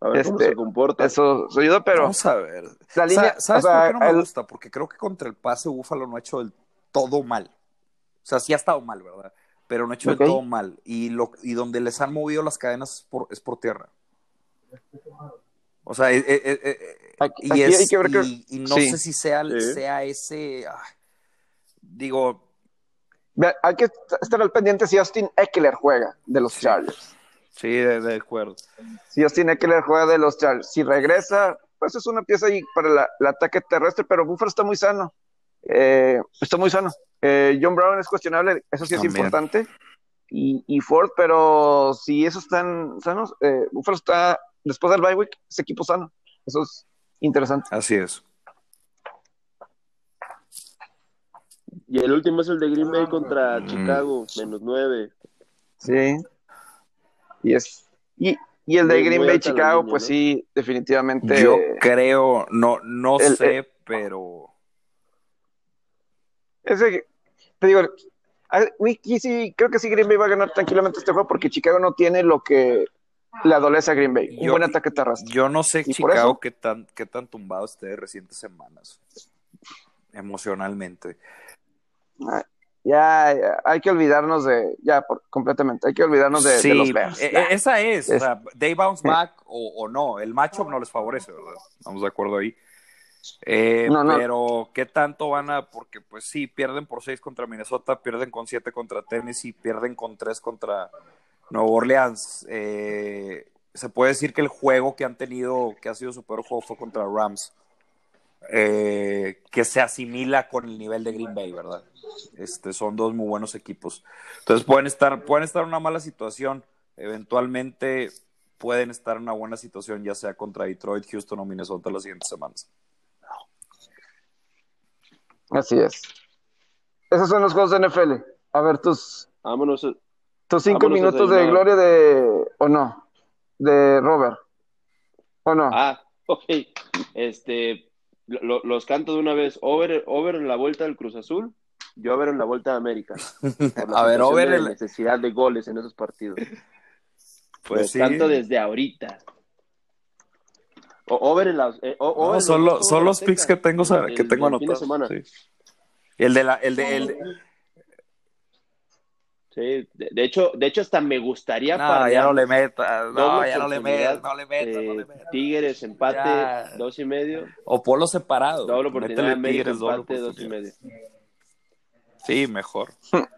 A ver cómo Este, se comporta. eso se ayuda, pero Vamos a ver. la línea, Sa- ¿Sabes o sea, por qué no me el- gusta? Porque creo que contra el pase Búfalo no ha hecho del todo mal. O sea, sí ha estado mal, ¿verdad? Pero no ha hecho Ok. del todo mal. Y, lo, y donde les han movido las cadenas es por, es por tierra. O sea, eh, eh, eh, eh, Aquí- y, aquí es- hay que ver que- y- y no sí. sé si sea, Sí. sea ese. ah, digo, hay que estar al pendiente si Austin Eckler juega de los Sí. Chargers. sí, de, de acuerdo. Si Austin Eckler juega de los Chargers. Si regresa, pues es una pieza ahí para la- el ataque terrestre, pero Buffalo está muy sano. Eh, está muy sano. Eh, John Brown es cuestionable, eso sí es También. importante. Y, y Ford, pero si esos están sanos, eh, Buffalo está, después del bye week, ese equipo sano. Eso es interesante. Así es. Y el último es el de Green Bay contra Chicago, menos nueve. Sí. Y es. Y, y el de Muy- Green muy Bay Chicago, línea, pues ¿no? sí, definitivamente. Yo creo, no, no el- sé, pero. Ese, te digo, sí, creo que sí Green Bay va a ganar tranquilamente este juego porque Chicago no tiene lo que le adolece a Green Bay. Un Yo- buen ataque terrestre. Yo no sé Y Chicago qué tan, qué tan tumbado esté de recientes semanas. Emocionalmente. Ya, ya, hay que olvidarnos de, ya, por, completamente, hay que olvidarnos de, los Bears. e- e- esa es. O Es- sea, they bounce back o, o no. El matchup no les favorece, ¿verdad? Estamos de acuerdo ahí. Eh, No, no. Pero, ¿qué tanto van a...? Porque, pues sí, pierden por 6 contra Minnesota, pierden con 7 contra Tennessee, pierden con 3 contra Nueva Orleans. Eh, se puede decir que el juego que han tenido, que ha sido su peor juego, fue contra Rams. Eh, que se asimila con el nivel de Green Bay, ¿verdad? Este, son dos muy buenos equipos. Entonces pueden estar, pueden estar en una mala situación. Eventualmente pueden estar en una buena situación, ya sea contra Detroit, Houston o Minnesota las siguientes semanas. Así es. Esos son los juegos de NFL. A ver, tus, Vámonos. Tus cinco Vámonos minutos de gloria de, o no, de Robert. ¿O no? Ah, ok. Este, lo- los canto de una vez. Over, over en la vuelta del Cruz Azul y over en la vuelta de América. La A ver, over de el- necesidad de goles en esos partidos. Pues los sí. canto desde ahorita. O- over en las. eh, o- over No, en son, los picks que tengo, el- que tengo anotados. sí. El de la, el de, el de- Sí, de, de hecho, de hecho hasta me gustaría No, ya no le metas, no, ya no le metas, no le metas, no eh, le metas. Tigres empate Ya. dos y medio, O polo separado. doble oportunidad América Tigres, doble empate dos y medio. Sí, mejor.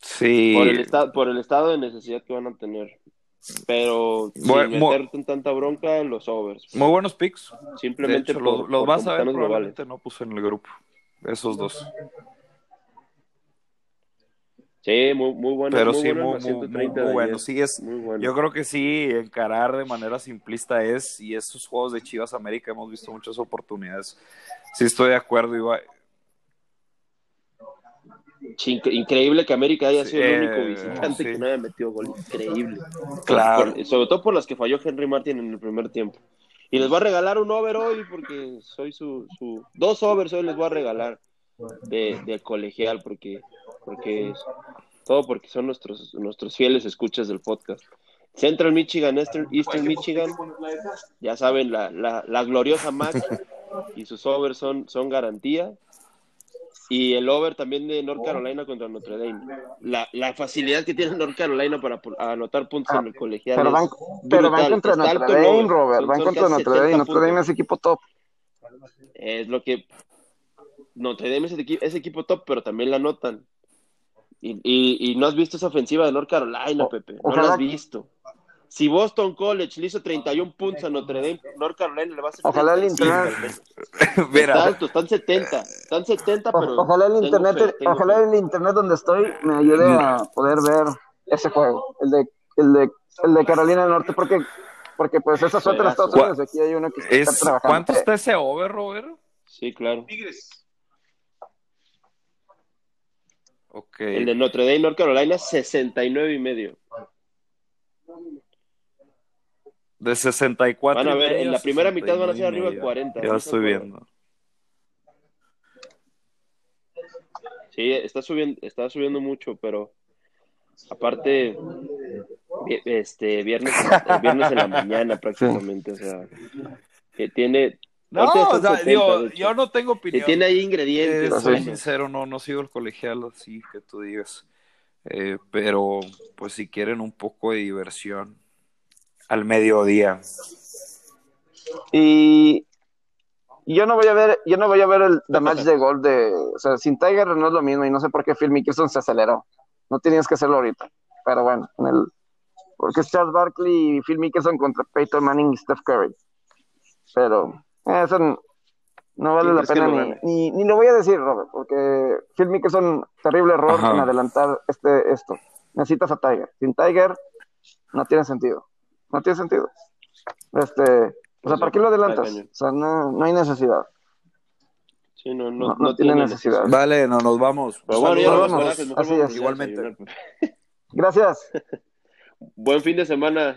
Sí. Por el, esta- por el estado de necesidad que van a tener. Pero Bueno, sin meterte en tanta bronca, los overs. Muy buenos picks. Simplemente hecho, por, los, los por vas a ver los globales. probablemente no puse en el grupo. Esos dos. Sí, muy, muy bueno. Pero muy sí, bueno muy, muy, 130 muy, muy de bueno. Sí, es, bueno. Yo creo que sí, encarar de manera simplista es, y esos juegos de Chivas América hemos visto muchas oportunidades. Sí, estoy de acuerdo, Iba. Increíble que América haya Sí, sido el eh, único visitante sí. que no haya metido gol. Increíble. Claro. Por- sobre todo por las que falló Henry Martin en el primer tiempo. Y les voy a regalar un over hoy porque soy su, su dos overs hoy les voy a regalar de, de colegial porque porque es- todo porque son nuestros nuestros fieles escuchas del podcast. Central Michigan, Eastern, Eastern Michigan, ya saben la, la, la gloriosa Mac y sus overs son, son garantía. Y el over también de North Carolina contra Notre Dame. La, la facilidad que tiene North Carolina para anotar puntos en el colegial. Pero van, pero van contra Notre Dame, over. Robert. Van contra Notre Dame. 70 Notre Dame es equipo top. Es lo que. Notre Dame es, el equi- es equipo top, pero también la anotan. Y, y, y no has visto esa ofensiva de North Carolina, O- Pepe. No la has visto. Si Boston College le hizo 31 puntos a Notre Dame, North Carolina le va a hacer Ojalá el 35, internet-. Está Mira, alto, están 70. Están 70, O- pero. ojalá el internet, fe, ojalá fe. el internet donde estoy me ayude a poder ver ese juego, el de, el de, el de Carolina del Norte, porque, porque pues esa suerte en Juegazo. Estados Unidos, aquí hay uno que está es, trabajando. ¿cuánto está ese over, Robert? Sí, claro. El de Notre Dame, North Carolina, 69 y medio. De 64. Van a y ver, medio en la primera mitad van a ser 69 y arriba de medio. 40. Ya lo estoy viendo. Sí, está subiendo, está subiendo mucho, pero aparte, este, viernes, viernes en la mañana prácticamente, o sea, que tiene... No, o sea, digo, yo no tengo opinión. Que tiene ahí ingredientes. Eh, soy sincero, no, no sigo el colegial así que tú digas. Eh, pero, pues si quieren un poco de diversión al mediodía. Y yo no voy a ver, yo no voy a ver el the match de gol de, o sea, sin Tiger no es lo mismo y no sé por qué Phil Mickelson se aceleró. No tenías que hacerlo ahorita. Pero bueno, en el porque es Charles Barkley y Phil Mickelson contra Peyton Manning y Steph Curry. Pero eso no vale la pena ni, ni, ni, lo voy a decir, Robert, porque Phil Mickelson, terrible error Ajá. en adelantar este, esto. Necesitas a Tiger. Sin Tiger no tiene sentido. No tiene sentido. Este, o sea, ¿para qué lo adelantas? O sea, no, no hay necesidad. Sí, no, no, no, no tiene necesidad. necesidad. Vale, no nos vamos. Pero bueno, ya nos vamos. Así es. Igualmente. Gracias. Buen fin de semana.